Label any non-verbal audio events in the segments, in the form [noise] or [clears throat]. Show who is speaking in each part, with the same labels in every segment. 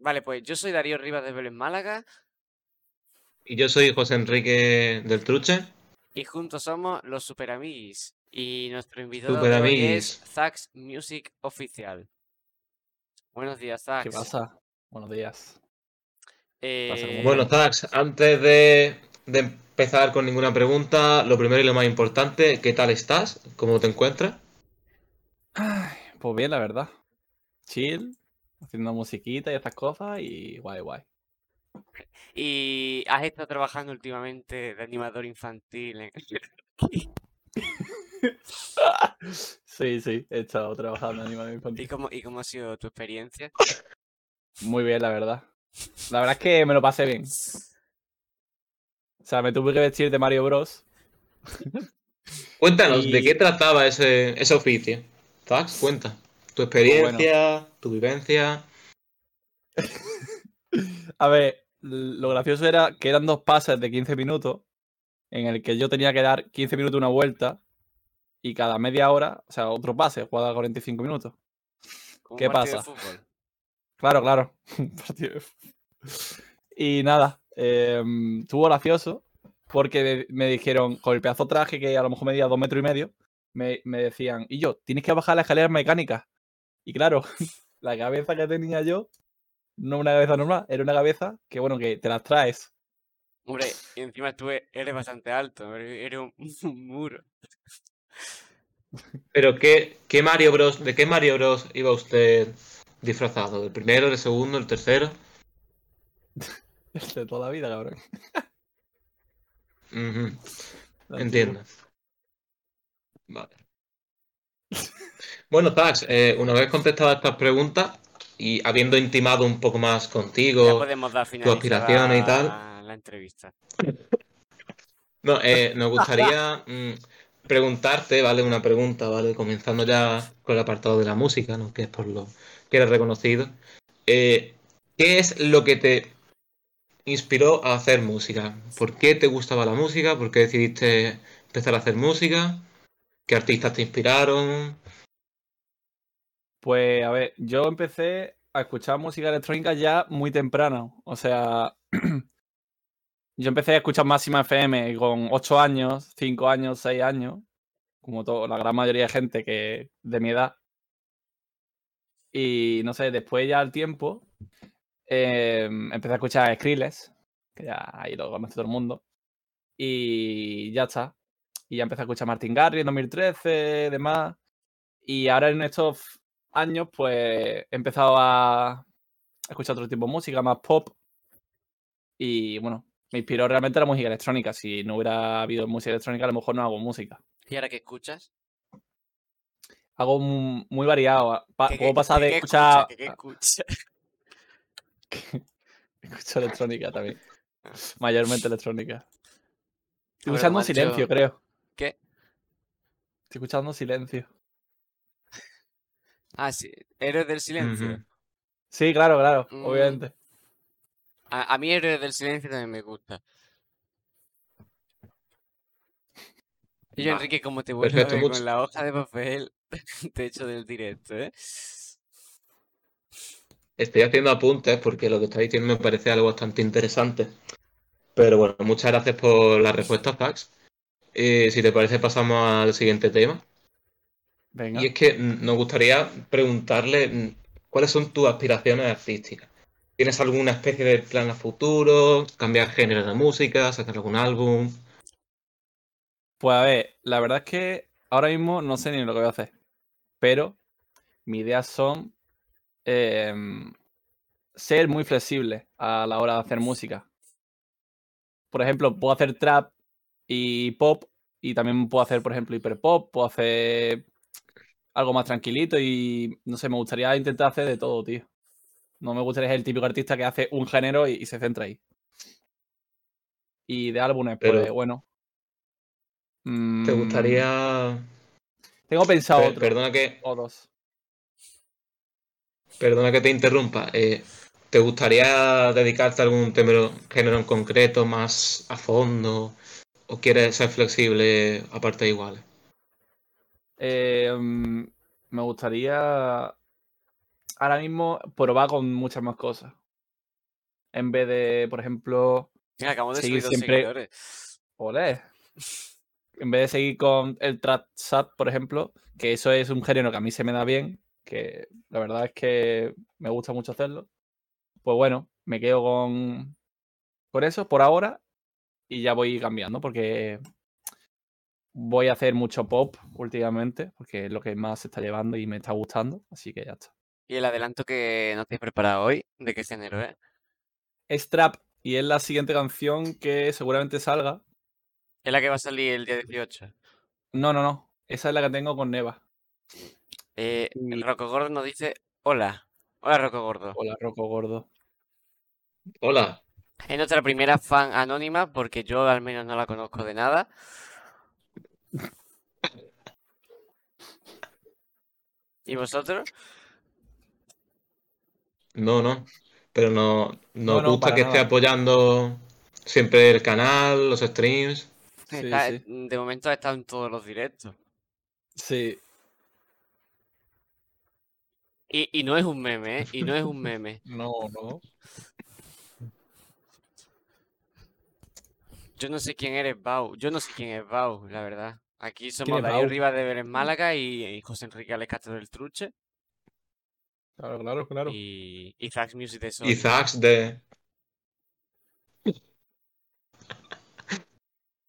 Speaker 1: Vale, pues yo soy Darío Rivas de Vélez Málaga
Speaker 2: Y yo soy José Enrique del Truche.
Speaker 1: y juntos somos los Super Amiguis. Y nuestro invitado de hoy es Zax Music Oficial. Buenos días, Zax.
Speaker 3: ¿Qué pasa? Buenos días.
Speaker 1: Eh,
Speaker 3: ¿Cómo
Speaker 2: Bueno, Zax, antes de, de empezar con ninguna pregunta, lo primero y lo más importante, ¿qué tal estás? ¿Cómo te encuentras?
Speaker 3: Ay, pues bien, la verdad. Chill, haciendo musiquita y estas cosas y guay, guay.
Speaker 1: y has estado trabajando últimamente de animador infantil. en- [laughs]
Speaker 3: Sí, sí, he estado trabajando animación [laughs]
Speaker 1: ¿Y,
Speaker 3: infantil.
Speaker 1: cómo, ¿Y cómo ha sido tu experiencia?
Speaker 3: Muy bien, la verdad. La verdad es que me lo pasé bien. O sea, me tuve que vestir de Mario Bros. [laughs]
Speaker 2: Cuéntanos, ¿de
Speaker 3: Y-
Speaker 2: qué trataba ese, ese oficio? Zax, cuenta. Tu experiencia, tu vivencia. [laughs]
Speaker 3: A ver, lo gracioso era que eran dos pases de 15 minutos en el que yo tenía que dar 15 minutos una vuelta y cada media hora, o sea, otro pase, jugada 45 minutos. ¿Qué
Speaker 1: de
Speaker 3: pasa? Claro, claro. [laughs] Y nada, em, estuvo gracioso porque me, me dijeron, con el pedazo traje que a lo mejor medía dos metros y medio, me, me decían, y yo, tienes que bajar las escaleras mecánicas. Y claro, [laughs] la cabeza que tenía yo, no una cabeza normal, era una cabeza que, bueno, que te las traes.
Speaker 1: Hombre, y encima tú eres bastante alto, eres un, [laughs] un muro.
Speaker 2: Pero ¿qué, qué Mario Bros, ¿de qué Mario Bros iba usted disfrazado? ¿Del primero, del segundo, del tercero? [laughs]
Speaker 3: De toda la vida, cabrón. La
Speaker 2: Entiendo. Vale. Bueno, Zax, eh, una vez contestadas estas preguntas y habiendo intimado un poco más contigo,
Speaker 1: podemos dar
Speaker 2: aspiraciones y tal.
Speaker 1: finalizada la entrevista. [laughs]
Speaker 2: no, eh, nos gustaría mm, preguntarte, ¿vale? Una pregunta, ¿vale? Comenzando ya con el apartado de la música, ¿no? Que es por lo que eres reconocido. Eh, ¿qué es lo que te inspiró a hacer música? ¿Por qué te gustaba la música? ¿Por qué decidiste empezar a hacer música? ¿Qué artistas te inspiraron?
Speaker 3: Pues a ver, yo empecé a escuchar música electrónica ya muy temprano. O sea, [clears throat] yo empecé a escuchar Máxima FM con 8 años, 5 años, 6 años, como todo, la gran mayoría de gente que de mi edad. Y no sé, después ya al tiempo eh, empecé a escuchar Skrillex, que ya ahí lo conoce todo el mundo. Y ya está. Y ya empecé a escuchar Martin Garrix en 2013, demás. Y ahora en estos años, pues he empezado a escuchar otro tipo de música, más pop. Y bueno, me inspiró realmente la música electrónica. Si no hubiera habido música electrónica, a lo mejor no hago música.
Speaker 1: ¿Y ahora qué escuchas?
Speaker 3: Hago mu- muy variado. Pa-
Speaker 1: ¿Qué-
Speaker 3: puedo pasar
Speaker 1: qué-
Speaker 3: de
Speaker 1: qué
Speaker 3: escuchar.
Speaker 1: escuchas? [laughs]
Speaker 3: Escucho electrónica también. [laughs] Mayormente electrónica. Estoy escuchando silencio, creo.
Speaker 1: ¿Qué?
Speaker 3: Estoy escuchando silencio.
Speaker 1: Ah, sí. Héroes del Silencio.
Speaker 3: Sí, claro, claro,
Speaker 1: Mm.
Speaker 3: obviamente.
Speaker 1: A, a mí Héroes del Silencio también me gusta. Y yo, Enrique, como te vuelvo a
Speaker 2: perfecto,
Speaker 1: con la hoja de papel, [laughs] te echo del directo, ¿eh?
Speaker 2: Estoy haciendo apuntes porque lo que está diciendo me parece algo bastante interesante. Pero bueno, muchas gracias por la respuesta, Zax. Eh, si te parece, pasamos al siguiente tema.
Speaker 3: Venga.
Speaker 2: Y es que nos gustaría preguntarle cuáles son tus aspiraciones artísticas. ¿Tienes alguna especie de plan a futuro? ¿Cambiar género de música? ¿Sacar algún álbum?
Speaker 3: Pues a ver, la verdad es que ahora mismo no sé ni lo que voy a hacer. Pero mis ideas son em, ser muy flexible a la hora de hacer música. Por ejemplo, puedo hacer trap y pop. Y también puedo hacer, por ejemplo, hiperpop. Puedo hacer algo más tranquilito. Y no sé, me gustaría intentar hacer de todo, tío. No me gustaría ser el típico artista que hace un género y, y se centra ahí. Y de álbumes, pues bueno.
Speaker 2: ¿Te
Speaker 3: Mm,
Speaker 2: gustaría...
Speaker 3: Tengo pensado
Speaker 2: Per-
Speaker 3: otro.
Speaker 2: perdona que,
Speaker 3: O dos.
Speaker 2: perdona que te interrumpa. eh, ¿te gustaría dedicarte a algún temero- género en concreto más a fondo? ¿O quieres ser flexible a partes iguales?
Speaker 3: Eh, mm, me gustaría ahora mismo probar con muchas más cosas. En vez de, por ejemplo,
Speaker 1: Mira, de
Speaker 3: Seguir
Speaker 1: subir
Speaker 3: siempre-
Speaker 1: seguidores.
Speaker 3: Olé. En vez de seguir con el trap sap, por ejemplo, que eso es un género que a mí se me da bien, que la verdad es que me gusta mucho hacerlo. Pues bueno, me quedo con, con eso por ahora y ya voy cambiando porque voy a hacer mucho pop últimamente, porque es lo que más se está llevando y me está gustando, así que ya está.
Speaker 1: Y el adelanto que nos tenéis preparado hoy, ¿de qué género es?
Speaker 3: Es trap y es la siguiente canción que seguramente salga.
Speaker 1: Es la que va a salir el día 18.
Speaker 3: No, no, no. Esa es la que tengo con Neva.
Speaker 1: Eh, el Rocco Gordo nos dice, hola. Hola, Rocco Gordo.
Speaker 3: Hola, Roco Gordo.
Speaker 2: Hola.
Speaker 1: Es nuestra primera fan anónima porque yo al menos no la conozco de nada. ¿Y vosotros?
Speaker 2: No, no. Pero no,
Speaker 3: No,
Speaker 2: nos
Speaker 3: no,
Speaker 2: gusta que esté apoyando siempre el canal, los streams.
Speaker 3: Sí,
Speaker 1: Está-
Speaker 3: sí.
Speaker 1: De momento ha estado en todos los directos.
Speaker 3: Sí.
Speaker 1: Y, y no es un meme, ¿eh? Y no es un meme. [laughs]
Speaker 3: No, no.
Speaker 1: Yo no sé quién eres, Bau. Yo no sé quién es Bau, la verdad. Aquí somos Darío? Rivas de Vélez Málaga y, y José Enrique Alex Castro del Truche.
Speaker 3: Claro, claro, claro.
Speaker 1: Y, y Zax Music de
Speaker 2: Y
Speaker 1: Sony.
Speaker 2: Zax de.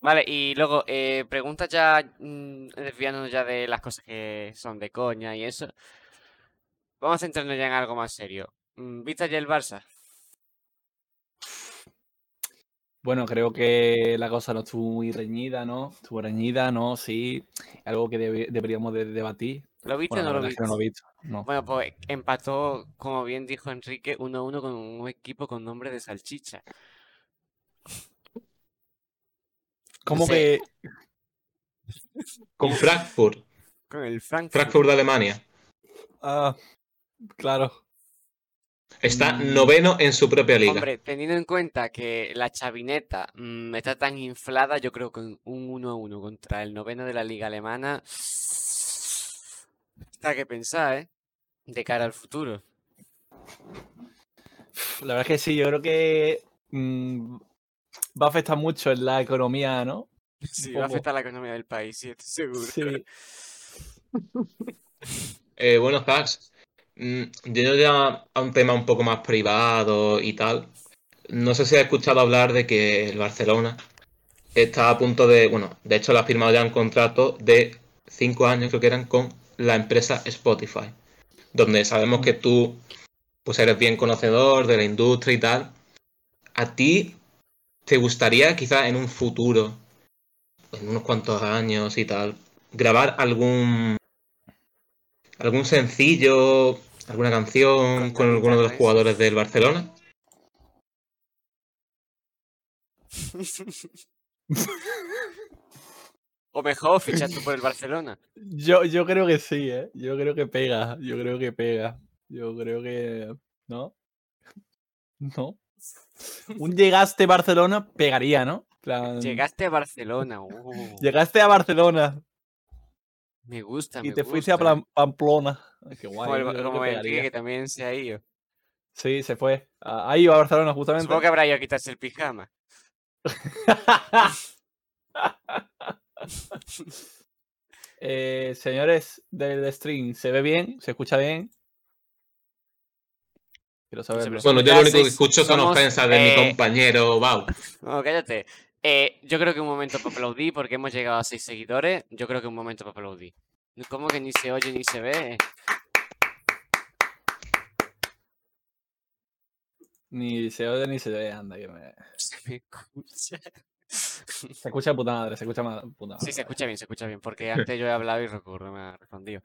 Speaker 1: Vale, y luego, eh, preguntas ya, mm, desviándonos ya de las cosas que son de coña y eso. Vamos a centrarnos ya en algo más serio. Mm, ¿Viste ayer el Barça?
Speaker 3: Bueno, creo que la cosa no estuvo muy reñida, ¿no? Estuvo reñida, ¿no? Sí. Algo que debe- deberíamos de debatir.
Speaker 1: ¿Lo viste
Speaker 3: Bueno,
Speaker 1: o no lo
Speaker 3: no visto. No.
Speaker 1: Bueno, pues empató, como bien dijo Enrique, 1-1 con un equipo con nombre de salchicha.
Speaker 3: ¿Cómo
Speaker 1: sé.
Speaker 3: que
Speaker 2: Con Frankfurt.
Speaker 1: Con el Frankfurt.
Speaker 2: Frankfurt de Alemania.
Speaker 3: Ah, claro.
Speaker 2: Está noveno en su propia liga.
Speaker 1: Hombre, teniendo en cuenta que la chavineta mm, está tan inflada, yo creo que un 1-1 contra el noveno de la liga alemana está que pensar, ¿eh? De cara al futuro.
Speaker 3: La verdad es que sí, yo creo que mm, va a afectar mucho en la economía, ¿no?
Speaker 1: Sí, va a afectar la economía del país, sí, estoy seguro.
Speaker 3: Sí. [laughs]
Speaker 2: Eh, bueno, Zax, mm, yendo ya a un tema un poco más privado y tal, no sé si has escuchado hablar de que el Barcelona está a punto de, bueno, de hecho le ha firmado ya un contrato de cinco años, creo que eran, con la empresa Spotify, donde sabemos que tú, pues eres bien conocedor de la industria y tal. ¿A ti te gustaría quizás en un futuro, en unos cuantos años y tal, grabar algún algún sencillo, alguna canción
Speaker 1: Con
Speaker 2: alguno de los jugadores del Barcelona? [laughs]
Speaker 1: O mejor, fichar tú por el Barcelona.
Speaker 3: Yo, yo creo que sí, ¿eh? Yo creo que pega, yo creo que pega. Yo creo que... ¿No? ¿No? Un llegaste a Barcelona pegaría, ¿no? Plan,
Speaker 1: Llegaste a Barcelona. uh,
Speaker 3: Llegaste a Barcelona
Speaker 1: me gusta,
Speaker 3: y
Speaker 1: me
Speaker 3: te fuiste a Pamplona. Ay, qué guay.
Speaker 1: Como, el-
Speaker 3: que
Speaker 1: también se ha ido.
Speaker 3: Sí, se fue. Ah, Ahí iba a Barcelona justamente.
Speaker 1: Supongo que habrá ido a quitarse el pijama. [laughs]
Speaker 3: Eh, señores del stream, ¿se ve bien? ¿Se escucha bien? Quiero.
Speaker 1: Somos
Speaker 2: Bueno, yo lo único que escucho son
Speaker 1: somos,
Speaker 2: ofensas de mi
Speaker 1: eh,
Speaker 2: compañero Bau.
Speaker 1: No, cállate. Eh, yo creo que un momento para aplaudir porque hemos llegado a seis seguidores. Yo creo que un momento para aplaudir. ¿Cómo que ni se oye ni se ve?
Speaker 3: Ni se oye ni se ve, anda. Que me...
Speaker 1: Se me escucha.
Speaker 3: Se escucha puta madre, se escucha puta madre.
Speaker 1: Sí, se escucha bien, se escucha bien. Porque [laughs] antes yo he hablado y recuerdo, me ha respondido.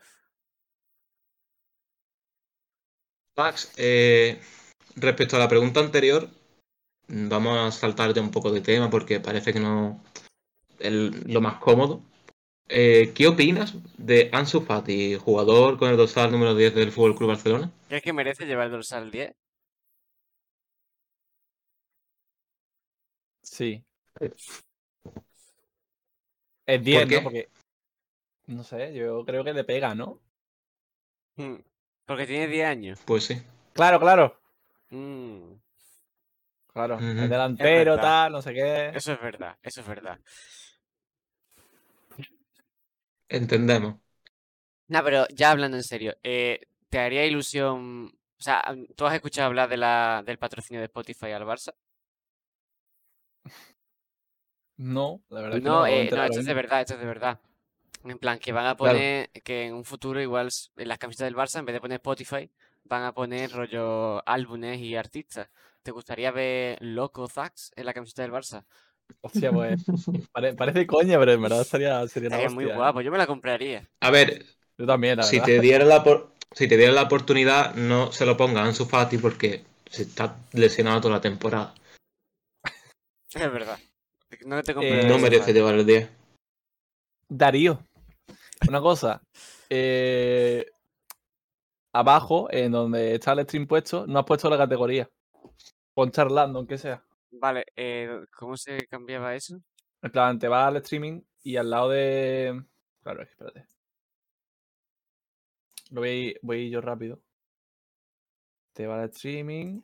Speaker 2: Max, eh, respecto a la pregunta anterior, vamos a saltar ya un poco de tema porque parece que no es lo más cómodo. Eh, ¿Qué opinas de Ansu Fati, jugador con el dorsal número 10 del Fútbol Club Barcelona?
Speaker 1: ¿Crees que merece llevar el dorsal 10?
Speaker 3: Sí. Es 10,
Speaker 2: qué?
Speaker 3: ¿no? Porque. No sé, yo creo que le pega, ¿no?
Speaker 1: Hmm, Porque tiene 10 años.
Speaker 2: Pues sí.
Speaker 3: Claro, claro.
Speaker 1: Mm.
Speaker 3: claro.
Speaker 2: Ujú.
Speaker 3: El delantero, tal, no sé qué.
Speaker 1: Eso es verdad, eso es verdad.
Speaker 2: Entendemos.
Speaker 1: No, pero ya hablando en serio, eh, ¿te haría ilusión? O sea, ¿tú has escuchado hablar de la, del patrocinio de Spotify al Barça?
Speaker 3: No, la verdad es que
Speaker 1: No, eh, no, esto es de verdad, esto es de verdad. En plan, que van a
Speaker 2: Claro.
Speaker 1: poner, que en un futuro igual en las camisetas del Barça, en vez de poner Spotify, van a poner rollo álbumes y artistas. ¿Te gustaría ver Loco Zax en la camiseta del Barça?
Speaker 3: Hostia, pues. [laughs] pare- parece coña, pero en verdad sería, sería la
Speaker 1: Estaría muy
Speaker 3: hostia, ¿eh?
Speaker 1: guapo, yo me la compraría.
Speaker 2: A ver,
Speaker 3: Yo también, la
Speaker 2: si
Speaker 3: verdad.
Speaker 2: te diera la por- si te diera la oportunidad, no se lo ponga a Ansu Fati porque se está lesionado toda la temporada. [laughs]
Speaker 1: Es verdad. No te
Speaker 3: Eh,
Speaker 2: No merece llevar el 10.
Speaker 3: Darío, una cosa. eh, abajo, en donde está el stream puesto, no has puesto la categoría. Pon charlando, aunque sea.
Speaker 1: Vale, eh, ¿cómo se cambiaba eso?
Speaker 3: En plan, te vas al streaming y al lado de. Claro, espérate. Lo voy, voy yo rápido. Te vas al streaming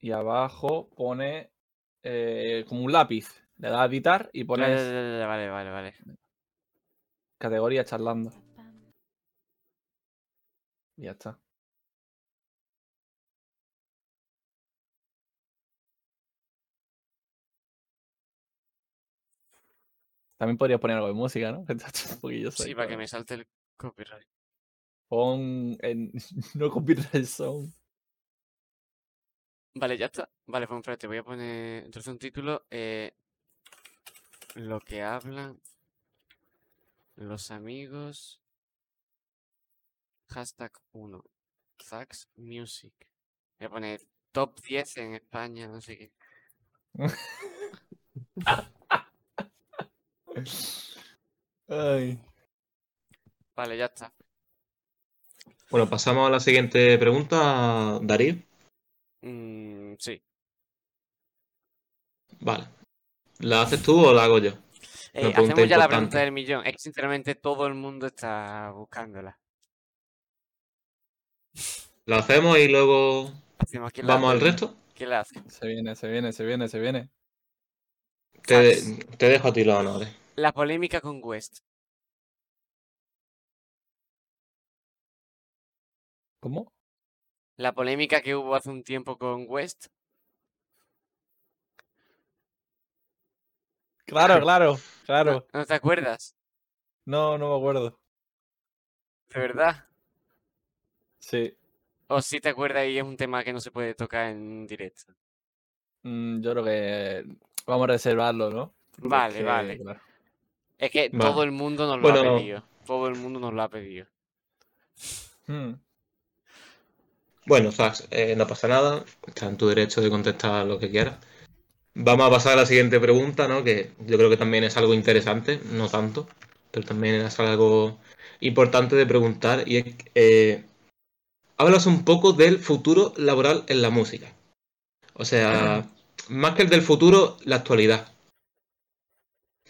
Speaker 3: y abajo pone eh, como un lápiz. Le das a editar y pones
Speaker 1: ya, Vale, vale, vale.
Speaker 3: categoría charlando. Ya está. También podrías poner algo de música, ¿no? [laughs]
Speaker 1: Sí, para que me salte el copyright.
Speaker 3: Pon en [laughs] no copyright zone.
Speaker 1: Vale, ya está. Vale, pues espérate, voy a poner entonces un título. eh, lo que hablan los amigos. Hashtag 1. Zax Music. Voy a poner top 10 en España, no sé qué. [laughs]
Speaker 3: Ay.
Speaker 1: Vale, ya está.
Speaker 2: Bueno, pasamos a la siguiente pregunta, Darío.
Speaker 1: Mm, sí.
Speaker 2: Vale. ¿La haces tú o la hago yo?
Speaker 1: Eh, hacemos ya la
Speaker 2: importante.
Speaker 1: pregunta del millón. Es que sinceramente todo el mundo está buscándola.
Speaker 2: ¿La hacemos y luego
Speaker 1: Hacemos quién la
Speaker 2: vamos al resto?
Speaker 1: ¿Quién la hace?
Speaker 3: Se viene, se viene, se viene, se viene.
Speaker 2: Te, te dejo a ti los honores.
Speaker 1: La polémica con West.
Speaker 3: ¿Cómo?
Speaker 1: La polémica que hubo hace un tiempo con West.
Speaker 3: Claro, [laughs] claro,
Speaker 1: ¿No,
Speaker 3: claro.
Speaker 1: no te acuerdas?
Speaker 3: No, no me acuerdo.
Speaker 1: ¿De verdad?
Speaker 3: Sí.
Speaker 1: O si te acuerdas y es un tema que no se puede tocar en directo.
Speaker 3: Mm, yo creo que vamos a reservarlo, ¿no? Porque
Speaker 1: Vale, vale.
Speaker 3: claro.
Speaker 1: Es que
Speaker 2: Vale.
Speaker 1: todo el mundo nos lo ha pedido. Todo el mundo nos lo ha pedido.
Speaker 3: Hmm.
Speaker 2: Bueno, Zax, eh, no pasa nada. Está en tu derecho de contestar lo que quieras. Vamos a pasar a la siguiente pregunta, ¿no? Que yo creo que también es algo interesante, no tanto, pero también es algo importante de preguntar. Y es, eh, hablas un poco del futuro laboral en la música. O sea, más que el del futuro, la actualidad.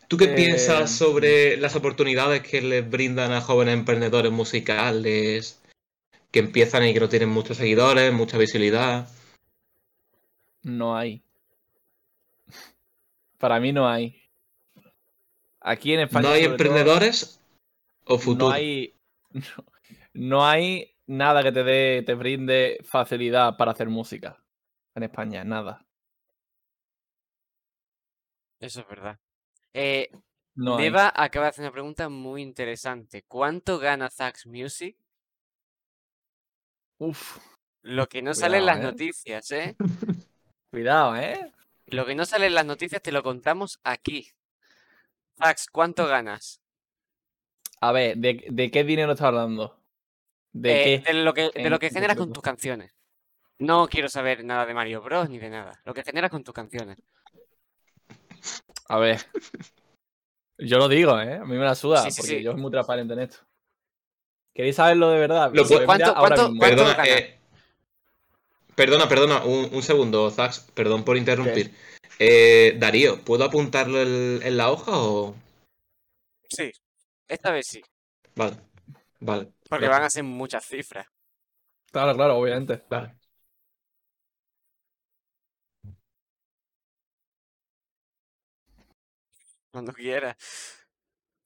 Speaker 2: ¿Tú qué
Speaker 3: Eh,
Speaker 2: piensas sobre las oportunidades que les brindan a jóvenes emprendedores musicales que empiezan y que no tienen muchos seguidores, mucha visibilidad?
Speaker 3: No hay. Para mí no hay. Aquí en España.
Speaker 2: ¿No hay
Speaker 3: todo,
Speaker 2: emprendedores o futuro?
Speaker 3: No hay. No, no hay nada que te dé, te brinde facilidad para hacer música. En España, nada.
Speaker 1: Eso es verdad. Eh,
Speaker 3: No
Speaker 1: acaba de hacer una pregunta muy interesante. ¿Cuánto gana Zax Music?
Speaker 3: Uf,
Speaker 1: Lo que no sale en las
Speaker 3: ¿eh?
Speaker 1: noticias, ¿eh? [laughs]
Speaker 3: cuidado, ¿eh?
Speaker 1: Lo que no sale en las noticias te lo contamos aquí. Zax, ¿cuánto ganas?
Speaker 3: A ver, ¿de, de qué dinero estás hablando? ¿De
Speaker 1: Eh,
Speaker 3: qué?
Speaker 1: de lo que, de lo que generas con tus canciones. No quiero saber nada de Mario Bros. ni de nada. Lo que generas con tus canciones.
Speaker 3: A ver. Yo lo digo, ¿eh? A mí me la suda,
Speaker 1: Sí, sí,
Speaker 3: porque
Speaker 1: sí.
Speaker 3: yo soy muy transparente en esto. ¿Queréis saberlo de verdad?
Speaker 2: Lo
Speaker 3: Se
Speaker 2: pu-
Speaker 3: me
Speaker 1: ¿Cuánto-
Speaker 3: mira ahora
Speaker 1: cuánto-
Speaker 3: mismo.
Speaker 1: cuánto-
Speaker 2: Perdona, eh, perdona, perdona, un, un segundo, Zax, perdón por interrumpir. Eh, Darío, ¿puedo apuntarlo en, en la hoja o...?
Speaker 1: Sí, esta vez sí.
Speaker 2: Vale, vale.
Speaker 1: Porque
Speaker 2: gracias.
Speaker 1: van a ser muchas cifras.
Speaker 3: Claro, claro, obviamente.
Speaker 2: Vale.
Speaker 1: Cuando quieras.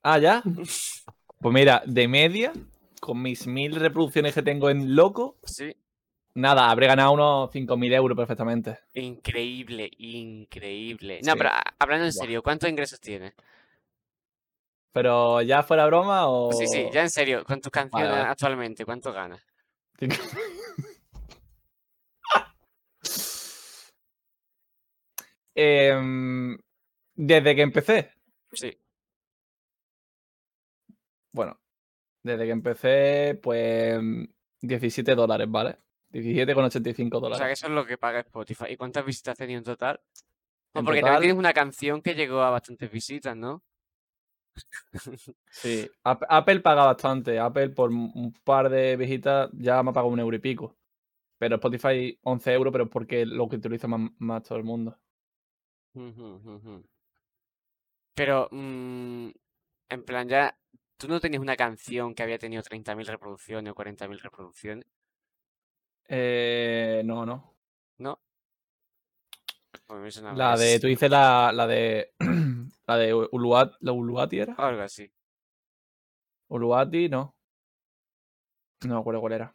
Speaker 3: Ah, ¿ya? [laughs] Pues mira, de media, con mis mil reproducciones que tengo en loco,
Speaker 1: Sí.
Speaker 3: nada, habré ganado unos 5.000 euros perfectamente.
Speaker 1: Increíble, increíble. No,
Speaker 2: Sí.
Speaker 1: pero ah, hablando en serio, ¿cuántos ingresos tienes?
Speaker 3: Pero ya fuera broma o...
Speaker 1: Sí, sí, ya en serio, con tus canciones
Speaker 3: vale.
Speaker 1: actualmente, ¿cuánto ganas? [laughs]
Speaker 3: Em, desde que empecé,
Speaker 1: Sí.
Speaker 3: bueno, desde que empecé, pues 17 dólares, ¿vale? 17,85
Speaker 1: O sea, que
Speaker 3: dólares.
Speaker 1: eso es lo que paga Spotify. ¿Y cuántas visitas has tenido en total? No,
Speaker 3: En
Speaker 1: porque
Speaker 3: total-
Speaker 1: también tienes una canción que llegó a bastantes visitas, ¿no? [laughs]
Speaker 3: Sí, Ap- Apple paga bastante. Apple por un par de visitas ya me ha pagado un euro y pico. Pero Spotify 11 euros, pero es porque es lo que utiliza más, más todo el mundo.
Speaker 1: Pero, mm, en plan, ya, ¿tú no tenías una canción que había tenido 30.000 reproducciones o 40.000 reproducciones?
Speaker 3: Eh, no, no.
Speaker 1: ¿No? Pues
Speaker 3: La
Speaker 1: más.
Speaker 3: de, tú dices la, la de, [clears throat] la de Uluwati, ¿la Uluwati era?
Speaker 1: Algo así.
Speaker 3: Uluwati, no. No me acuerdo cuál era.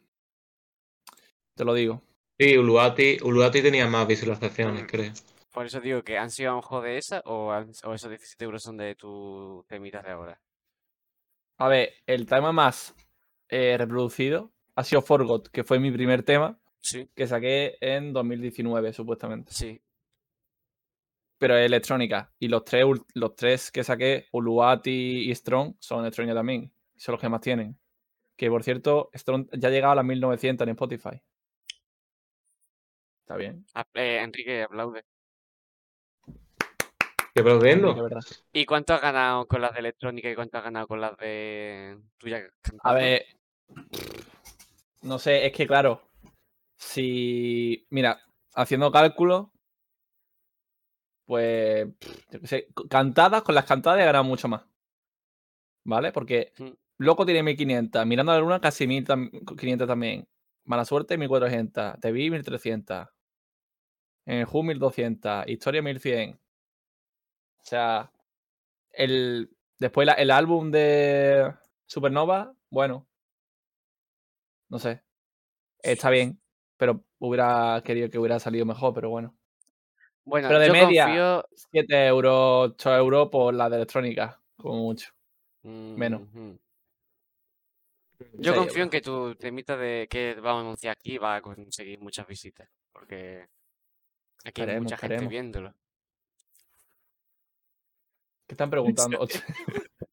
Speaker 3: Te lo digo.
Speaker 2: Sí, Uluati, Uluati tenía más visualizaciones,
Speaker 1: Mm.
Speaker 2: creo.
Speaker 1: Por eso digo que han sido a lo mejor de esa o, han- o esos 17 euros son de tu temitas de ahora.
Speaker 3: A ver, el tema más eh, reproducido ha sido Forgot, que fue mi primer tema
Speaker 1: Sí,
Speaker 3: que saqué en 2019, supuestamente.
Speaker 1: sí.
Speaker 3: Pero es electrónica. Y los tres, los tres que saqué, Uluwati y Strong, son electrónica también. Son los que más tienen. Que por cierto, Strong ya ha llegado a las 1900 en Spotify. Está bien.
Speaker 1: Eh, Enrique, aplaude. ¿Y cuánto has ganado con las de electrónica y cuánto has ganado con las de tuya
Speaker 3: A ver. No sé, es que claro. Si. Mira, haciendo cálculos. Pues. pff, yo qué sé, c- cantadas, con las cantadas he ganado mucho más. ¿Vale? Porque
Speaker 1: Mm.
Speaker 3: Loco tiene 1500. Mirando a la luna, casi 1500 también. Mala suerte, 1400. Te vi 1300. En el Who 1200. Historia 1100. O sea. El, después la- el álbum de Supernova, bueno. No sé. Está bien. Pero hubiera querido que hubiera salido mejor, pero bueno.
Speaker 1: Bueno,
Speaker 3: pero de
Speaker 1: yo
Speaker 3: media-
Speaker 1: confío...
Speaker 3: 7 euros, 8 euros por la de electrónica. Como mucho. menos.
Speaker 1: Yo confío en que tu temita de que vamos a anunciar aquí va a conseguir muchas visitas. Porque aquí hay mucha gente viéndolo.
Speaker 3: ¿Qué están preguntando? [laughs]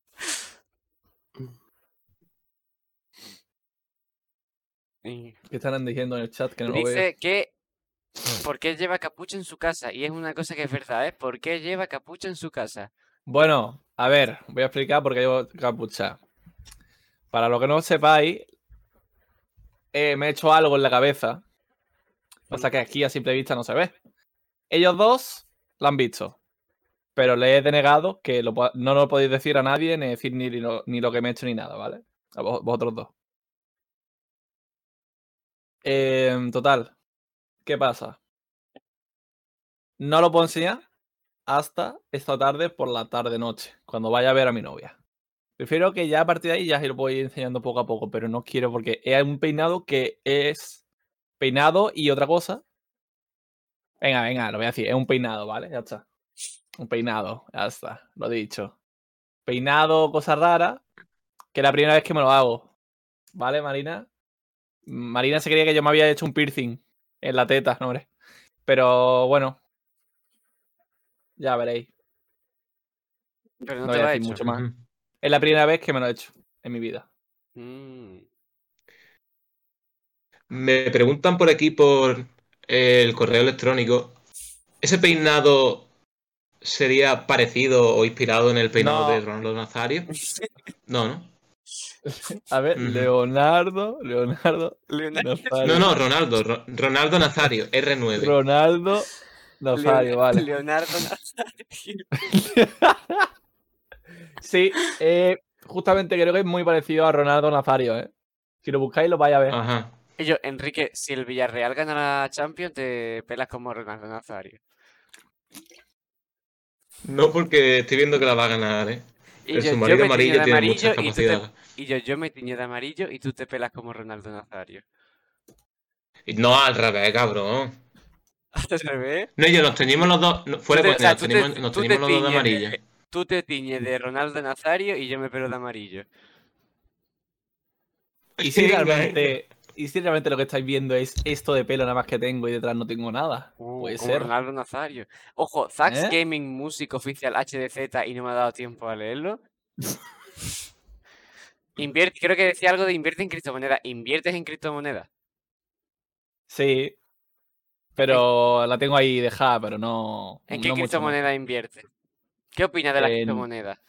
Speaker 3: ¿Qué están diciendo en el chat que no lo veo?
Speaker 1: dice que [clears throat] ¿por qué lleva capucha en su casa? Y es una cosa que es verdad, ¿eh? ¿Por qué lleva capucha en su casa?
Speaker 3: Bueno, a ver, voy a explicar por qué llevo capucha. Para lo que no sepáis, eh, me he hecho algo en la cabeza. Pasa que aquí a simple vista no se ve. Ellos dos lo han visto. Pero le he denegado que no lo podéis decir a nadie, ni decir ni lo, ni lo que me he hecho ni nada, ¿vale? A vos- vosotros dos. Em, total. ¿Qué pasa? No lo puedo enseñar hasta esta tarde por la tarde-noche, cuando vaya a ver a mi novia. Prefiero que ya a partir de ahí ya se lo voy enseñando poco a poco, pero no quiero porque es un peinado que es peinado y otra cosa. Venga, venga, lo voy a decir, es un peinado, ¿vale? Ya está. Un peinado, ya está, lo he dicho. Peinado, cosa rara, que es la primera vez que me lo hago. ¿Vale, Marina? Marina se creía que yo me había hecho un piercing en la teta, no, hombre. Pero bueno, ya veréis.
Speaker 1: Pero no,
Speaker 3: No
Speaker 1: te
Speaker 3: voy
Speaker 1: lo
Speaker 3: decir mucho más. Es la primera vez que me lo he hecho en mi vida.
Speaker 1: Mm.
Speaker 2: Me preguntan por aquí por el correo electrónico. ¿Ese peinado sería parecido o inspirado en el peinado
Speaker 3: No.
Speaker 2: de Ronaldo Nazario? [laughs] No, ¿no?
Speaker 3: A ver. Leonardo, Leonardo,
Speaker 1: Leonardo,
Speaker 3: Nazario.
Speaker 2: No, no, Ronaldo. Ro- Ronaldo Nazario, R9.
Speaker 3: Ronaldo Nazario,
Speaker 1: Leon-
Speaker 3: vale.
Speaker 1: Leonardo Nazario. [laughs]
Speaker 3: sí, eh, justamente creo que es muy parecido a Ronaldo Nazario, ¿eh? Si lo buscáis lo vais a ver.
Speaker 2: Ajá.
Speaker 1: Y yo, Enrique, si el Villarreal gana la Champions, te pelas como Ronaldo Nazario.
Speaker 2: No porque estoy viendo que la va a ganar, ¿eh?
Speaker 1: Y
Speaker 2: El
Speaker 1: yo, yo
Speaker 2: submarino amarillo
Speaker 1: de
Speaker 2: tiene
Speaker 1: amarillo
Speaker 2: muchas
Speaker 1: y, tú te-
Speaker 2: capacidades.
Speaker 1: y yo, yo me tiño de amarillo y tú te pelas como Ronaldo Nazario.
Speaker 2: Y No, al revés, cabrón.
Speaker 1: Al revés.
Speaker 2: No, yo nos teñimos los dos. no, fuera de
Speaker 1: o sea,
Speaker 2: nos
Speaker 1: tú te-
Speaker 2: teñimos, nos
Speaker 1: tú te
Speaker 2: teñimos los dos de amarillo.
Speaker 1: de- Tú te tiñes de Ronaldo Nazario y yo me pelo de amarillo.
Speaker 3: Y si
Speaker 2: Venga,
Speaker 3: realmente. Y si realmente lo que estáis viendo es esto de pelo nada más que tengo y detrás no tengo nada.
Speaker 1: Uh,
Speaker 3: Puede
Speaker 1: como
Speaker 3: ser.
Speaker 1: Ronaldo Nazario. Ojo, Zax
Speaker 3: ¿Eh?
Speaker 1: Gaming Music Oficial HDZ y no me ha dado tiempo a leerlo. [laughs] Invierte, creo que decía algo de invierte en criptomonedas. ¿Inviertes en criptomonedas?
Speaker 3: Sí. Pero la tengo ahí dejada, pero no.
Speaker 1: ¿En qué
Speaker 3: no
Speaker 1: criptomoneda inviertes? ¿Qué opinas de las
Speaker 3: En-
Speaker 1: criptomonedas?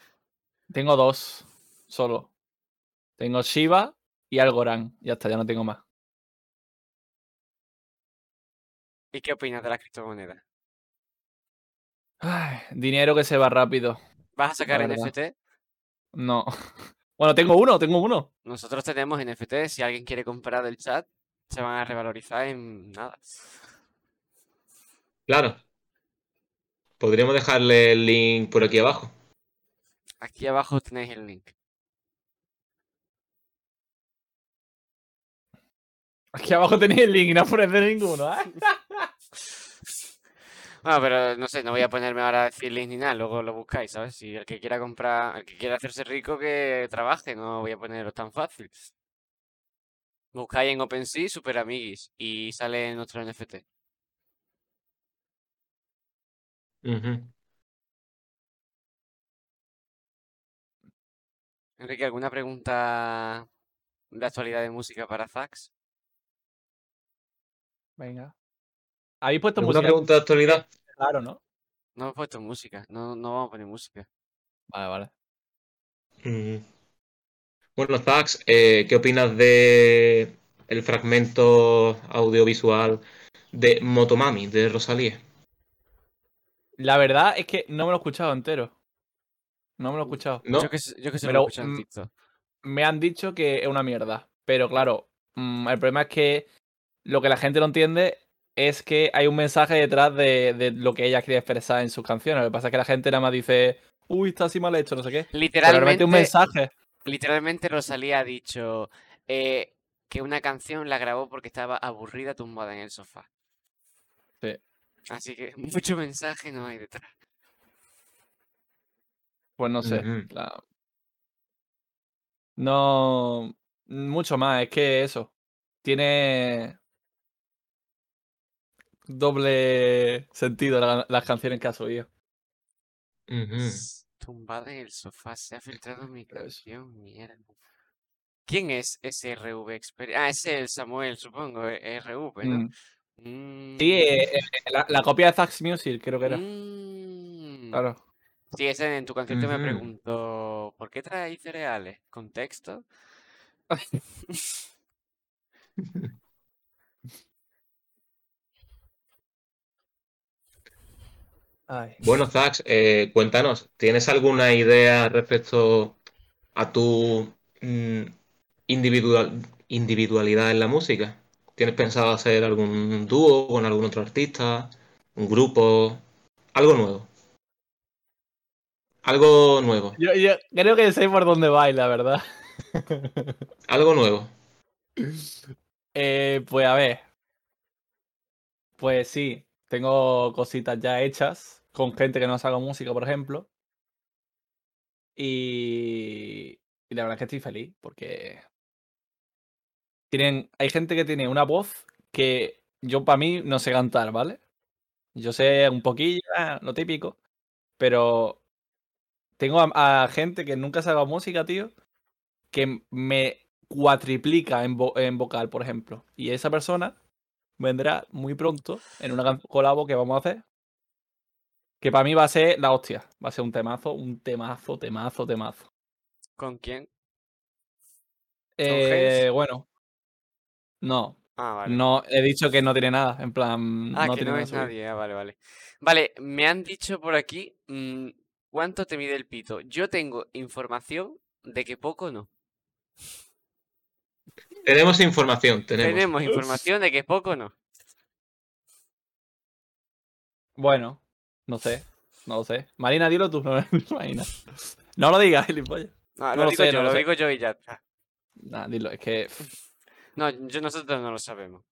Speaker 3: Tengo dos solo. Tengo Shiba y Algorand. Ya está, ya no tengo más.
Speaker 1: ¿Y qué opinas de las criptomonedas?
Speaker 3: Ay, dinero que se va rápido.
Speaker 1: ¿Vas a sacar. NFT?
Speaker 3: No. [laughs] Bueno, tengo uno, tengo uno.
Speaker 1: Nosotros tenemos NFT. Si alguien quiere comprar del chat, se van a revalorizar en nada.
Speaker 2: Claro. Podríamos dejarle el link por aquí abajo.
Speaker 1: Aquí abajo tenéis el link.
Speaker 3: Aquí abajo tenéis el link y no aparece ninguno, ¿eh?
Speaker 1: Bueno, pero no sé, no voy a ponerme ahora a decir link ni nada, luego lo buscáis, ¿sabes? Si el que quiera comprar, el que quiera hacerse rico, que trabaje, no voy a ponerlo tan fácil. Buscáis en OpenSea Super Amiguis y sale nuestro NFT. Enrique, ¿alguna pregunta de actualidad de música para Zax?
Speaker 3: Venga. Habéis puesto
Speaker 2: ¿Alguna
Speaker 3: música.
Speaker 2: pregunta de actualidad?
Speaker 3: Claro, ¿no?
Speaker 1: No hemos puesto música, no, no vamos a poner música.
Speaker 3: Vale, vale.
Speaker 2: Mm. Bueno, Zax, eh, ¿qué opinas de el fragmento audiovisual de Motomami de Rosalía?
Speaker 3: La verdad es que no me lo he escuchado entero. No me lo he escuchado.
Speaker 2: ¿No?
Speaker 1: Yo que, se- yo que
Speaker 3: Pero,
Speaker 1: lo he
Speaker 3: mm. Me han dicho que es una mierda. Pero claro, mm, el problema es que lo que la gente no entiende es que hay un mensaje detrás de, de lo que ella quiere expresar en sus canciones. Lo que pasa es que la gente nada más dice, uy, está así mal hecho, no sé qué.
Speaker 1: Literalmente,
Speaker 3: un mensaje.
Speaker 1: literalmente Rosalía ha dicho eh, que una canción la grabó porque estaba aburrida tumbada en el sofá.
Speaker 3: Sí.
Speaker 1: Así que [laughs] mucho mensaje no hay detrás.
Speaker 3: Pues no sé. La- No. Mucho más, es que eso. Tiene. Doble sentido la- las canciones que ha subido.
Speaker 2: Ujú.
Speaker 1: S- Tumbada en el sofá, se ha filtrado mi canción, mierda. ¿Quién es ese RV Expert? Ah, ese es el Samuel, supongo, eh, RV, ¿no?
Speaker 3: Mm.
Speaker 1: Mm,
Speaker 3: Sí, eh, eh, la, la copia de Zax Music, creo que era.
Speaker 1: mm.
Speaker 3: Claro.
Speaker 1: Sí, ese en tu concierto me
Speaker 2: Ujú.
Speaker 1: preguntó, ¿por qué traéis cereales? ¿Contexto? [laughs] [laughs]
Speaker 3: Ay.
Speaker 2: Bueno, Zax, eh, cuéntanos, ¿tienes alguna idea respecto a tu mm, individual, individualidad en la música? ¿Tienes pensado hacer algún dúo con algún otro artista? ¿Un grupo? Algo nuevo. Algo nuevo.
Speaker 3: Yo, yo creo que sé por dónde va, la verdad. [laughs]
Speaker 2: Algo nuevo.
Speaker 3: Eh, pues a ver. Pues sí, tengo cositas ya hechas con gente que no haga música, por ejemplo. Y, y la verdad es que estoy feliz porque tienen, hay gente que tiene una voz que yo para mí no sé cantar, ¿vale? Yo sé un poquillo, ah, lo típico, pero tengo a, gente que nunca haga música, tío, que me cuatriplica en, vo- en vocal, por ejemplo. Y esa persona vendrá muy pronto en una colabo que vamos a hacer. Que para mí va a ser la hostia. Va a ser un temazo, un temazo, temazo, temazo.
Speaker 1: ¿Con quién?
Speaker 3: Eh, bueno. No,
Speaker 1: Ah, vale.
Speaker 3: no, he dicho que no tiene nada. En plan,
Speaker 1: Ah,
Speaker 3: no
Speaker 1: que
Speaker 3: tiene
Speaker 1: no es nadie. Ah, vale, vale. Vale, me han dicho por aquí mm, cuánto te mide el pito. Yo tengo información de que poco no.
Speaker 2: Tenemos información, tenemos.
Speaker 1: Tenemos información de que poco no.
Speaker 3: Bueno, no sé. No lo sé. Marina, dilo tú. [laughs] No, Marina. No lo digas, gilipollas.
Speaker 1: No,
Speaker 3: No
Speaker 1: lo,
Speaker 3: lo
Speaker 1: digo
Speaker 3: sé,
Speaker 1: yo,
Speaker 3: no lo
Speaker 1: lo
Speaker 3: sé.
Speaker 1: digo yo y ya está.
Speaker 3: Nah, dilo, es que.
Speaker 1: No, yo, nosotros no lo sabemos.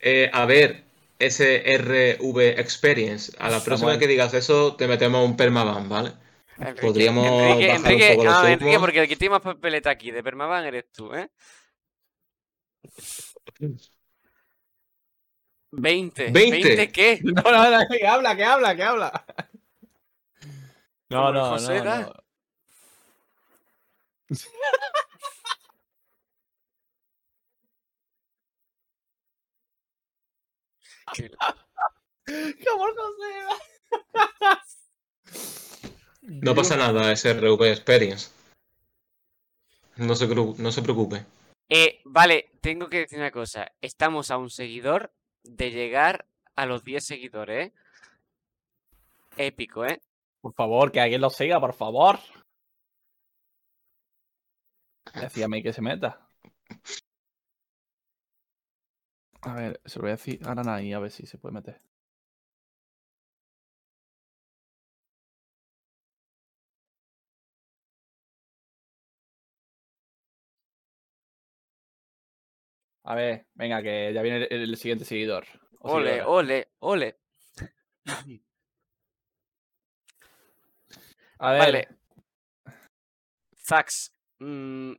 Speaker 2: Eh, a ver, SRV Experience. A la próxima
Speaker 3: Samuel.
Speaker 2: que digas eso, te metemos un permaban, ¿vale?
Speaker 1: Enrique,
Speaker 2: Podríamos
Speaker 1: Enrique,
Speaker 2: bajar un
Speaker 1: Enrique,
Speaker 2: poco
Speaker 1: porque el que tiene más papeleta aquí de Permaban eres tú, ¿eh? 20.
Speaker 2: ¿Veinte?
Speaker 1: ¿20 qué? [laughs]
Speaker 3: No, no, no, que habla, que habla, que habla. No, no,
Speaker 1: José
Speaker 3: no,
Speaker 1: da.
Speaker 3: no. [laughs]
Speaker 1: Que-
Speaker 3: ¿Cómo José? [laughs]
Speaker 2: No pasa nada, SRV Experience. No se, cru- no se preocupe.
Speaker 1: Eh, vale, tengo que decir una cosa. Estamos a un seguidor de llegar a los 10 seguidores, ¿eh? Épico, ¿eh?
Speaker 3: Por favor, que alguien lo siga, por favor. Decíame que se meta. A ver, se lo voy a decir ahora Nai, a ver si se puede meter. A ver, venga, que ya viene el, el siguiente seguidor. o
Speaker 1: Ole,
Speaker 3: seguidora.
Speaker 1: ole, ole. [laughs]
Speaker 3: A ver,
Speaker 1: Vale. Fax. mm,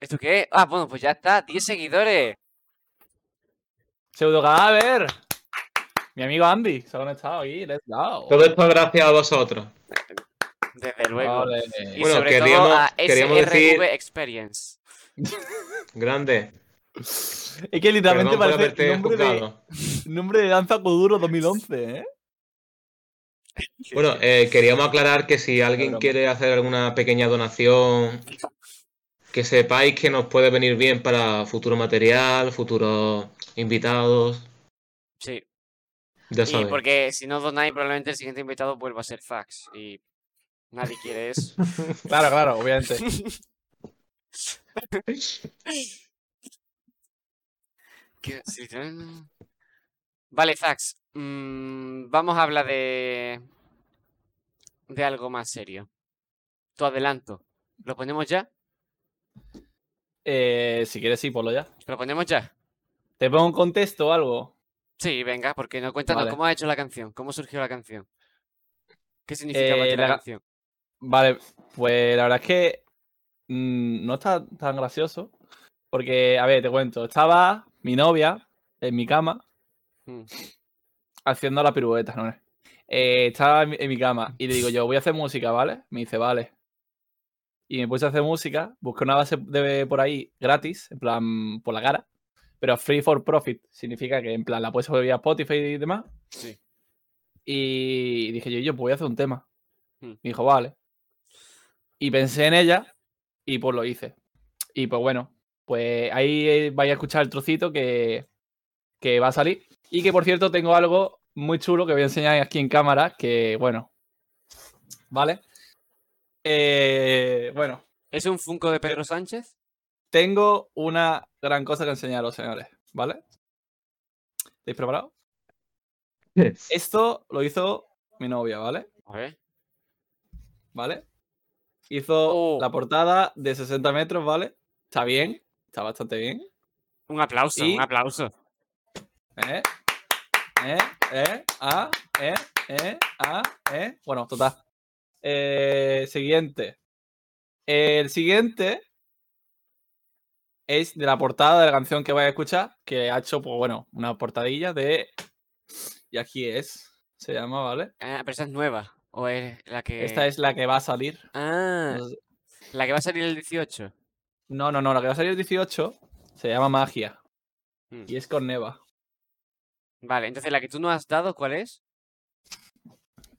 Speaker 1: ¿Esto qué es? Ah, bueno, pues ya está. 10 seguidores.
Speaker 3: pseudo cadáver. Mi amigo Andy se ha conectado aquí, let's go.
Speaker 2: Todo esto gracias a vosotros.
Speaker 1: Desde luego. Y
Speaker 2: Bueno,
Speaker 1: sobre
Speaker 2: queríamos-
Speaker 1: todo a
Speaker 2: queríamos
Speaker 1: SRV
Speaker 2: decir-
Speaker 1: Experience.
Speaker 2: Grande.
Speaker 3: Es que literalmente
Speaker 2: Perdón
Speaker 3: parece nombre de, nombre de Danza Kuduro 2011, ¿eh?
Speaker 2: Bueno, eh, queríamos aclarar que si alguien quiere hacer alguna pequeña donación, que sepáis que nos puede venir bien para futuro material, futuros invitados.
Speaker 1: Sí.
Speaker 2: Ya
Speaker 1: Y
Speaker 2: sabéis.
Speaker 1: porque si no donáis, probablemente el siguiente invitado vuelva a ser Fax. Y nadie quiere eso. [laughs]
Speaker 3: Claro, claro, obviamente. [laughs]
Speaker 1: Vale, Fax. mm, vamos a hablar de. de algo más serio. Tu adelanto. ¿Lo ponemos ya?
Speaker 3: Eh, si quieres, sí, ponlo ya.
Speaker 1: ¿Lo ponemos ya?
Speaker 3: ¿Te pongo un contexto o algo?
Speaker 1: Sí, venga, porque no cuéntanos
Speaker 3: Vale.
Speaker 1: cómo has hecho la canción, cómo surgió la canción. ¿Qué significa para
Speaker 3: Eh,
Speaker 1: la canción?
Speaker 3: Vale, pues la verdad es que mm, no está tan gracioso. Porque, a ver, te cuento. Estaba mi novia en mi cama
Speaker 1: Mm.
Speaker 3: haciendo la pirueta, ¿no? Eh, estaba en mi, en mi cama y le digo yo, voy a hacer música, ¿vale? Me dice, vale. Y me puse a hacer música, busqué una base de por ahí gratis, en plan, por la cara. Pero free for profit significa que en plan la puedes subir a Spotify y demás.
Speaker 1: Sí.
Speaker 3: Y dije yo, yo pues voy a hacer un tema.
Speaker 1: Hmm.
Speaker 3: Me dijo, vale. Y pensé en ella y pues lo hice. Y pues bueno, pues ahí eh, vais a escuchar el trocito que, que va a salir. Y que por cierto tengo algo muy chulo que voy a enseñar aquí en cámara, que bueno. ¿Vale? Eh, bueno,
Speaker 1: ¿Es un Funko de Pedro Sánchez?
Speaker 3: tengo una gran cosa que enseñaros, señores. ¿Vale? ¿Estáis preparados? Esto lo hizo mi novia, ¿vale?
Speaker 1: Ver.
Speaker 3: ¿Vale? Hizo
Speaker 1: Oh.
Speaker 3: la portada de 60 metros, ¿vale? Está bien, está bastante bien.
Speaker 1: Un aplauso,
Speaker 3: Y-
Speaker 1: un aplauso.
Speaker 3: ¿Eh? ¿Eh? ¿Eh? ¿Ah? ¿Eh? ¿Eh? ¿Ah? ¿Eh? Bueno, total. Eh, siguiente. El siguiente es de la portada de la canción que vais a escuchar, que ha hecho, pues bueno, una portadilla de... Y aquí es, se llama, ¿vale?
Speaker 1: Ah, pero esa es nueva. ¿O es la que.?
Speaker 3: Esta es la que va a salir.
Speaker 1: Ah,
Speaker 3: No sé-
Speaker 1: la que va a salir el 18.
Speaker 3: No, no, no, la que va a salir el 18 se llama Magia.
Speaker 1: Mm.
Speaker 3: Y es con Neva.
Speaker 1: Vale, entonces la que tú no has dado, ¿cuál es?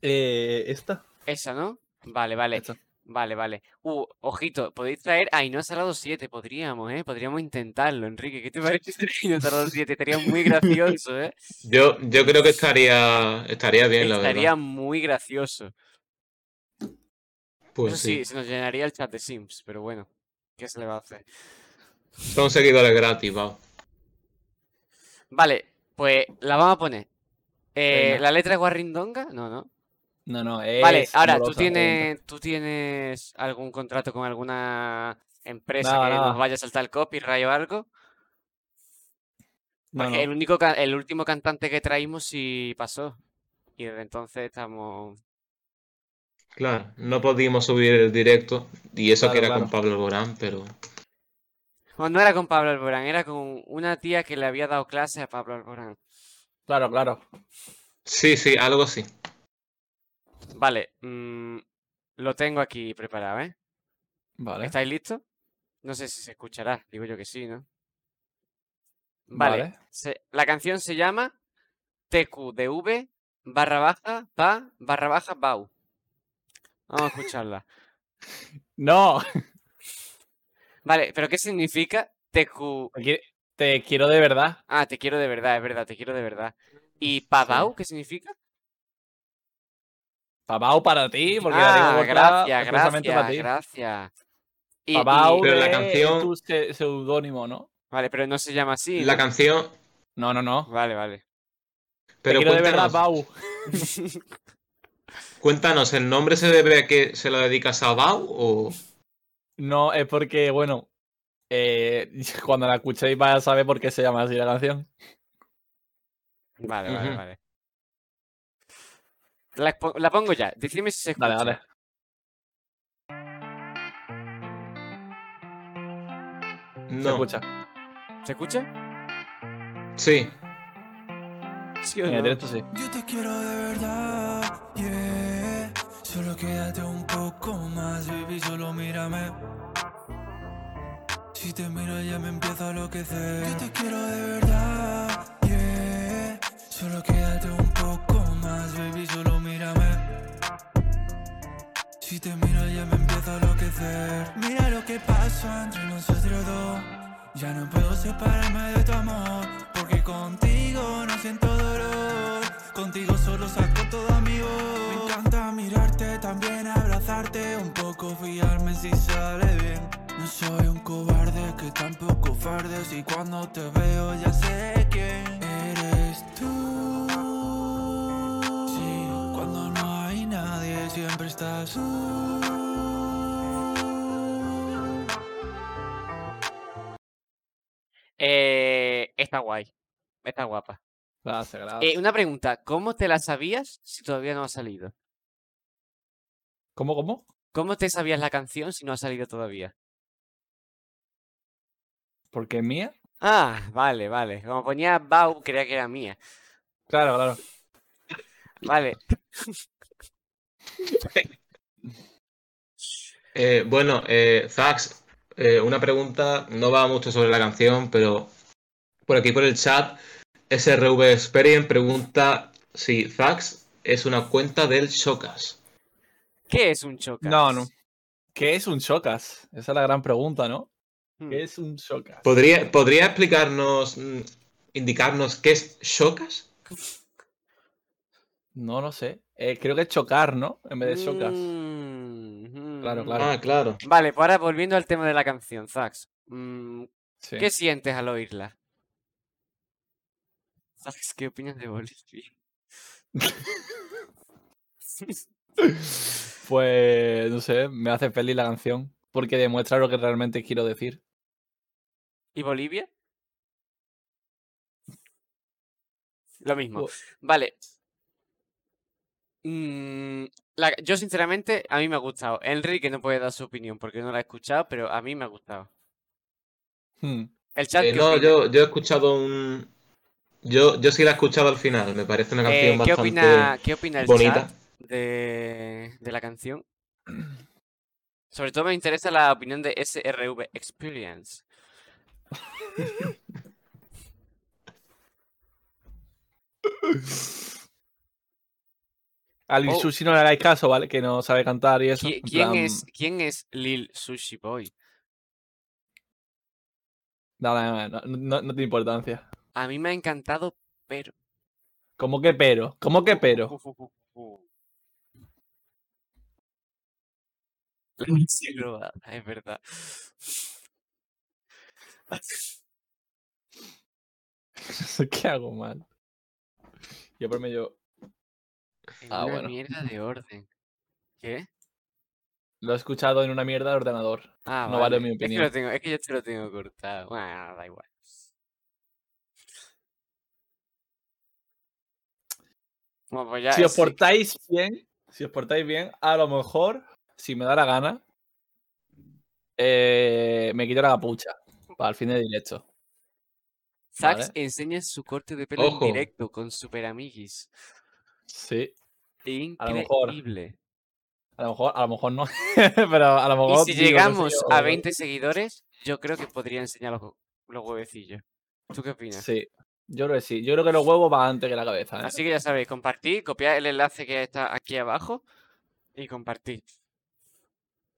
Speaker 3: Eh, esta.
Speaker 1: Esa, ¿no? Vale, vale.
Speaker 3: Esta.
Speaker 1: Vale, vale. Uh, ojito, podéis traer. Ay, no has salado 7, podríamos, ¿eh? Podríamos intentarlo, Enrique. ¿Qué te [laughs] parece si no has salado 7? Estaría muy gracioso, ¿eh?
Speaker 2: Yo, yo creo que estaría, estaría bien, la
Speaker 1: Estaría
Speaker 2: verdad.
Speaker 1: muy gracioso.
Speaker 2: Pues
Speaker 1: Eso sí,
Speaker 2: sí.
Speaker 1: se nos llenaría el chat de Sims, pero bueno, ¿qué se le va a hacer?
Speaker 2: Son seguidores gratis, va.
Speaker 1: Vale, pues la vamos a poner. Eh. ¿La letra es Guarrindonga? No, no.
Speaker 3: No, no, es.
Speaker 1: Vale, ahora, ¿tú
Speaker 3: pregunta.
Speaker 1: tienes, ¿tú tienes algún contrato con alguna empresa
Speaker 3: Nada,
Speaker 1: que
Speaker 3: nada.
Speaker 1: nos vaya a saltar el copyright o algo?
Speaker 3: No,
Speaker 1: Porque
Speaker 3: no.
Speaker 1: el único el último cantante que traímos sí pasó. Y desde entonces estamos.
Speaker 2: Claro, no podíamos subir el directo y eso que
Speaker 3: Claro,
Speaker 2: era con. Pablo Alborán, pero
Speaker 1: Bueno, no era con Pablo Alborán, era con una tía que le había dado clases a Pablo Alborán.
Speaker 3: Claro, claro.
Speaker 2: sí, sí, algo así.
Speaker 1: Vale, mm, lo tengo aquí preparado, ¿eh?
Speaker 3: Vale.
Speaker 1: ¿Estáis listos? No sé si se escuchará, digo yo que sí, ¿no? Vale,
Speaker 3: Vale.
Speaker 1: se- la canción se llama TQDV barra baja pa barra baja bau. Vamos a escucharla.
Speaker 3: No,
Speaker 1: Vale, pero ¿qué significa TQ?
Speaker 3: te qui- te quiero de verdad.
Speaker 1: Ah, te quiero de verdad, es verdad, te quiero de verdad. ¿Y pabau qué significa?
Speaker 3: Papau para ti, porque la
Speaker 1: Ah, gracias,
Speaker 3: expresamente para
Speaker 1: gracias,
Speaker 3: ti.
Speaker 1: gracias. Y-
Speaker 3: Papau
Speaker 1: y-
Speaker 2: Pero la
Speaker 3: es
Speaker 2: canción-
Speaker 3: tu se- seudónimo, ¿no?
Speaker 1: Vale, pero no se llama así.
Speaker 2: La
Speaker 1: ¿no?
Speaker 2: canción,
Speaker 3: No, no, no.
Speaker 1: Vale, vale.
Speaker 2: pero
Speaker 3: te quiero de verdad,
Speaker 2: cuéntanos,
Speaker 3: Pau. [laughs]
Speaker 2: cuéntanos, ¿el nombre se debe a que se lo dedicas a Bau o...?
Speaker 3: No, es porque, bueno, eh, [laughs] cuando la escuchéis vais a saber por qué se llama así la canción.
Speaker 1: Vale, vale, vale. La, pongo ya. Decidme si se escucha.
Speaker 3: Dale, dale. Se
Speaker 2: No,
Speaker 3: escucha.
Speaker 1: ¿Se escucha?
Speaker 2: sí,
Speaker 1: ¿Sí o no?
Speaker 3: directo sí.
Speaker 4: Yo te quiero de verdad, yeah. Solo quédate un poco más, baby, solo mírame. Si te miro ya me empiezo a enloquecer. Yo te quiero de verdad, yeah. Solo quédate un poco más, baby, solo mírame. Si te miro ya me empiezo a enloquecer. Mira lo que pasa entre nosotros dos. Ya no puedo separarme de tu amor, porque contigo no siento dolor. Contigo solo saco todo mi voz. Me encanta mirarte, también abrazarte, un poco fiarme si sale bien. No soy un cobarde que tampoco fardes y cuando te veo ya sé quién eres tú. Sí, cuando no hay nadie siempre estás tú.
Speaker 1: Eh, está guay. Está guapa.
Speaker 3: Gracias, gracias.
Speaker 1: Eh, una pregunta. ¿Cómo te la sabías si todavía no ha salido?
Speaker 3: ¿Cómo, cómo?
Speaker 1: ¿Cómo te sabías la canción si no ha salido todavía?
Speaker 3: ¿Porque es mía?
Speaker 1: Ah, vale, vale. Como ponía Bau, creía que era mía.
Speaker 3: Claro, claro.
Speaker 1: Vale. [laughs]
Speaker 2: Eh, bueno, eh, Zax, eh, una pregunta, no va mucho sobre la canción, pero por aquí por el chat, SRV Experience pregunta si Zax es una cuenta del Shocas.
Speaker 1: ¿Qué es un chocas?
Speaker 3: No, no. ¿Qué es un chocas? Esa es la gran pregunta, ¿no?
Speaker 1: Hmm.
Speaker 3: ¿Qué es un chocas?
Speaker 2: ¿Podría, ¿podría explicarnos, mm, indicarnos qué es Shocas?
Speaker 3: No lo sé. Eh, creo que es chocar, ¿no? En vez de chocas.
Speaker 1: Mm,
Speaker 3: Claro,
Speaker 1: mm.
Speaker 3: claro.
Speaker 2: Ah, claro.
Speaker 1: Vale, pues ahora volviendo al tema de la canción, Zax. mm,
Speaker 3: Sí.
Speaker 1: ¿Qué sientes al oírla? Zax, ¿qué opinas de Bolivia? [laughs]
Speaker 3: Pues, no sé, me hace feliz la canción. Porque demuestra lo que realmente quiero decir.
Speaker 1: ¿Y Bolivia? [laughs] Lo mismo. Vale. Mm, la- yo sinceramente, a mí me ha gustado. Enrique no puede dar su opinión porque no la he escuchado, pero a mí me ha gustado.
Speaker 3: Hmm.
Speaker 1: El chat,
Speaker 2: Eh,
Speaker 1: ¿qué
Speaker 2: no, yo, yo he escuchado un... Yo, yo sí la he escuchado al final, me parece una
Speaker 1: Eh,
Speaker 2: canción
Speaker 1: ¿qué
Speaker 2: bastante
Speaker 1: opina, ¿Qué opina el
Speaker 2: bonita.
Speaker 1: chat de, de la canción? Sobre todo me interesa la opinión de SRV Experience. [laughs] [laughs] [laughs]
Speaker 3: Al
Speaker 1: Oh.
Speaker 3: Sushi no le hagáis caso, ¿vale? Que no sabe cantar y eso.
Speaker 1: ¿Qui-
Speaker 3: en
Speaker 1: ¿Quién
Speaker 3: plan,
Speaker 1: es, ¿Quién es Lil Sushi Boy?
Speaker 3: nada, no, no- no- no tiene importancia.
Speaker 1: A mí me ha encantado, pero...
Speaker 3: ¿Cómo que pero? ¿Cómo que pero? [laughs] [laughs]
Speaker 1: Es verdad. [laughs]
Speaker 3: ¿Qué hago mal? Yo por medio.
Speaker 1: En
Speaker 3: Ah,
Speaker 1: una
Speaker 3: bueno.
Speaker 1: mierda de orden. ¿Qué?
Speaker 3: Lo he escuchado en una mierda de ordenador.
Speaker 1: Ah,
Speaker 3: No vale mi
Speaker 1: Es que,
Speaker 3: opinión.
Speaker 1: tengo, es que yo te lo tengo cortado. Bueno, da igual. Bueno, pues ya,
Speaker 3: si os
Speaker 1: sí.
Speaker 3: portáis bien, si os portáis bien, a lo mejor, si me da la gana, eh, me quito la capucha para el fin de directo.
Speaker 1: Zax
Speaker 3: Vale.
Speaker 1: enseña su corte de pelo
Speaker 2: Ojo.
Speaker 1: en directo con Super Amiguis.
Speaker 3: Sí,
Speaker 1: Increíble.
Speaker 3: A lo mejor. a lo mejor, a lo mejor no, [laughs] pero a lo
Speaker 1: Y
Speaker 3: mejor.
Speaker 1: si
Speaker 3: digo que sí,
Speaker 1: llegamos a 20 seguidores, yo creo que podría enseñar los, los huevecillos. ¿Tú qué opinas?
Speaker 3: Sí, yo creo que sí. Yo creo que los huevos van antes que la cabeza. ¿eh?
Speaker 1: Así que ya sabéis, compartid, copiad el enlace que está aquí abajo y compartid.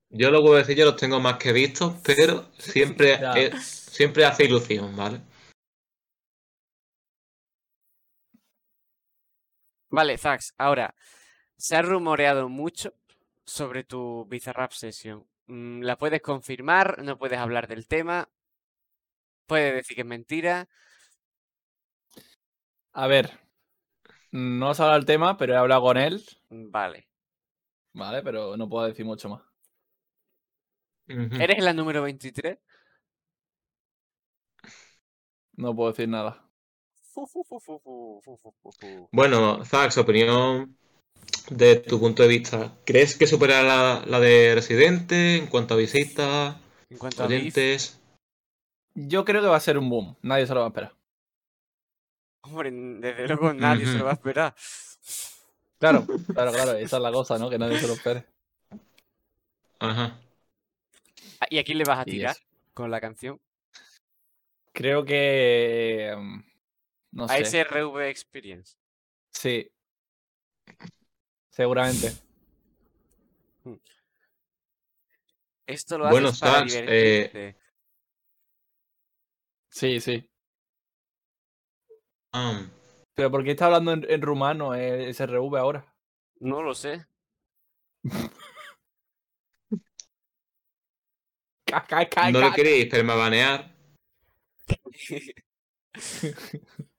Speaker 2: Yo los huevecillos los tengo más que vistos, pero [laughs] siempre, eh, siempre hace ilusión, ¿vale?
Speaker 1: Vale, Zax, ahora, se ha rumoreado mucho sobre tu Bizarrap Session. Mm, ¿La puedes confirmar? ¿No puedes hablar del tema? ¿Puedes decir que es mentira?
Speaker 3: A ver, no os habla el tema, pero he hablado con él,
Speaker 1: Vale.
Speaker 3: ¿vale? Pero no puedo decir mucho más.
Speaker 1: ¿Eres la número 23?
Speaker 3: No puedo decir nada.
Speaker 2: Bueno, Zax, opinión de tu punto de vista. ¿Crees que supera la, la de Residente en cuanto a visitas,
Speaker 1: En cuanto a
Speaker 2: oyentes?
Speaker 3: Yo creo que va a ser un boom. Nadie se lo va a esperar.
Speaker 1: hombre, desde luego nadie se lo va a esperar.
Speaker 3: Claro, [laughs] claro, claro. Esa es la cosa, ¿no? Que nadie se lo espere.
Speaker 2: Ajá.
Speaker 1: Ah, ¿Y a quién le vas a tirar con la canción?
Speaker 3: Creo que. Mm, No
Speaker 1: A
Speaker 3: sé.
Speaker 1: ese RV Experience.
Speaker 3: Sí. Seguramente.
Speaker 1: Esto lo
Speaker 2: Bueno,
Speaker 1: haces para
Speaker 2: Zax, eh.
Speaker 3: Sí, sí.
Speaker 2: Ah,
Speaker 3: Pero ¿por qué está hablando en, en rumano eh, SRV ahora?
Speaker 1: No lo sé. [laughs]
Speaker 2: No lo queréis permabanear. [laughs] [laughs]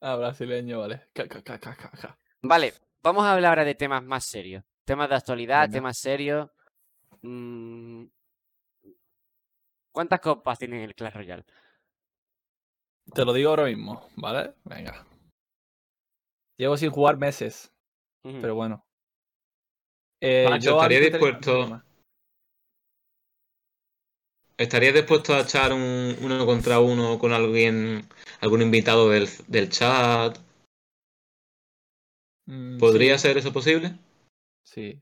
Speaker 3: Ah, brasileño, vale. Ca, ca, ca.
Speaker 1: Vale, vamos a hablar ahora de temas más serios. Temas de actualidad,
Speaker 3: Venga.
Speaker 1: temas serios. Mm, ¿Cuántas copas tiene el Clash Royale?
Speaker 3: Te lo digo ahora mismo, ¿vale? Venga. Llevo sin jugar meses, pero bueno. Eh,
Speaker 2: Macho,
Speaker 3: yo
Speaker 2: estaría dispuesto- ¿Estarías dispuesto a echar un uno contra uno con alguien, algún invitado del, del chat?
Speaker 3: Mm,
Speaker 2: ¿Podría
Speaker 3: sí,
Speaker 2: ser eso posible?
Speaker 3: Sí,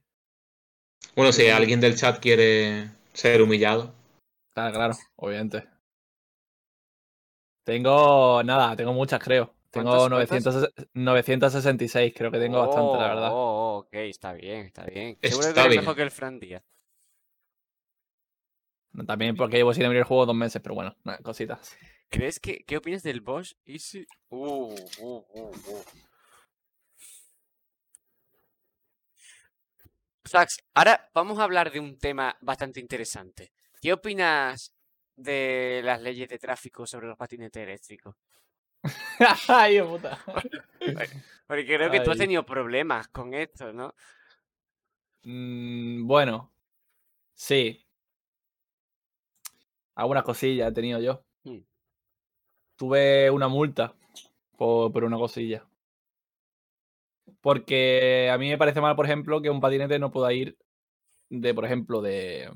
Speaker 2: Bueno, si alguien del chat quiere ser humillado.
Speaker 3: claro, claro, obviamente. Tengo, nada, tengo muchas, creo. Tengo
Speaker 1: ¿Cuántas, cuántas?
Speaker 3: 900 966, creo que tengo bastante, la verdad.
Speaker 1: Oh, oh, ok, está bien, está bien.
Speaker 2: Está
Speaker 1: Seguro que mejor que el Fran Díaz.
Speaker 3: También porque llevo sin abrir el juego dos meses, pero bueno, cositas.
Speaker 1: ¿Crees que, qué opinas del Bosch Easy? Uh, uh, uh, uh. Zax, ahora vamos a hablar de un tema bastante interesante. ¿Qué opinas de las leyes de tráfico sobre los patinetes eléctricos? [laughs]
Speaker 3: ¡Ay, puta!
Speaker 1: Porque creo que tú has tenido problemas con esto, ¿no?
Speaker 3: Mm, bueno, sí. Algunas cosillas he tenido yo. Tuve una multa por, por una cosilla. Porque a mí me parece mal, por ejemplo, que un patinete no pueda ir de, por ejemplo, de,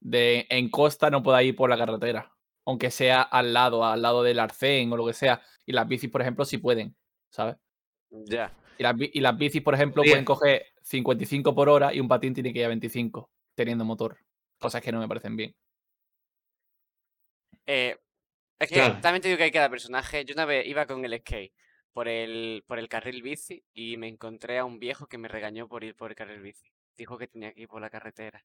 Speaker 3: de en costa no pueda ir por la carretera. Aunque sea al lado, al lado del arcén o lo que sea. Y las bicis, por ejemplo, sí pueden, ¿sabes?
Speaker 1: Ya.
Speaker 3: Y las, y las bicis, por ejemplo,
Speaker 2: Bien.
Speaker 3: pueden coger 55 por hora y un patín tiene que ir a 25, teniendo motor. Cosas que no me parecen bien.
Speaker 1: Eh, es que
Speaker 2: Claro.
Speaker 1: también te digo que hay cada personaje. Yo una vez iba con el skate por el, por el carril bici y me encontré a un viejo que me regañó por ir por el carril bici. Dijo que tenía que ir por la carretera.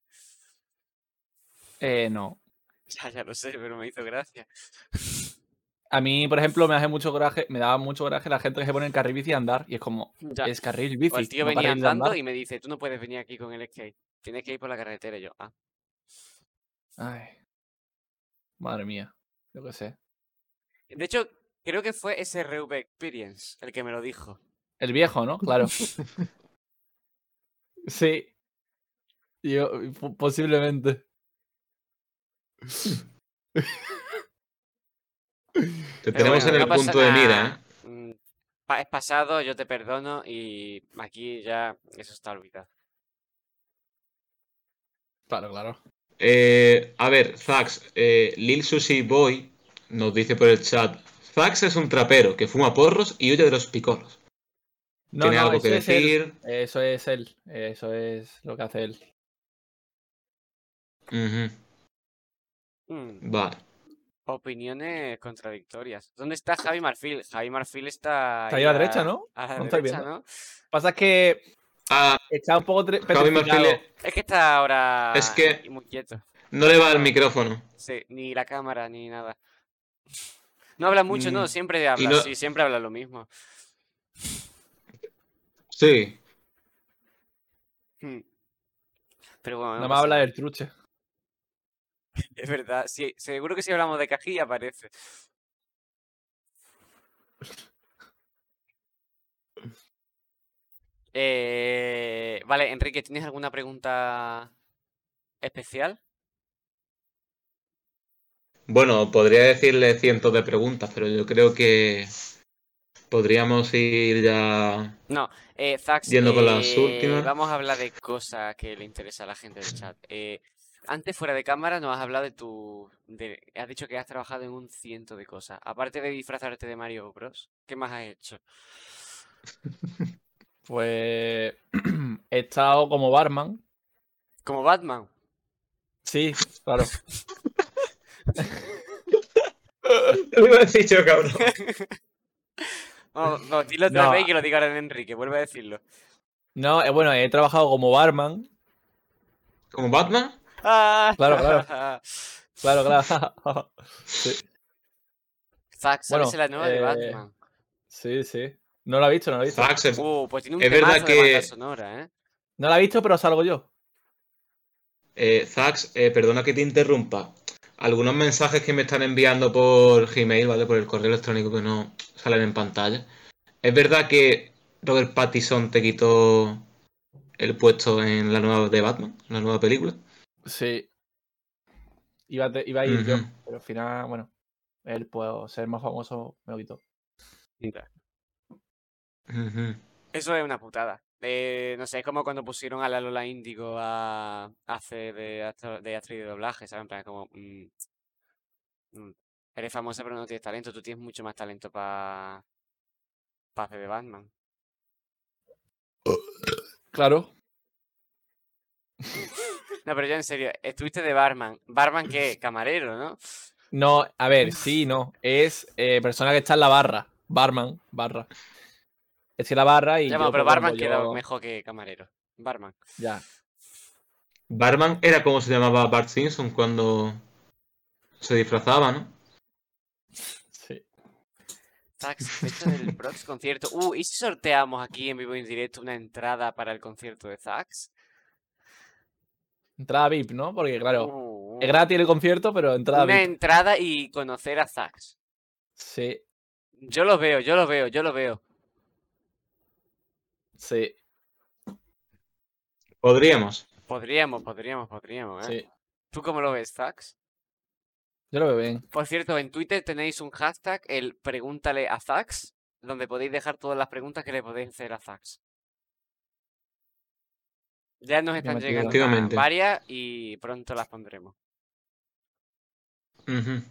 Speaker 3: Eh, no. [laughs]
Speaker 1: Ya, ya lo sé, pero me hizo gracia.
Speaker 3: A mí, por ejemplo, me hace mucho coraje, me daba mucho coraje la gente que se pone en carril bici a andar y es como, [laughs]
Speaker 1: Ya.
Speaker 3: es carril bici.
Speaker 1: O el tío
Speaker 3: no
Speaker 1: venía andando y me dice, tú no puedes venir aquí con el skate. Tienes que ir por la carretera. Y yo, ah.
Speaker 3: Ay. Madre mía. Yo qué sé.
Speaker 1: De hecho, Creo que fue SRV Experience el que me lo dijo.
Speaker 3: El viejo, ¿no? Claro. [laughs] Sí. Yo, po- posiblemente.
Speaker 2: Te tenemos
Speaker 1: bueno,
Speaker 2: en el
Speaker 1: no
Speaker 2: punto de mira. ¿eh?
Speaker 1: Mm, pa- Es pasado, yo te perdono y aquí ya eso está olvidado.
Speaker 3: Claro, claro.
Speaker 2: Eh, a ver, Zax, eh, Lil Sushi Boy nos dice por el chat: Zax es un trapero que fuma porros y huye de los picolos.
Speaker 3: No,
Speaker 2: ¿Tiene
Speaker 3: no,
Speaker 2: algo que
Speaker 3: es
Speaker 2: decir?
Speaker 3: Eso es él. Eso es lo que hace él.
Speaker 2: Ujú,
Speaker 1: Mm,
Speaker 2: Vale.
Speaker 1: Opiniones contradictorias. ¿Dónde está Javi Marfil? Javi Marfil está.
Speaker 3: Está ahí a la derecha, ¿no?
Speaker 1: A la
Speaker 3: ¿No viendo?
Speaker 1: ¿no?
Speaker 3: Pasa que
Speaker 2: Ah,
Speaker 3: está un poco
Speaker 2: Javi Marfil eh,
Speaker 1: Es que está ahora.
Speaker 2: Es que-
Speaker 1: muy quieto.
Speaker 2: no le va el micrófono.
Speaker 1: Sí, ni la cámara ni nada. No habla mucho, no,
Speaker 3: Mm,
Speaker 1: siempre habla,
Speaker 2: no-
Speaker 1: sí, siempre habla lo mismo.
Speaker 2: Sí.
Speaker 1: Hmm. Pero bueno, no
Speaker 3: Nada más
Speaker 1: pasa
Speaker 3: habla del truche. [laughs]
Speaker 1: Es verdad, sí, seguro que si hablamos de cajilla aparece. Eh, vale, Enrique, ¿tienes alguna pregunta especial?
Speaker 2: Bueno, podría decirle cientos de preguntas, pero yo creo que podríamos ir ya.
Speaker 1: No, eh, Zax,
Speaker 2: Yendo con las
Speaker 1: eh,
Speaker 2: últimas.
Speaker 1: vamos a hablar de cosas que le interesa a la gente del chat. Eh, antes, fuera de cámara, nos has hablado de tu... De, has dicho que has trabajado en un ciento de cosas. Aparte de disfrazarte de Mario Bros, ¿qué más has hecho? [laughs]
Speaker 3: Pues [clears throat] he estado como barman.
Speaker 1: Como Batman.
Speaker 3: Sí, claro. [laughs]
Speaker 2: Lo iba a decir yo, cabrón. [laughs]
Speaker 1: Vamos, vamos, dilo otra
Speaker 3: No.
Speaker 1: vez y que lo diga ahora en Enrique, vuelve a decirlo.
Speaker 3: No, eh, bueno, he trabajado como barman.
Speaker 2: ¿Como Batman?
Speaker 1: Ah,
Speaker 3: Claro, claro. [laughs] Claro, claro. [laughs] sí,
Speaker 1: Zax, ¿sabes
Speaker 3: Bueno,
Speaker 1: la nueva de
Speaker 3: eh,
Speaker 1: Batman?
Speaker 3: sí, sí. No la he visto, no la he visto.
Speaker 2: Zax es-
Speaker 1: Uh, pues tiene un
Speaker 2: es verdad
Speaker 1: temazo de banda
Speaker 2: que-
Speaker 1: sonora, ¿eh?
Speaker 3: No la he visto, pero salgo yo.
Speaker 2: Eh, Zax, eh, perdona que te interrumpa. Algunos mensajes que me están enviando por Gmail, ¿vale? Por el correo electrónico que no salen en pantalla. ¿Es verdad que Robert Pattinson te quitó el puesto en la nueva de Batman, en la nueva película?
Speaker 3: Sí. Iba a, te- iba a ir yo, pero al final, bueno, él, pues, ser más famoso me lo quitó.
Speaker 2: Ujú.
Speaker 1: Eso es una putada. Eh, no sé, es como cuando pusieron a la Lola Índigo a, a hacer de, actor- de actriz de doblaje, ¿sabes? En plan, como... mm, mm, eres famosa pero no tienes talento. Tú tienes mucho más talento para pa hacer de Batman.
Speaker 3: Claro. [laughs]
Speaker 1: No, pero yo en serio, estuviste de barman. ¿Barman qué? Camarero, ¿no?
Speaker 3: No, a ver, sí, no. Es eh, persona que está en la barra. Barman, barra. Es en la barra y.
Speaker 1: Ya,
Speaker 3: yo,
Speaker 1: pero barman
Speaker 3: pues
Speaker 1: queda
Speaker 3: yo-
Speaker 1: mejor que camarero. Barman.
Speaker 3: Ya.
Speaker 2: Batman era como se llamaba Bart Simpson cuando se disfrazaba, ¿no?
Speaker 3: Sí.
Speaker 1: Tax, fecha del próximo concierto. [laughs] Uh, ¿y si sorteamos aquí en vivo y en directo una entrada para el concierto de Zax?
Speaker 3: Entrada VIP, ¿no? Porque, claro,
Speaker 1: Uh,
Speaker 3: es gratis el concierto, pero entrada
Speaker 1: una
Speaker 3: VIP.
Speaker 1: entrada y conocer a Zax.
Speaker 3: Sí,
Speaker 1: Yo lo veo, yo lo veo, yo lo veo.
Speaker 3: Sí,
Speaker 2: Podríamos.
Speaker 1: Podríamos, podríamos, podríamos, ¿eh?
Speaker 3: sí.
Speaker 1: ¿Tú cómo lo ves, Zax?
Speaker 3: Yo lo veo bien.
Speaker 1: Por cierto, en Twitter tenéis un hashtag, el pregúntale a Zax, donde podéis dejar todas las preguntas que le podéis hacer a Zax. Ya nos están llegando varias y pronto las pondremos.
Speaker 2: Ujú.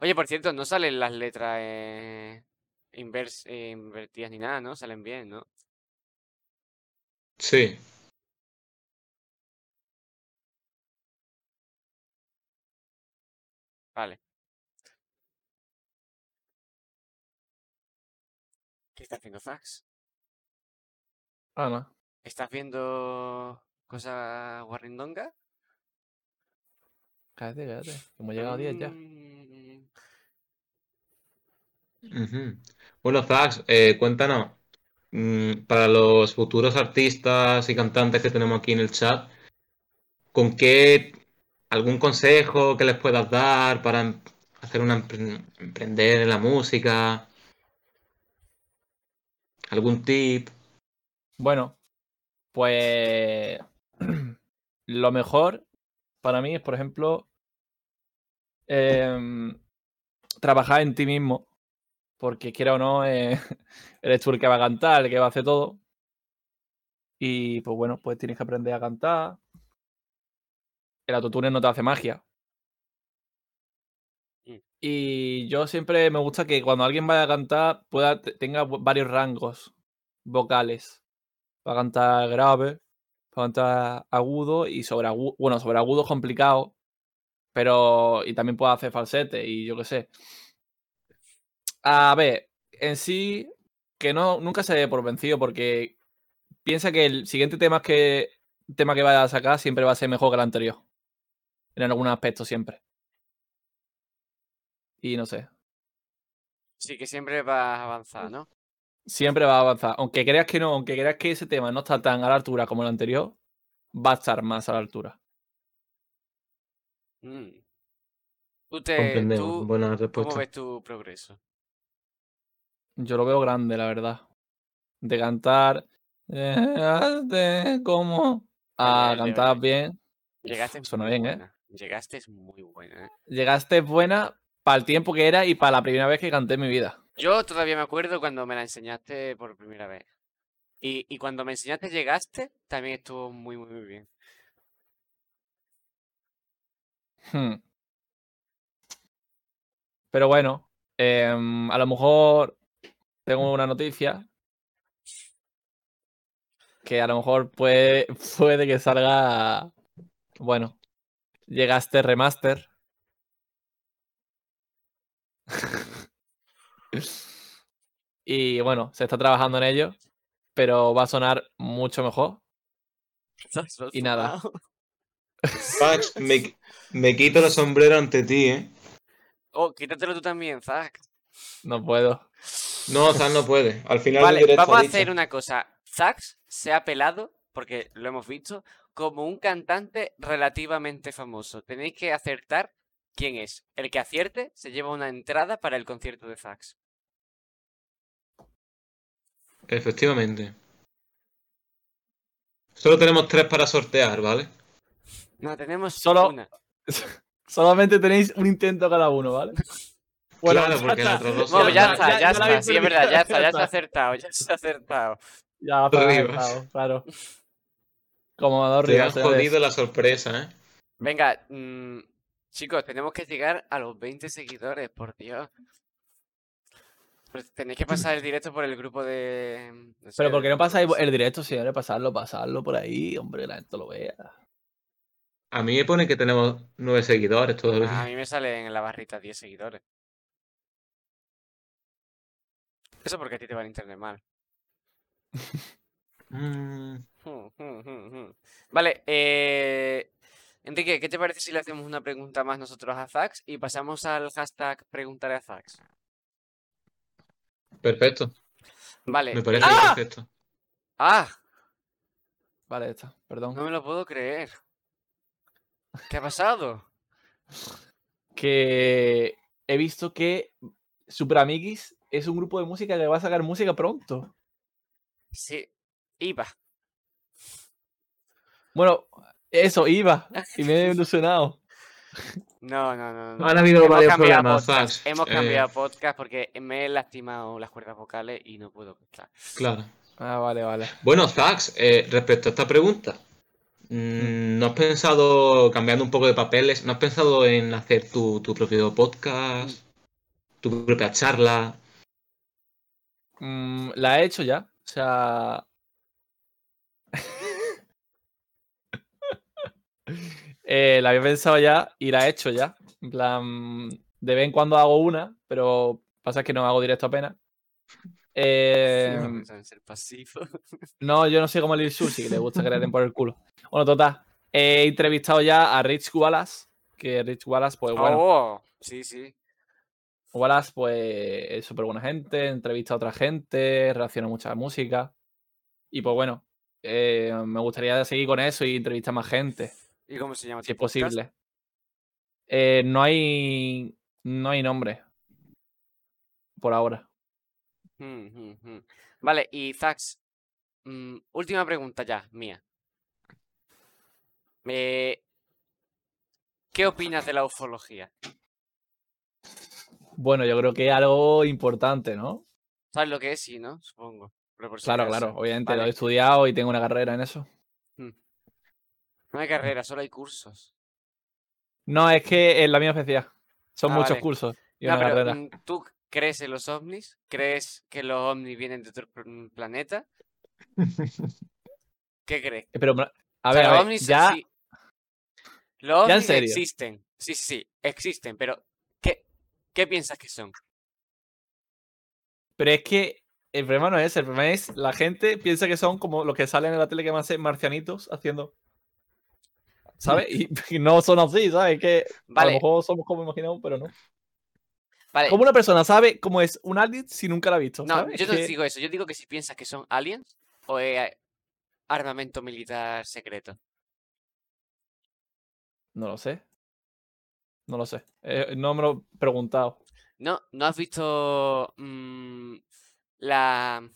Speaker 1: Oye, por cierto, no salen las letras eh, invers- eh, invertidas ni nada, ¿no? Salen bien, ¿no?
Speaker 2: Sí.
Speaker 1: Vale. ¿Qué está haciendo Zax?
Speaker 3: Ah, no.
Speaker 1: ¿Estás viendo cosas guarrindonga?
Speaker 3: Cállate, cállate. Hemos llegado a 10 ya.
Speaker 1: Mm,
Speaker 2: Ujú. Bueno, Zax, eh, cuéntanos, para los futuros artistas y cantantes que tenemos aquí en el chat, ¿con qué algún consejo que les puedas dar para em- hacer una empre- emprender en la música. ¿Algún tip?
Speaker 3: Bueno, pues [clears throat] lo mejor para mí es, por ejemplo, em, trabajar en ti mismo, porque quiera o no, eh, eres [laughs] tú el que va a cantar, el que va a hacer todo. Y pues bueno, pues tienes que aprender a cantar. El autotune no te hace magia.
Speaker 1: Mm.
Speaker 3: Y yo siempre me gusta que cuando alguien vaya a cantar pueda te- tenga varios rangos vocales. Para cantar grave, para cantar agudo y sobre agudo. Bueno, sobre agudo es complicado. Pero. Y también puede hacer falsete y yo qué sé. A ver, en sí, que no, nunca se dé por vencido porque piensa que el siguiente tema que, tema que vaya a sacar siempre va a ser mejor que el anterior. En algún aspecto siempre. Y no sé.
Speaker 1: Sí, que siempre vas a avanzar, ¿no?
Speaker 3: Siempre va a avanzar. Aunque creas que no, aunque creas que ese tema no está tan a la altura como el anterior, va a estar más a la altura.
Speaker 1: Mm. Tú te,
Speaker 2: Comprendemos.
Speaker 1: tú,
Speaker 2: Buena
Speaker 1: ¿cómo ves tu progreso?
Speaker 3: Yo lo veo grande, la verdad. De cantar. "Déjate [laughs] como. A
Speaker 1: Vale,
Speaker 3: cantar
Speaker 1: vale.
Speaker 3: bien.
Speaker 1: Llegaste
Speaker 3: Suena
Speaker 1: muy
Speaker 3: bien, ¿eh?
Speaker 1: buena. Llegaste muy buena, ¿eh?
Speaker 3: Llegaste buena para el tiempo que era y para la primera vez que canté en mi vida.
Speaker 1: Yo todavía me acuerdo cuando me la enseñaste por primera vez. Y, y cuando me enseñaste llegaste, también estuvo muy, muy, muy bien.
Speaker 3: Hmm. Pero bueno, em, a lo mejor tengo una noticia que a lo mejor puede, [laughs] puede que salga. Bueno, llegaste remaster. [laughs] y bueno, se está trabajando en ello, pero va a sonar mucho mejor. [laughs] Y nada.
Speaker 2: Pax, me, me quito el sombrero ante ti, ¿eh?
Speaker 1: Oh, quítatelo tú también, Zack.
Speaker 3: No puedo.
Speaker 2: No, Zan no puede. Al final
Speaker 1: Vale, vamos a
Speaker 2: dicho.
Speaker 1: hacer una cosa. Zax se ha pelado, porque lo hemos visto, como un cantante relativamente famoso. Tenéis que acertar quién es. El que acierte se lleva una entrada para el concierto de Zax.
Speaker 2: Efectivamente. Solo tenemos tres para sortear, ¿vale?
Speaker 1: No, tenemos
Speaker 3: Solo-
Speaker 1: una. [laughs]
Speaker 3: Solamente tenéis un intento cada uno, ¿vale? [laughs]
Speaker 2: Claro,
Speaker 3: ya
Speaker 2: porque
Speaker 3: está.
Speaker 2: las otras dos
Speaker 1: Bueno,
Speaker 2: son-
Speaker 1: ya
Speaker 2: ya-
Speaker 1: está, ya, está. Sí, es verdad, ya está,
Speaker 3: ya
Speaker 1: ha
Speaker 3: está.
Speaker 1: acertado, ya se ha acertado.
Speaker 3: Ya,
Speaker 2: Rivas.
Speaker 3: acertado, claro. Como dos
Speaker 2: Te han jodido la sorpresa, ¿eh?
Speaker 1: Venga, mm, chicos, tenemos que llegar a los 20 seguidores, por Dios. Pues tenéis que pasar el directo por el grupo de. no sé,
Speaker 3: Pero ¿por qué no pasáis el directo, señores? Pasarlo, pasarlo por ahí, hombre, la gente lo vea.
Speaker 2: A mí me pone que tenemos nueve seguidores
Speaker 1: A
Speaker 2: todavía.
Speaker 1: mí me sale en la barrita 10 seguidores. Eso porque a ti te va el internet mal. [laughs]
Speaker 2: Mm,
Speaker 1: Hmm, hmm, hmm. Vale, eh... Enrique, ¿qué te parece si le hacemos una pregunta más nosotros a Zax y pasamos al hashtag preguntaré a Zax?
Speaker 2: perfecto.
Speaker 1: Vale.
Speaker 2: Me parece
Speaker 3: ¡Ah!
Speaker 2: perfecto.
Speaker 1: ¡Ah!
Speaker 3: Vale, está, perdón.
Speaker 1: No me lo puedo creer. ¿Qué ha pasado?
Speaker 3: Que he visto que Super Amiguis es un grupo de música que va a sacar música pronto.
Speaker 1: Sí, iba.
Speaker 3: Bueno, eso, iba. [laughs] Y me he ilusionado.
Speaker 1: No, no, no. no.
Speaker 2: Han habido
Speaker 1: Hemos
Speaker 2: varios problemas,
Speaker 1: podcast. Hemos
Speaker 2: Eh,
Speaker 1: cambiado podcast porque me he lastimado las cuerdas vocales y no puedo cantar.
Speaker 2: Claro.
Speaker 3: Ah, vale, vale.
Speaker 2: Bueno, Zax, eh, respecto a esta pregunta, mm, ¿no has pensado, cambiando un poco de papeles, ¿no has pensado en hacer tu, tu propio podcast, tu propia charla?
Speaker 3: Mm, la he hecho ya. O sea. [laughs] Eh, la había pensado ya y la he hecho ya. En plan, de vez en cuando hago una, pero pasa que no hago directo apenas. Eh, [laughs]
Speaker 1: No,
Speaker 3: yo no soy como Lil Susi, que le gusta que le den por el culo. Bueno, total. He entrevistado ya a Rich Wallace, que Rich Wallace, pues bueno,
Speaker 1: Oh, sí, sí.
Speaker 3: Wallace, pues es súper buena gente, entrevista a otra gente, reacciona mucho a la música. Y pues bueno, eh, me gustaría seguir con eso y entrevistar a más gente,
Speaker 1: ¿Y cómo se llama
Speaker 3: si es posible. Eh, no hay No hay nombre. Por ahora.
Speaker 1: Mm, mm, mm. Vale, y Zax, última pregunta ya, mía. Eh, ¿Qué opinas de la ufología?
Speaker 3: Bueno, yo creo que es algo importante, ¿no?
Speaker 1: ¿Sabes lo que es? Sí, ¿no? Supongo. por
Speaker 3: Claro, claro. Obviamente lo he estudiado y tengo una carrera en eso.
Speaker 1: No hay carrera, solo hay cursos.
Speaker 3: No, es que es la misma especialidad. Son
Speaker 1: Ah,
Speaker 3: muchos
Speaker 1: vale.
Speaker 3: cursos y
Speaker 1: No,
Speaker 3: una
Speaker 1: pero,
Speaker 3: carrera.
Speaker 1: mm, ¿tú crees en los ovnis? ¿Crees que los ovnis vienen de otro pl- planeta? ¿Qué crees?
Speaker 3: Eh, Pero, a
Speaker 1: O sea,
Speaker 3: ver, a
Speaker 1: los
Speaker 3: ver,
Speaker 1: ovnis
Speaker 3: ya,
Speaker 1: sí- Los
Speaker 3: ya en
Speaker 1: ovnis
Speaker 3: serio.
Speaker 1: existen. Sí, sí, sí, existen, pero ¿qué, piensas que son?
Speaker 3: pero es que el problema no es ese, el problema es la gente piensa que son como los que salen en la tele que van a ser marcianitos haciendo. ¿Sabes? [laughs] Y, y [laughs] no son así, ¿sabes? Que a lo mejor somos como imaginamos, pero no.
Speaker 1: vale.
Speaker 3: ¿Cómo una persona sabe cómo es un alien si nunca la ha visto?
Speaker 1: No,
Speaker 3: ¿sabes?
Speaker 1: yo no
Speaker 3: que-
Speaker 1: digo eso. Yo digo que si piensas que son aliens o es armamento militar secreto.
Speaker 3: No lo sé. No lo sé. Eh, no me lo he preguntado.
Speaker 1: ¿No, ¿no has visto mm, la,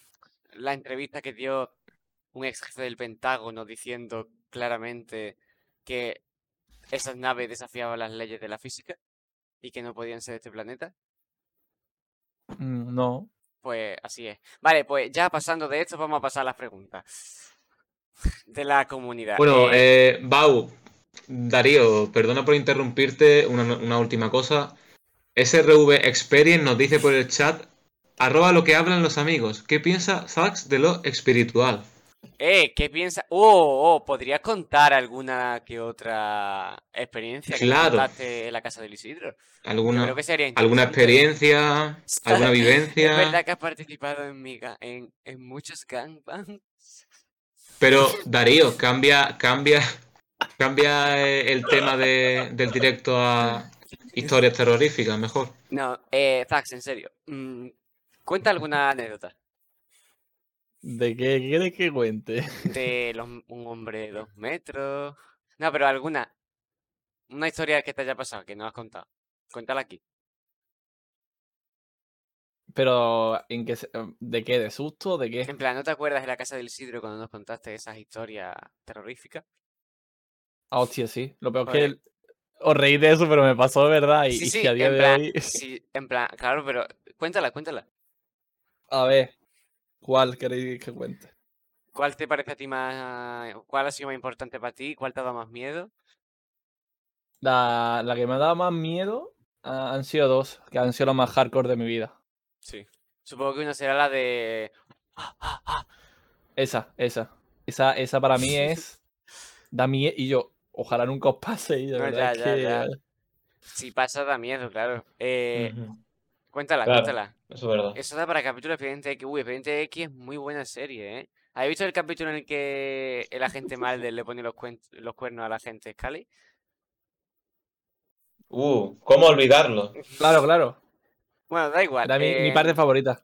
Speaker 1: la entrevista que dio un ex jefe del Pentágono diciendo claramente que esas naves desafiaban las leyes de la física y que no podían ser de este planeta?
Speaker 3: Mm, No.
Speaker 1: Pues así es. Vale, pues ya pasando de esto, vamos a pasar a las preguntas de la comunidad.
Speaker 2: Bueno,
Speaker 1: Eh,
Speaker 2: eh, Bau, Darío, perdona por interrumpirte, una, una última cosa. SRV Experience nos dice por el chat, arroba lo que hablan los amigos. ¿Qué piensa Zax de lo espiritual?
Speaker 1: eh, ¿qué piensas? Oh, oh, ¿podrías contar alguna que otra experiencia que
Speaker 2: Claro.
Speaker 1: contaste en la casa del Isidro?
Speaker 2: ¿Alguna,
Speaker 1: creo que sería
Speaker 2: alguna experiencia? [laughs] ¿Alguna
Speaker 1: Es
Speaker 2: vivencia?
Speaker 1: verdad que has participado en, mi en muchos gangbangs.
Speaker 2: Pero [laughs] Darío, cambia, cambia, cambia eh, el tema de- del directo a historias terroríficas, mejor.
Speaker 1: No, eh, Zax, en serio. mm, cuenta alguna anécdota
Speaker 3: ¿De qué quieres que cuente?
Speaker 1: de los- un hombre de dos metros. No, pero alguna. Una historia que te haya pasado, que no has contado. Cuéntala aquí.
Speaker 3: Pero, ¿en qué se- ¿de qué? ¿De susto? ¿De qué?
Speaker 1: En plan, ¿no te acuerdas de la casa del Isidro cuando nos contaste esas historias terroríficas?
Speaker 3: Ah, hostia, sí. Lo peor es que el- os reí de eso, pero me pasó de verdad. Y,
Speaker 1: Sí,
Speaker 3: y
Speaker 1: sí,
Speaker 3: que a día
Speaker 1: en
Speaker 3: de
Speaker 1: plan,
Speaker 3: hoy. [laughs]
Speaker 1: sí, en plan, claro, pero cuéntala, cuéntala.
Speaker 3: A ver, ¿cuál queréis que cuente?
Speaker 1: ¿Cuál te parece a ti más, cuál ha sido más importante para ti? ¿Cuál te ha dado más miedo?
Speaker 3: La, la que me ha dado más miedo ah, han sido dos, que han sido las más hardcore de mi vida.
Speaker 1: Sí. Supongo que una será la de...
Speaker 3: Esa, esa. Esa, esa para mí [laughs] es. Da miedo. Y yo, ojalá nunca os pase. Y de
Speaker 1: No,
Speaker 3: verdad
Speaker 1: ya,
Speaker 3: es
Speaker 1: ya,
Speaker 3: que.
Speaker 1: ya. Si pasa da miedo, claro. Eh, Cuéntala,
Speaker 2: Claro.
Speaker 1: cuéntala.
Speaker 2: Eso es verdad.
Speaker 1: Eso da para capítulo de Expediente X. Uy, Expediente X es muy buena serie, ¿eh? ¿Habéis visto el capítulo en el que el agente [laughs] Mulder le pone los, cuernos a la agente Scully?
Speaker 2: Uh, ¿cómo olvidarlo? [laughs]
Speaker 3: Claro, claro.
Speaker 1: Bueno, da igual.
Speaker 3: Era mi, mi
Speaker 1: eh,
Speaker 3: parte favorita.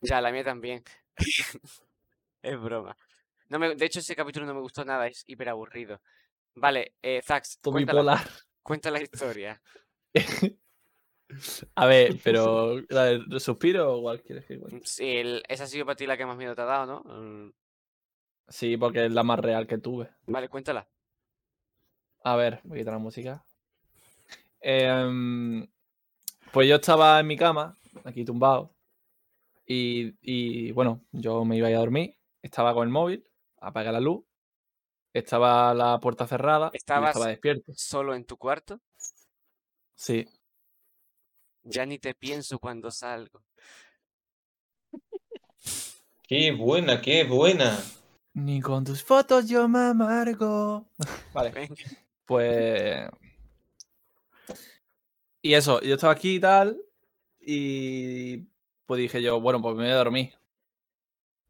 Speaker 1: Ya, la mía también. [laughs] Es broma. No me, de hecho, ese capítulo no me gustó nada, es hiper aburrido. Vale, eh, Zax, [laughs] cuenta la historia. [laughs]
Speaker 3: A ver, [laughs] pero. ¿La de suspiro o cuál quieres que cuente?
Speaker 1: Sí, el- esa ha sido para ti la que más miedo te ha dado, ¿no? Mm,
Speaker 3: Sí, porque es la más real que tuve.
Speaker 1: Vale, cuéntala.
Speaker 3: A ver, voy a quitar la música. Em, pues yo estaba en mi cama, aquí tumbado. Y, y, bueno, yo me iba a ir a dormir. Estaba con el móvil, apagué la luz. Estaba la puerta cerrada.
Speaker 1: Estabas-
Speaker 3: estaba despierto.
Speaker 1: Solo en tu cuarto.
Speaker 3: Sí.
Speaker 1: Ya ni te pienso cuando salgo.
Speaker 2: Qué buena, qué buena.
Speaker 3: Ni con tus fotos yo me amargo. [laughs] Vale.
Speaker 1: Venga.
Speaker 3: Pues. Y eso, yo estaba aquí y tal. Y pues dije yo, bueno, pues me voy a dormir.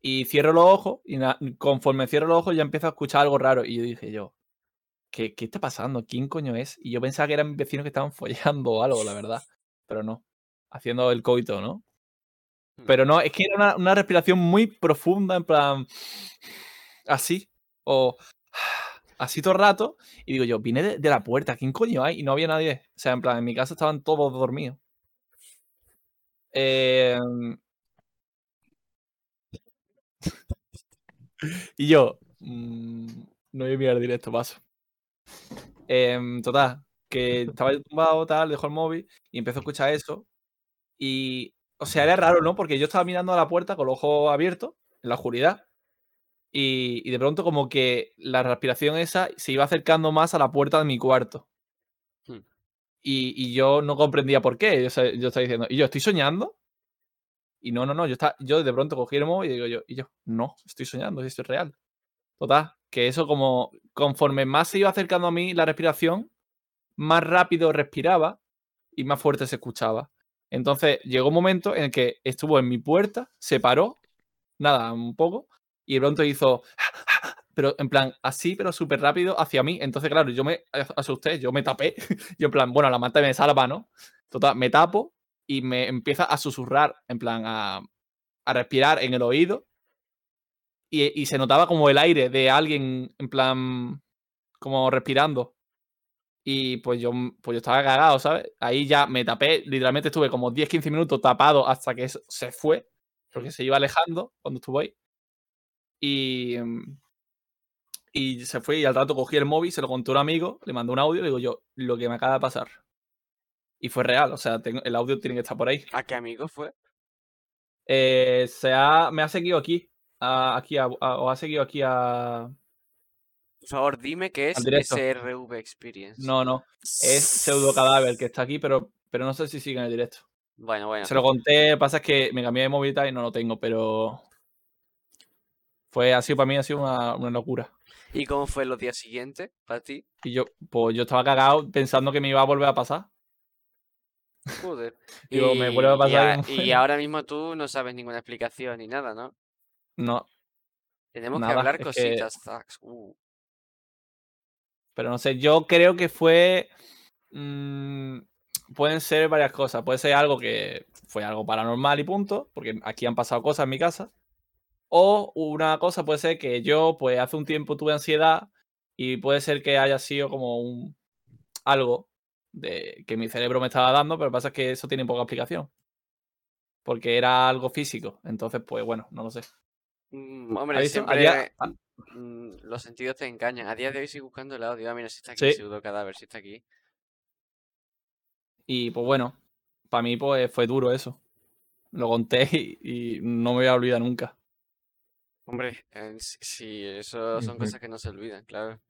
Speaker 3: Y cierro los ojos. Y conforme cierro los ojos ya empiezo a escuchar algo raro. Y yo dije yo, ¿qué, qué está pasando? ¿Quién coño es? Y yo pensaba que eran mis vecinos que estaban [laughs] follando o algo, la verdad. Pero no. Haciendo el coito, ¿no? Pero no, es que era una, una respiración muy profunda, en plan. Así. O. [sighs] así todo el rato. Y digo yo, vine de, de la puerta, ¿quién coño hay? Y no había nadie. O sea, en plan, en mi casa estaban todos dormidos. Em, [laughs] y yo, mm, no voy a mirar directo, paso. Em, total, que estaba yo tumbado, tal, dejo el móvil y empiezo a escuchar eso. Y, o sea, era raro, ¿no? Porque yo estaba mirando a la puerta con los ojos abiertos, en la oscuridad. Y, y de pronto como que la respiración esa se iba acercando más a la puerta de mi cuarto.
Speaker 1: Hmm.
Speaker 3: Y, y yo no comprendía por qué. Yo, yo estaba diciendo, ¿y yo estoy soñando? Y no, no, no, yo, está, yo de pronto cogí el móvil y digo yo, y yo, no, estoy soñando, esto es real. Total, que eso como conforme más se iba acercando a mí la respiración, más rápido respiraba y más fuerte se escuchaba. Entonces llegó un momento en el que estuvo en mi puerta, se paró, nada, un poco, y de pronto hizo, [laughs] pero en plan así, pero súper rápido hacia mí. Entonces, claro, yo me asusté, yo me tapé, [laughs] yo en plan, bueno, la manta me salva, ¿no? Total, me tapo y me empieza a susurrar, en plan, a, a respirar en el oído. Y, y se notaba como el aire de alguien, en plan, como respirando. Y pues yo, pues yo estaba cagado, ¿sabes? Ahí ya me tapé, literalmente estuve como 10-15 minutos tapado hasta que se fue, porque se iba alejando cuando estuvo ahí. Y, mm, y se fue y al rato cogí el móvil, se lo conté a un amigo, le mandé un audio y le digo yo, lo que me acaba de pasar. Y fue real, o sea, tengo- el audio tiene que estar por ahí.
Speaker 1: ¿A qué amigo fue?
Speaker 3: Eh, se ha, me ha seguido aquí, a- aquí a- a- o ha seguido aquí a...
Speaker 1: Por favor, dime qué es. SRV Experience.
Speaker 3: No, no, es Pseudo Cadáver que está aquí, pero, pero no sé si sigue en el directo.
Speaker 1: Bueno, bueno.
Speaker 3: Se lo conté, pasa es que me cambié de tal y no lo tengo, pero fue así para mí ha sido una, una locura.
Speaker 1: ¿Y cómo fue los días siguientes para ti?
Speaker 3: Y yo, pues yo estaba cagado pensando que me iba a volver a pasar.
Speaker 1: Joder.
Speaker 3: Digo, me vuelve a
Speaker 1: y a- ahora mismo tú no sabes ninguna explicación ni nada, ¿no?
Speaker 3: No,
Speaker 1: Tenemos
Speaker 3: Nada,
Speaker 1: que hablar
Speaker 3: que-
Speaker 1: cositas, Zax. Uh.
Speaker 3: pero no sé, yo creo que fue. mm, pueden ser varias cosas. Puede ser algo que fue algo paranormal y punto, porque aquí han pasado cosas en mi casa. O una cosa puede ser que yo, pues hace un tiempo tuve ansiedad y puede ser que haya sido como un algo de que mi cerebro me estaba dando, pero lo que pasa es que eso tiene poca explicación. Porque era algo físico. Entonces, pues bueno, no lo sé.
Speaker 1: Mm, hombre, siempre
Speaker 3: día-
Speaker 1: mm, los sentidos te engañan. A día de hoy estoy buscando el audio. Ah, mira, si está aquí,
Speaker 3: Sí.
Speaker 1: pseudo cadáver, si está aquí.
Speaker 3: Y pues bueno, para mí pues fue duro eso. Lo conté y, y no me voy a olvidar nunca.
Speaker 1: Hombre, eh, sí, sí, eso son cosas que no se olvidan, claro.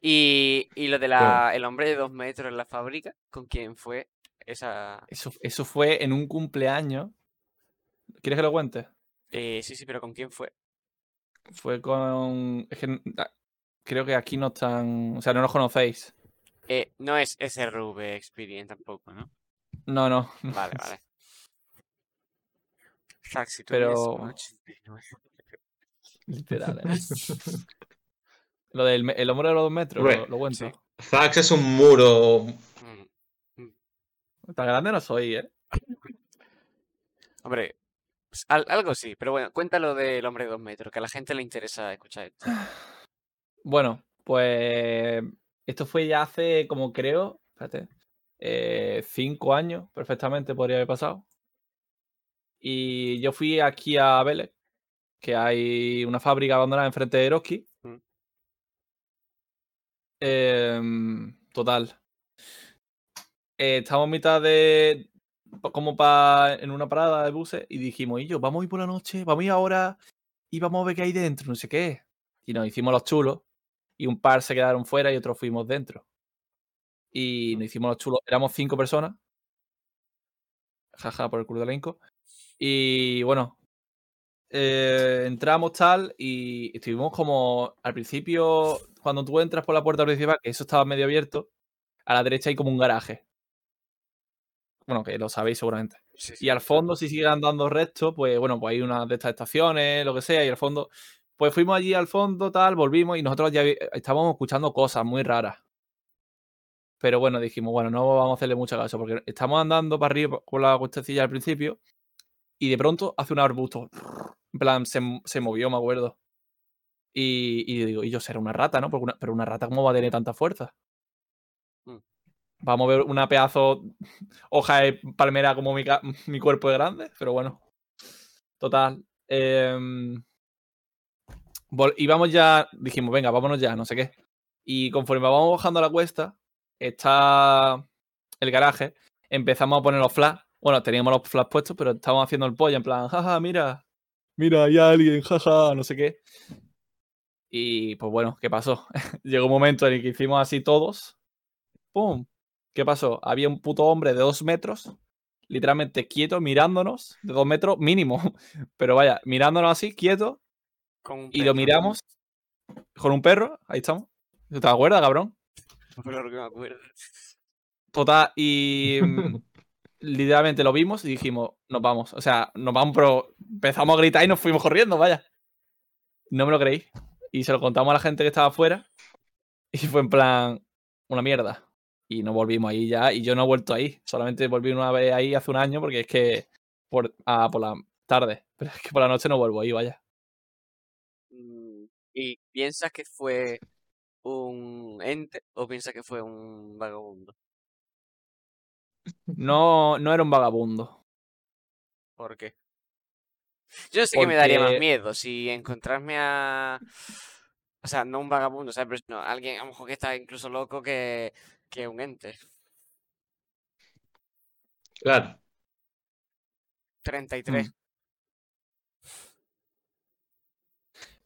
Speaker 1: Y, y lo de la, el hombre de dos metros en la fábrica, ¿con quién fue esa...?
Speaker 3: Eso, eso fue en un cumpleaños. ¿Quieres que lo cuente?
Speaker 1: Eh, sí, sí, pero ¿con quién fue?
Speaker 3: Fue con... es que ah, creo que aquí no están... O sea, no los conocéis.
Speaker 1: Eh, no es SRV Experience tampoco, ¿no?
Speaker 3: No, no. [laughs]
Speaker 1: Vale, vale.
Speaker 3: Pero-
Speaker 1: mides un 89.
Speaker 3: Literal, ¿eh? [laughs] [laughs] Lo del el hombre de los dos metros, lo, lo cuento.
Speaker 1: sí.
Speaker 2: Zax es un muro.
Speaker 1: Mm.
Speaker 3: Tan grande no soy, ¿eh? [laughs]
Speaker 1: Hombre, pues, al- algo sí, pero bueno, cuéntalo del hombre de dos metros, que a la gente le interesa escuchar esto. [sighs]
Speaker 3: Bueno, pues esto fue ya hace como creo, espérate, eh, cinco años perfectamente podría haber pasado. Y yo fui aquí a Vélez, que hay una fábrica abandonada enfrente de Eroski. Em, total. Eh, estamos en mitad de. como para. en una parada de buses y dijimos, y yo, vamos a ir por la noche, vamos a ir ahora y vamos a ver qué hay dentro, no sé qué. Y nos hicimos los chulos y un par se quedaron fuera y otros fuimos dentro. Y nos hicimos los chulos. Éramos cinco personas. Jaja, por el culo del elenco. Y bueno, eh, entramos tal y estuvimos como al principio, cuando tú entras por la puerta principal, que eso estaba medio abierto, a la derecha hay como un garaje. Bueno, que lo sabéis seguramente.
Speaker 1: Sí, sí,
Speaker 3: Y al fondo, si sigue andando recto, pues bueno, pues hay una de estas estaciones, lo que sea, y al fondo, pues fuimos allí al fondo, tal, volvimos y nosotros ya estábamos escuchando cosas muy raras. Pero bueno, dijimos, bueno, no vamos a hacerle mucho caso, porque estamos andando para arriba con la cuestecilla al principio, y de pronto hace un arbusto. En plan, se, se movió, me acuerdo. Y, y digo, y yo será una rata, ¿no? Porque una- pero una rata, ¿cómo va a tener tanta fuerza?
Speaker 1: Mm.
Speaker 3: Vamos a ver una pedazo hoja de palmera como mi, [laughs] mi cuerpo de grande, pero bueno. Total. em, vol- íbamos ya, dijimos, venga, vámonos ya, no sé qué. Y conforme vamos bajando la cuesta, está el garaje, empezamos a poner los flash. Bueno, teníamos los flash puestos, pero estábamos haciendo el pollo en plan, jaja, mira, mira, hay alguien, jaja, no sé qué. Y pues bueno, ¿qué pasó? [laughs] Llegó un momento en el que hicimos así todos. ¡Pum! ¿Qué pasó? Había un puto hombre de dos metros, literalmente quieto, mirándonos, de dos metros mínimo. [laughs] Pero vaya, mirándonos así, quieto,
Speaker 1: Con
Speaker 3: y lo miramos con un perro, ahí estamos. ¿Te acuerdas, cabrón?
Speaker 1: Por que me acuerdo.
Speaker 3: Total, y [laughs] mm, literalmente lo vimos y dijimos, nos vamos. O sea, nos vamos, pero empezamos a gritar y nos fuimos corriendo, vaya. No me lo creí. Y se lo contamos a la gente que estaba afuera. Y fue en plan, una mierda. Y no volvimos ahí ya. Y yo no he vuelto ahí. Solamente volví una vez ahí hace un año porque es que por, ah, por la tarde. [laughs] Pero es que por la noche no vuelvo ahí, vaya.
Speaker 1: Mm, ¿Y piensas que fue un ente o piensas que fue un vagabundo?
Speaker 3: No, no era un vagabundo.
Speaker 1: ¿Por qué? Yo sé que me daría más
Speaker 3: Porque-
Speaker 1: miedo si encontrarme a... O sea, no un vagabundo, ¿sabes? Pero no, alguien a lo mejor que está incluso loco que, que un ente.
Speaker 2: Claro.
Speaker 1: 33.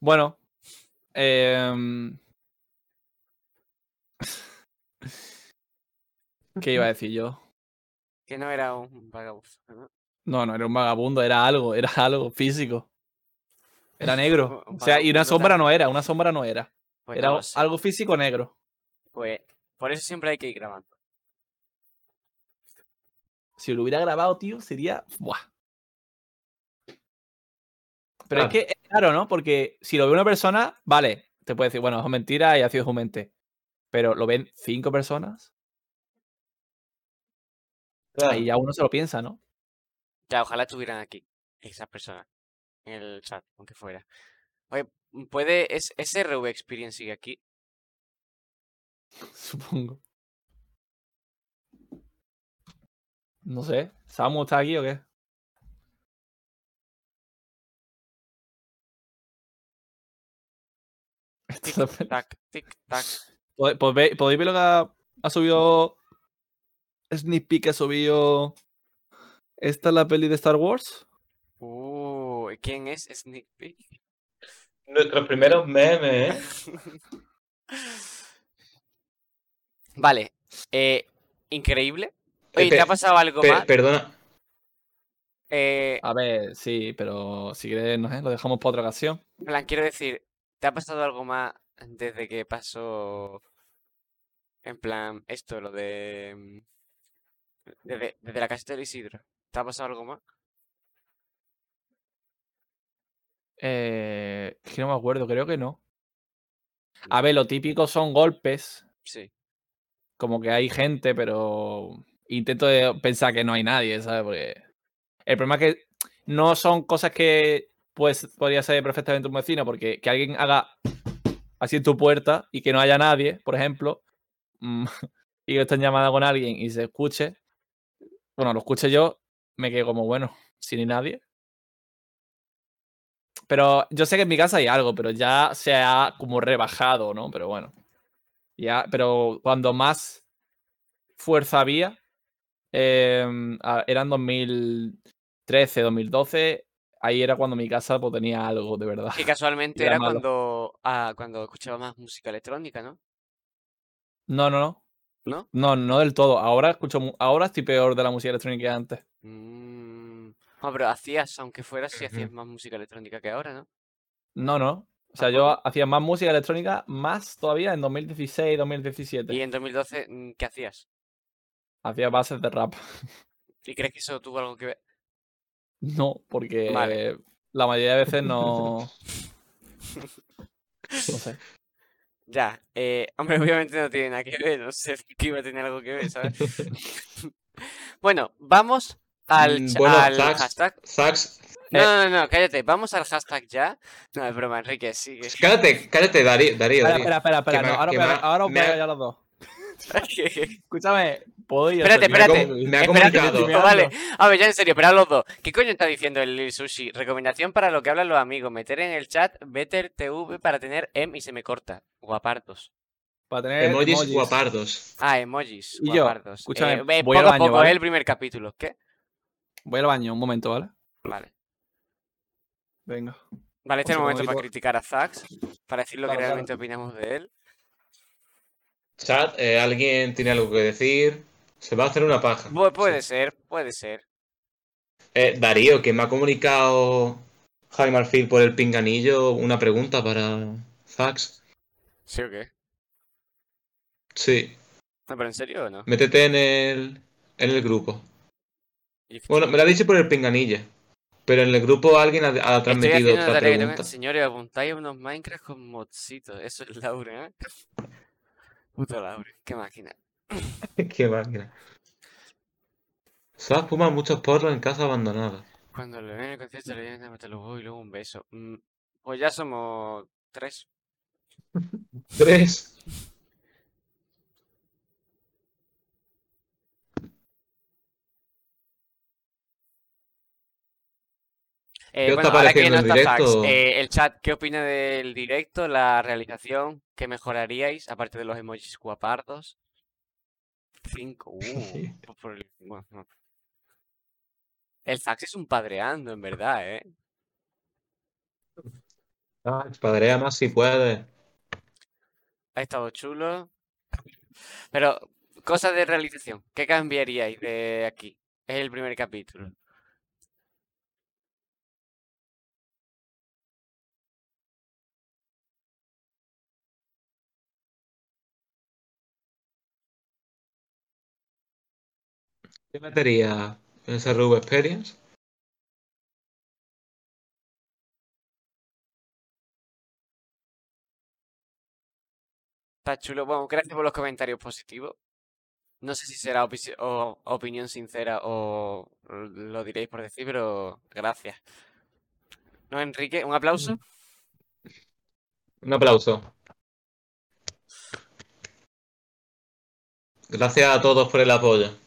Speaker 3: Bueno. em, [laughs] ¿Qué iba a [laughs] decir yo?
Speaker 1: Que no era un vagabundo. ¿no?
Speaker 3: No, no era un vagabundo, era algo, era algo físico. Era [laughs] negro. O sea, y una sombra no era, una sombra no era.
Speaker 1: Pues
Speaker 3: Era
Speaker 1: no
Speaker 3: algo físico negro.
Speaker 1: Pues por eso siempre hay que ir grabando.
Speaker 3: Si lo hubiera grabado, tío, sería. ¡Buah! Pero es
Speaker 2: Claro.
Speaker 3: que es raro, ¿no? Porque si lo ve una persona, vale, te puede decir, bueno, es mentira y ha sido su mente. Pero lo ven cinco personas,
Speaker 2: claro.
Speaker 3: ahí ya uno se lo piensa, ¿no?
Speaker 1: Ya, ojalá estuvieran aquí, esas personas, en el chat, aunque fuera. Oye, ¿puede, es, SRV Experience sigue aquí? [laughs]
Speaker 3: Supongo. No sé. ¿Samu está aquí o qué? [laughs]
Speaker 1: Tic, tac, tic, tac.
Speaker 3: Pues ¿Podéis ver lo que ha, ha subido Sneak Peek? Ha subido. ¿Esta es la peli de Star Wars?
Speaker 1: Uh, ¿quién es Sneak Peek?
Speaker 2: Nuestros primeros memes, ¿eh? [laughs]
Speaker 1: Vale, eh, increíble. Oye, ¿te ha pasado algo más?
Speaker 2: perdona.
Speaker 1: Eh,
Speaker 3: A ver, sí, pero si quieres, no sé, lo dejamos para otra ocasión.
Speaker 1: en plan, quiero decir, ¿te ha pasado algo más desde que pasó, en plan, esto, lo de... mm, Desde, desde la caseta de Isidro? ¿Te ha pasado algo más?
Speaker 3: Eh, es que no me acuerdo, creo que no. A ver, lo típico son golpes,
Speaker 1: Sí.
Speaker 3: como que hay gente, pero intento de pensar que no hay nadie, ¿sabes? Porque el problema es que no son cosas que pues podría ser perfectamente un vecino, porque que alguien haga así en tu puerta y que no haya nadie, por ejemplo, [laughs] y que estén llamada con alguien y se escuche, bueno, lo escuche yo, me quedo como, bueno, si ni nadie. Pero yo sé que en mi casa hay algo, pero ya se ha como rebajado, ¿no? Pero bueno. Ya, pero cuando más fuerza había, a- eran 2013, 2012, ahí era cuando mi casa pues, tenía algo, de verdad.
Speaker 1: Que [laughs] casualmente
Speaker 3: Era
Speaker 1: cuando, ah, cuando escuchaba más música electrónica, ¿no?
Speaker 3: No, no, no.
Speaker 1: ¿No?
Speaker 3: No, no del todo. Ahora escucho, ahora estoy peor de la música electrónica que antes.
Speaker 1: Mm, No, pero hacías, aunque fueras, sí hacías más música electrónica que ahora, ¿no?
Speaker 3: No, no. O sea, yo hacía más música electrónica, más todavía en 2016, 2017.
Speaker 1: Y en 2012, mm, ¿qué hacías?
Speaker 3: Hacía bases de rap.
Speaker 1: ¿Y crees que eso tuvo algo que ver?
Speaker 3: No, porque
Speaker 1: Vale.
Speaker 3: la mayoría de veces no. [laughs] No sé.
Speaker 1: Ya, eh, [laughs] hombre, obviamente no tiene nada que ver, no sé [laughs] que iba a tener algo que ver, ¿sabes? [laughs] bueno, vamos al,
Speaker 2: Mm, bueno,
Speaker 1: al hashtag.
Speaker 2: Zax,
Speaker 1: No,
Speaker 3: Eh.
Speaker 1: no, no, cállate. Vamos al hashtag ya. No, es broma, Enrique, sigue.
Speaker 2: Cállate, cállate, Darío. Darío,
Speaker 3: Espera, espera,
Speaker 2: Darío.
Speaker 3: espera, no,
Speaker 2: me-
Speaker 3: ahora,
Speaker 2: me
Speaker 3: ahora voy
Speaker 2: me
Speaker 3: a los dos. Escúchame, ¿puedo ir a
Speaker 1: espérate.
Speaker 3: servir?
Speaker 2: Me ha
Speaker 1: espérate.
Speaker 2: me ha
Speaker 1: Espérate, vale. A ver, ya en serio, pero a los dos. ¿Qué coño está diciendo el Lil Sushi? Recomendación para lo que hablan los amigos. Meter en el chat Better TV para tener M y se me corta. Guapardos.
Speaker 3: Para tener
Speaker 2: Emojis
Speaker 3: emojis.
Speaker 2: guapardos.
Speaker 1: Ah, emojis.
Speaker 3: Y yo,
Speaker 1: guapardos.
Speaker 3: escúchame,
Speaker 1: Eh,
Speaker 3: voy al
Speaker 1: poco a
Speaker 3: baño,
Speaker 1: poco,
Speaker 3: ¿vale?
Speaker 1: es el primer capítulo. ¿Qué?
Speaker 3: Voy al baño, un momento, ¿vale?
Speaker 1: Vale.
Speaker 3: Venga.
Speaker 1: Vale, este es el
Speaker 3: Un
Speaker 1: momento para criticar a Zax. Para decir lo que
Speaker 3: claro.
Speaker 1: realmente opinamos de él.
Speaker 2: Chat, eh, ¿alguien tiene algo que decir? Se va a hacer una paja.
Speaker 1: Bu- puede ser, puede ser.
Speaker 2: Eh, Darío, que me ha comunicado Jaime Marfil por el pinganillo una pregunta para Fax.
Speaker 1: ¿Sí o qué?
Speaker 2: Sí,
Speaker 1: No, pero en serio o no?
Speaker 2: métete en el, en el grupo. Bueno, me lo ha dicho por el pinganillo. Pero en el grupo alguien ha, ha
Speaker 1: Estoy
Speaker 2: transmitido
Speaker 1: una
Speaker 2: otra
Speaker 1: tarea que tengo-
Speaker 2: pregunta.
Speaker 1: Señores, apuntáis a unos Minecraft con modcitos. Eso es Laure, ¿eh? Puto Laure, qué máquina. [laughs]
Speaker 2: Qué máquina. Solo fuma muchos porros en casa abandonada.
Speaker 1: Cuando le ven el concierto le vienen te lo voy y luego un beso. Mm, Pues ya somos tres. [laughs]
Speaker 2: Tres.
Speaker 1: Eh,
Speaker 2: ¿Qué os
Speaker 1: bueno, ahora que no
Speaker 2: el
Speaker 1: está eh, el chat, ¿qué opina del directo, la realización? ¿Qué mejoraríais? Aparte de los emojis guapardos. Cinco. [laughs] Uh, pues por el- bueno. El fax es un padreando, en verdad, ¿eh?
Speaker 2: Ah, padrea más si puede.
Speaker 1: Ha estado chulo. Pero, cosas de realización. ¿Qué cambiaríais de aquí? Es el primer capítulo.
Speaker 2: ¿Qué metería en Rube Experience?
Speaker 1: Está chulo. Bueno, gracias por los comentarios positivos. No sé si será opi- o- opinión sincera o lo diréis por decir, pero gracias. ¿No, Enrique? ¿Un aplauso?
Speaker 2: Un aplauso. Gracias a todos por el apoyo.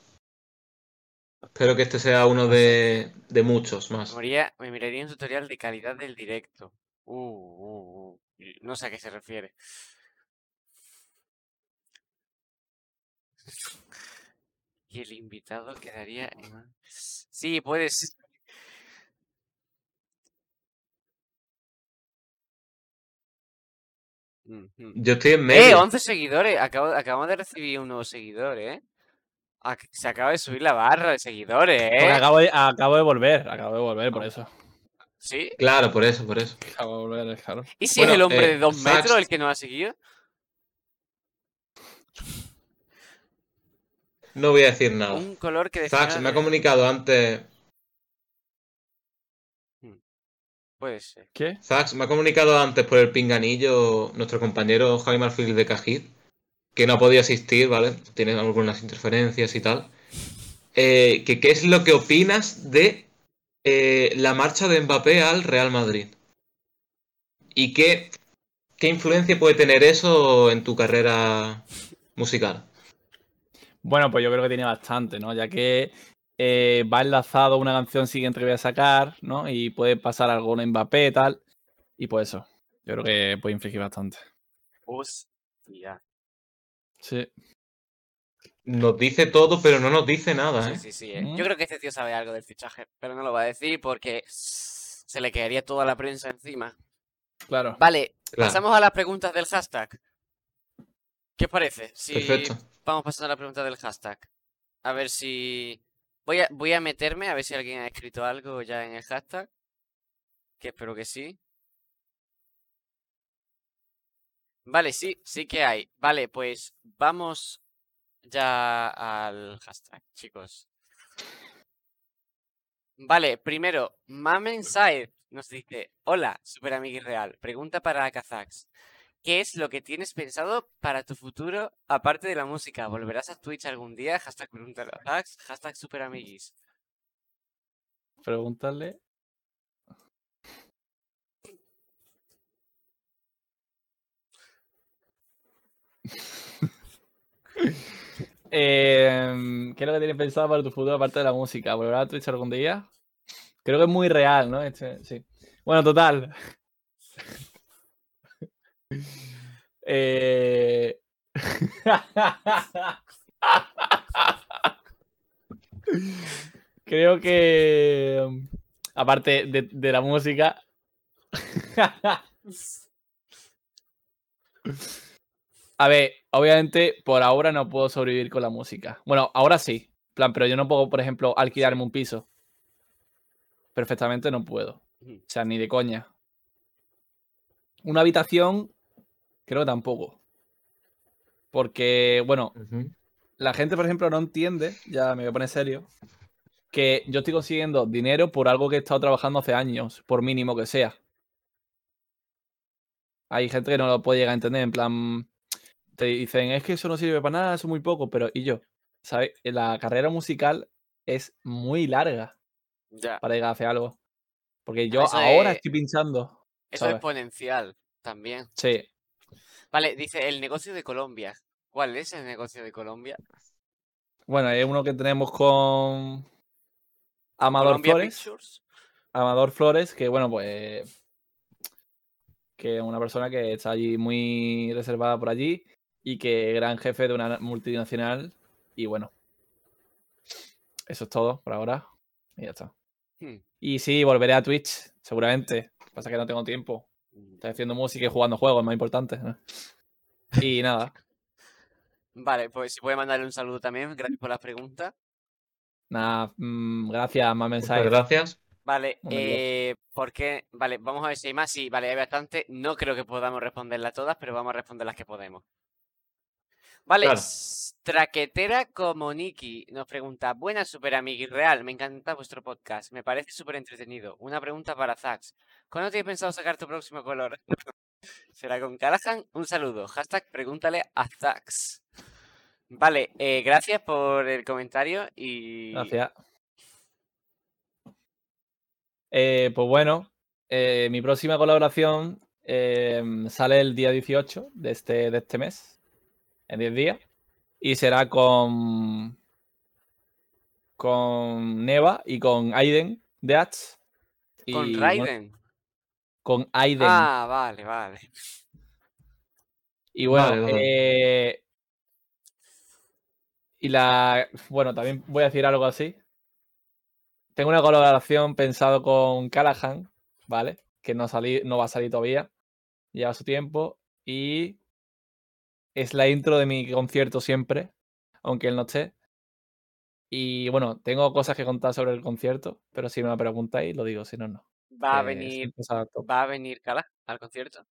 Speaker 2: Espero que este sea uno de, de muchos más.
Speaker 1: me miraría un tutorial de calidad del directo. Uh, uh, uh. No sé a qué se refiere. Y el invitado quedaría en... Sí, puedes.
Speaker 2: Yo estoy en
Speaker 1: ¡Eh!
Speaker 2: medio.
Speaker 1: 11 seguidores. Acabo, acabamos de recibir un nuevo seguidor, ¿eh? Se acaba de subir la barra de seguidores,
Speaker 3: Porque
Speaker 1: ¿eh?
Speaker 3: acabo, de, acabo de volver, acabo de volver, por eso.
Speaker 1: ¿Sí?
Speaker 2: Claro, por eso, por eso.
Speaker 3: Acabo de volver, claro.
Speaker 1: ¿Y si
Speaker 2: Bueno,
Speaker 1: es el hombre
Speaker 2: eh,
Speaker 1: de dos metros el que nos ha seguido?
Speaker 2: No voy a decir nada.
Speaker 1: Un color que defina
Speaker 2: me ha comunicado antes.
Speaker 1: Puede ser.
Speaker 3: ¿Qué?
Speaker 2: Fax me ha comunicado antes por el pinganillo nuestro compañero Jaime Marfil de Cajid, que no ha podido asistir, ¿vale? Tiene algunas interferencias y tal. Eh, que qué es lo que opinas de eh, la marcha de Mbappé al Real Madrid. ¿Y qué, qué influencia puede tener eso en tu carrera musical?
Speaker 3: Bueno, pues yo creo que tiene bastante, ¿no? Ya que eh, va enlazado a una canción siguiente que voy a sacar, ¿no? Y puede pasar algo en Mbappé y tal. Y pues eso. Yo creo que puede infligir bastante.
Speaker 1: Hostia.
Speaker 3: Sí.
Speaker 2: Nos dice todo, pero no nos dice nada,
Speaker 1: Sí,
Speaker 2: ¿eh?
Speaker 1: sí, sí. eh. Yo creo que este tío sabe algo del fichaje, pero no lo va a decir porque se le quedaría toda la prensa encima.
Speaker 3: Claro.
Speaker 1: Vale,
Speaker 2: Claro.
Speaker 1: pasamos a las preguntas del hashtag. ¿Qué os parece? Si
Speaker 2: Perfecto.
Speaker 1: vamos pasando a la pregunta del hashtag. A ver si... Voy a, voy a meterme a ver si alguien ha escrito algo ya en el hashtag. Que espero que sí. Vale, sí, sí que hay. Vale, pues vamos ya al hashtag, chicos. Vale, primero, Mamen Saed nos dice, hola, super amigui real, pregunta para Kazax. ¿Qué es lo que tienes pensado para tu futuro aparte de la música? ¿Volverás a Twitch algún día? Hashtag pregunta a Kazax, hashtag super amiguis.
Speaker 3: Pregúntale [laughs] Eh, ¿Qué es lo que tienes pensado para tu futuro aparte de la música? ¿Volver a Twitch algún día? Creo que es muy real, ¿no? Este- sí. Bueno, total. [laughs] Eh, [laughs] Creo que, aparte de la música, a ver, obviamente por ahora no puedo sobrevivir con la música. Bueno, ahora sí, en plan, pero yo no puedo, por ejemplo, alquilarme un piso. Perfectamente no puedo. O sea, ni de coña. Una habitación, creo que tampoco. Porque, bueno, la gente, por ejemplo, no entiende, ya me voy a poner serio, que yo estoy consiguiendo dinero por algo que he estado trabajando hace años, por mínimo que sea. Hay gente que no lo puede llegar a entender, en plan, te dicen, es que eso no sirve para nada, eso es muy poco, pero ¿y yo? ¿Sabes? La carrera musical es muy larga
Speaker 1: Ya.
Speaker 3: para llegar a hacer algo. Porque yo
Speaker 1: Eso
Speaker 3: ahora
Speaker 1: es-
Speaker 3: estoy pinchando.
Speaker 1: Eso
Speaker 3: ¿sabes?
Speaker 1: es exponencial también.
Speaker 3: Sí.
Speaker 1: Vale, dice el negocio de Colombia. ¿Cuál es el negocio de Colombia?
Speaker 3: Bueno, es uno que tenemos con Amador
Speaker 1: Colombia
Speaker 3: Flores.
Speaker 1: Pictures.
Speaker 3: Amador Flores, que bueno, pues. Que es una persona que está allí muy reservada por allí y que gran jefe de una multinacional. Y bueno. Eso es todo por ahora. Y ya está.
Speaker 1: Hmm.
Speaker 3: Y sí, volveré a Twitch, seguramente. Pasa que no tengo tiempo. Estoy haciendo música y jugando juegos, es más importante. ¿no? [laughs] Y nada,
Speaker 1: Vale, pues si puede mandarle un saludo también, gracias por las preguntas.
Speaker 3: nada, mm, gracias, más
Speaker 2: Muchas
Speaker 3: mensajes.
Speaker 2: gracias.
Speaker 1: Vale, eh, ¿por qué? Vale, vamos a ver si hay más. Sí, vale, hay bastante. No creo que podamos responderlas todas, pero vamos a responder las que podemos. Vale,
Speaker 2: Claro.
Speaker 1: Traquetera como Nikki nos pregunta, buena super real, me encanta vuestro podcast, me parece súper entretenido. Una pregunta para Zax. ¿Cuándo tienes pensado sacar tu próximo color? [laughs] ¿Será con Callahan? Un saludo. Hashtag pregúntale a Zax. Vale, eh, gracias por el comentario y...
Speaker 3: Gracias. Eh, pues bueno, eh, mi próxima colaboración sale el día 18 de este, de este mes, en 10 días, y será con, con Neva y con Aiden de Ats.
Speaker 1: Con
Speaker 3: y, bueno,
Speaker 1: Raiden.
Speaker 3: con Aiden.
Speaker 1: Ah, vale, vale.
Speaker 3: Y bueno,
Speaker 2: Vale, vale.
Speaker 3: eh, y la. Bueno, también voy a decir algo así. Tengo una colaboración pensado con Callahan, ¿vale? Que no, salí, no va a salir todavía. Lleva su tiempo. Y es la intro de mi concierto siempre, aunque él no esté. Y bueno, tengo cosas que contar sobre el concierto, pero si me lo preguntáis, lo digo, si no, no.
Speaker 1: Va a
Speaker 3: que
Speaker 1: venir, va a venir Cala al concierto.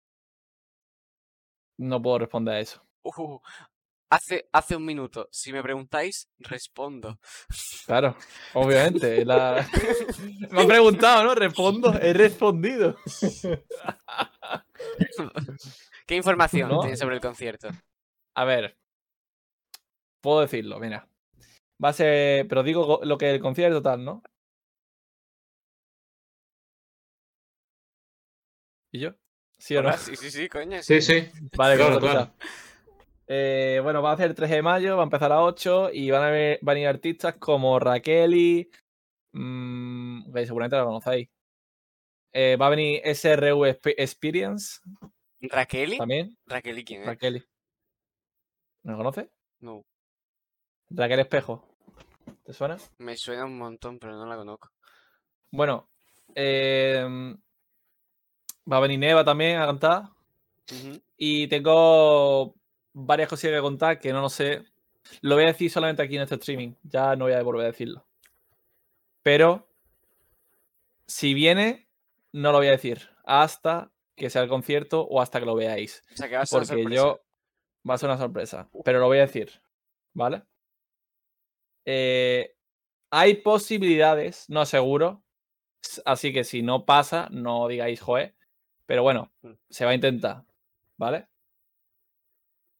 Speaker 3: No puedo responder a eso.
Speaker 1: Uh, hace, hace un minuto, si me preguntáis, respondo.
Speaker 3: Claro, obviamente. la- [laughs] Me han preguntado, ¿no? Respondo, he respondido. [laughs]
Speaker 1: ¿Qué información
Speaker 3: No.
Speaker 1: tienes sobre el concierto?
Speaker 3: A ver, puedo decirlo, mira. Va a ser, pero digo go- lo que el concierto tal, ¿no? ¿Y yo? ¿Sí o no?
Speaker 1: Sí, sí, sí, coño.
Speaker 2: Sí, sí.
Speaker 3: Vale,
Speaker 2: Claro,
Speaker 3: corta,
Speaker 2: claro.
Speaker 3: Eh, bueno, va a ser el 3 de mayo, va a empezar a 8 y van a ver- venir artistas como Raqueli, mm, que seguramente la conocéis. Eh, va a venir SRU Expe- Experience
Speaker 1: ¿Raqueli?
Speaker 3: también.
Speaker 1: ¿Raqueli quién es?
Speaker 3: Raqueli. ¿No lo conoces?
Speaker 1: No,
Speaker 3: Raquel Espejo. ¿Te suena?
Speaker 1: me suena un montón, pero no la conozco.
Speaker 3: Bueno, em, va a venir Neva también a cantar. Y tengo varias cosillas que contar que no lo sé. Lo voy a decir solamente aquí en este streaming. Ya no voy a volver a decirlo. Pero si viene, no lo voy a decir. Hasta que sea el concierto o hasta que lo veáis.
Speaker 1: O sea, que va a ser
Speaker 3: Porque yo. Va a ser una sorpresa. Pero lo voy a decir. ¿Vale? Eh, hay posibilidades, no seguro. Así que si no pasa, no digáis joe. Pero bueno,
Speaker 1: Mm.
Speaker 3: se va a intentar. ¿Vale?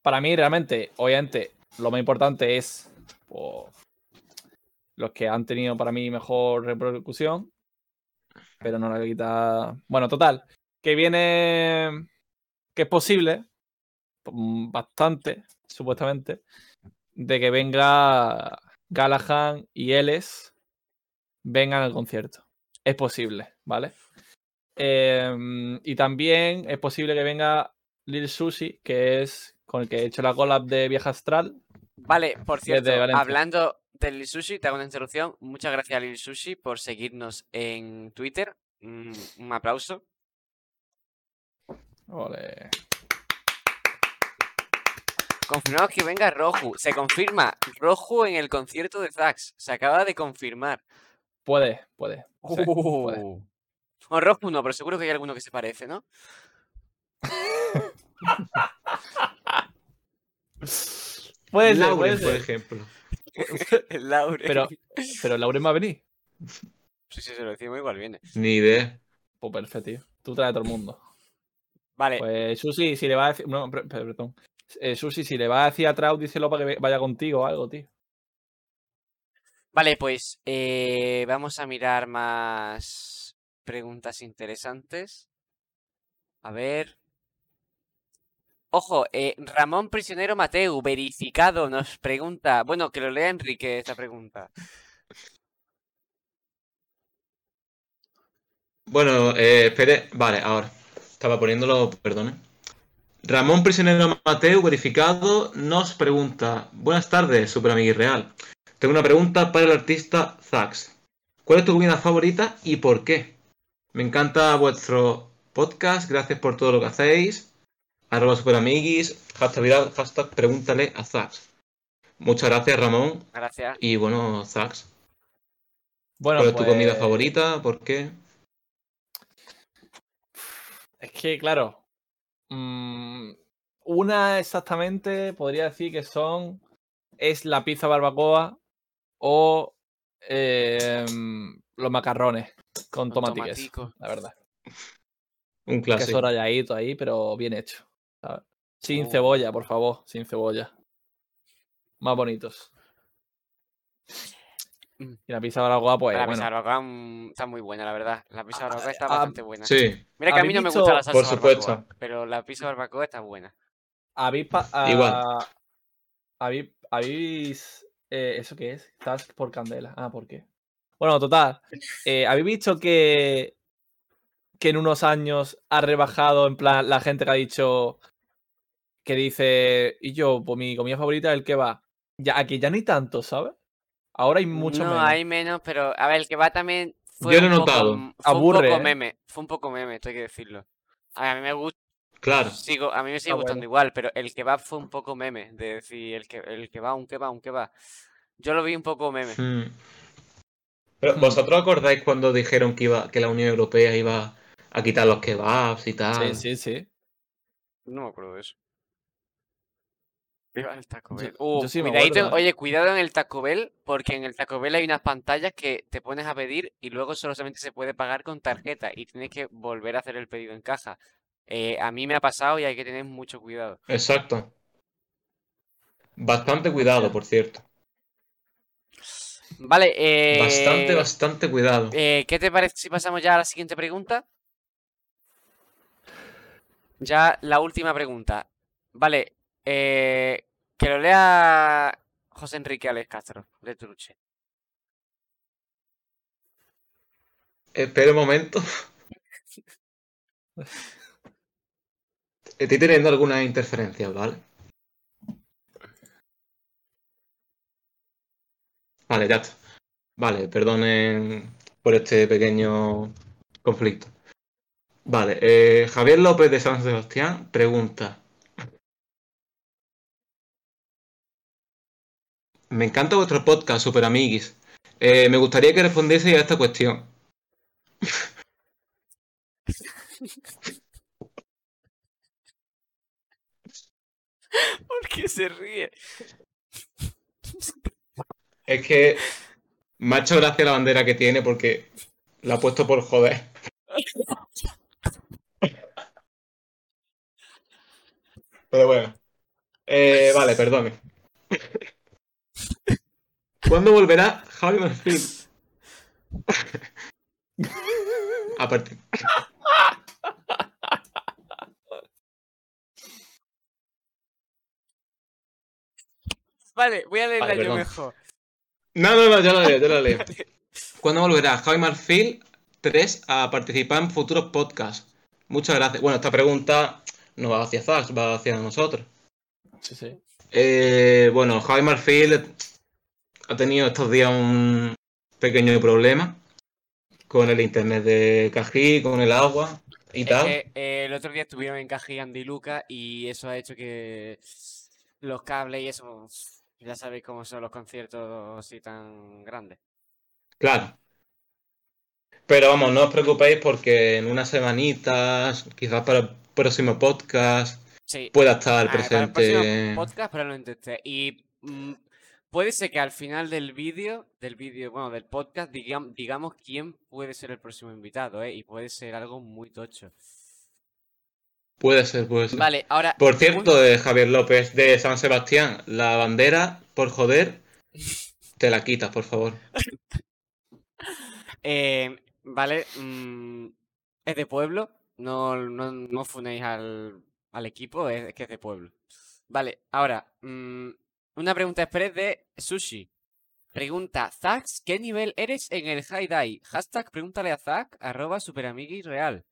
Speaker 3: Para mí, realmente, obviamente, lo más importante es los que han tenido para mí mejor repercusión. Pero no le quita. Bueno, total. Que viene. Que es posible. Mm, Bastante, supuestamente. de que venga Gallahan y Ellis vengan al concierto. Es posible, ¿vale? Em, y también es posible que venga Lil Sushi, que es con el que he hecho la collab de Vieja Astral.
Speaker 1: Vale, por cierto, hablando de Lil Sushi, te hago una interrupción. Muchas gracias a Lil Sushi por seguirnos en Twitter. Mm, un aplauso.
Speaker 3: Ole.
Speaker 1: Confirmamos que venga Roju. Se confirma Roju en el concierto de Zax. Se acaba de confirmar.
Speaker 3: Puede, puede. sí, puede.
Speaker 1: Uh. Bueno, Roju no, pero seguro que hay alguno que se parece, ¿no? [laughs]
Speaker 3: Puede ser,
Speaker 2: Lauren,
Speaker 3: puede
Speaker 2: por ejemplo. [laughs]
Speaker 1: El Laure.
Speaker 3: Pero, pero Lauren va a venir.
Speaker 1: Sí, sí, se lo decimos igual viene.
Speaker 2: Ni idea.
Speaker 3: Pues perfecto, tío. Tú traes a todo el mundo.
Speaker 1: Vale,
Speaker 3: Pues Susi, si le va a decir. No, per- per- perdón. Eh, Susi, si le va a decir a Trau, díselo para que vaya contigo o algo, tío.
Speaker 1: vale, pues eh, vamos a mirar más preguntas interesantes. A ver. Ojo, eh, Ramón Prisionero Mateu, verificado, nos pregunta. Bueno, que lo lea Enrique esta pregunta.
Speaker 2: Bueno, eh, espere. Vale, ahora. Estaba poniéndolo, perdone. Ramón Prisionero Mateo, verificado, nos pregunta: Buenas tardes, Super Amigui Real. Tengo una pregunta para el artista Zax. ¿Cuál es tu comida favorita y por qué? Me encanta vuestro podcast, gracias por todo lo que hacéis. Arroba Super Amiguis, hashtag, viral, hashtag pregúntale a Zax. Muchas gracias, Ramón.
Speaker 1: Gracias.
Speaker 2: Y bueno, Zax,
Speaker 3: Bueno,
Speaker 2: ¿cuál es tu comida
Speaker 3: pues,
Speaker 2: favorita? ¿Por qué?
Speaker 3: Es que, claro. Mm, una exactamente podría decir que son. Es la pizza barbacoa o em, los macarrones con
Speaker 1: Con
Speaker 3: tomate y queso,
Speaker 1: tomatico.
Speaker 3: la verdad.
Speaker 2: Un
Speaker 3: Queso
Speaker 2: clásico.
Speaker 3: ralladito ahí, pero bien hecho. ¿sabes? Sin
Speaker 1: Oh.
Speaker 3: cebolla, por favor, sin cebolla. Más bonitos.
Speaker 1: Mm.
Speaker 3: Y la pizza barbacoa, pues
Speaker 1: la
Speaker 3: bueno.
Speaker 1: pizza barbacoa mm, está muy buena, la verdad. La pizza
Speaker 3: Ah,
Speaker 1: barbacoa está
Speaker 3: ah,
Speaker 1: bastante buena.
Speaker 2: Sí,
Speaker 1: Mira que a mí
Speaker 3: ¿habéis
Speaker 1: no me gusta la salsa
Speaker 2: Por supuesto.
Speaker 1: barbacoa, pero la pizza barbacoa está buena.
Speaker 3: ¿Habéis, pa-
Speaker 2: Igual.
Speaker 3: ah, habéis, habéis- eh, ¿Eso qué es? Task por candela. Ah, ¿por qué? Bueno, total. eh, ¿Habéis visto que, que en unos años ha rebajado, en plan, la gente que ha dicho, que dice, y yo, pues mi comida favorita es el que va. Ya, aquí ya ni tanto, ¿sabes? Ahora hay mucho
Speaker 1: no,
Speaker 3: menos.
Speaker 1: hay menos, pero a ver, el que va también fue
Speaker 2: Yo lo he
Speaker 1: un poco,
Speaker 2: notado.
Speaker 1: fue
Speaker 3: Aburre,
Speaker 1: un poco
Speaker 3: ¿eh?
Speaker 1: meme, fue un poco meme, esto hay que decirlo. A ver, a mí me gusta,
Speaker 2: claro.
Speaker 1: sigo, a mí me sigue
Speaker 3: Ah,
Speaker 1: gustando
Speaker 3: bueno.
Speaker 1: igual, pero el que va fue un poco meme, de decir el que el que va, un que va, un que va. Yo lo vi un poco meme.
Speaker 2: Mm. Pero
Speaker 3: Hmm.
Speaker 2: vosotros acordáis cuando dijeron que iba, que la Unión Europea iba a quitar los kebabs y tal.
Speaker 3: Sí, sí, sí.
Speaker 1: No me acuerdo de eso. Viva el Taco
Speaker 3: Yo-
Speaker 1: Bell. Uh,
Speaker 3: yo sí me
Speaker 1: cuidadito en-
Speaker 3: acuerdo, ¿eh?
Speaker 1: oye, cuidado en el Taco Bell, porque en el Taco Bell hay unas pantallas que te pones a pedir y luego solamente se puede pagar con tarjeta y tienes que volver a hacer el pedido en caja. Eh, a mí me ha pasado y hay que tener mucho cuidado.
Speaker 2: Exacto. Bastante cuidado, por cierto.
Speaker 1: Vale, eh,
Speaker 2: Bastante, bastante cuidado.
Speaker 1: eh, ¿qué te parece si pasamos ya a la siguiente pregunta? Ya la última pregunta. Vale, eh, que lo lea José Enrique Alex Castro, de Truche.
Speaker 2: Espera un momento. Estoy teniendo algunas interferencias, ¿vale? Vale, ya está. Vale, perdonen por este pequeño conflicto. Vale, eh, Javier López de San Sebastián pregunta. Me encanta vuestro podcast, Super Amiguis. Eh, me gustaría que respondiese a esta cuestión.
Speaker 1: ¿Por qué se ríe?
Speaker 2: Es que me ha hecho gracia la bandera que tiene porque la ha puesto por joder. Pero bueno. Eh, vale, perdone. ¿Cuándo volverá Javi Marfil? [laughs] A partir.
Speaker 1: Vale, voy a leerla
Speaker 2: Vale,
Speaker 1: yo
Speaker 2: perdón.
Speaker 1: mejor.
Speaker 2: No, no, no, yo lo leo, yo lo leo. [laughs] ¿Cuándo volverá Javi Marfil 3 a participar en futuros podcasts? Muchas gracias. Bueno, esta pregunta no va hacia Zax, va hacia nosotros.
Speaker 3: Sí, sí.
Speaker 2: Eh, bueno, Javi Marfil ha tenido estos días un pequeño problema con el internet de Cají, con el agua y
Speaker 1: Es
Speaker 2: tal.
Speaker 1: que eh, el otro día estuvieron en Cají Andy y Luca y eso ha hecho que los cables y eso, ya sabéis cómo son los conciertos así tan grandes.
Speaker 2: Claro. Pero vamos, no os preocupéis porque en unas semanitas, quizás para el próximo podcast,
Speaker 1: Sí,
Speaker 2: pueda estar
Speaker 1: ah, para el próximo
Speaker 2: presente.
Speaker 1: podcast probablemente esté. Y mm, puede ser que al final del vídeo, del vídeo, bueno, del podcast, digam- digamos quién puede ser el próximo invitado, ¿eh? Y puede ser algo muy tocho.
Speaker 2: Puede ser, puede ser.
Speaker 1: Vale, ahora.
Speaker 2: Por
Speaker 1: un-
Speaker 2: cierto, de Javier López de San Sebastián, la bandera, por joder, [laughs] te la quitas, por favor. [laughs]
Speaker 1: Eh, vale, mm, es de pueblo, no, no, no funéis al, al equipo, es que es de pueblo. Vale, ahora, mm, una pregunta express de Sushi. Pregunta, Zax, ¿qué nivel eres en el High Die? Hashtag pregúntale a Zack, arroba superamigui real.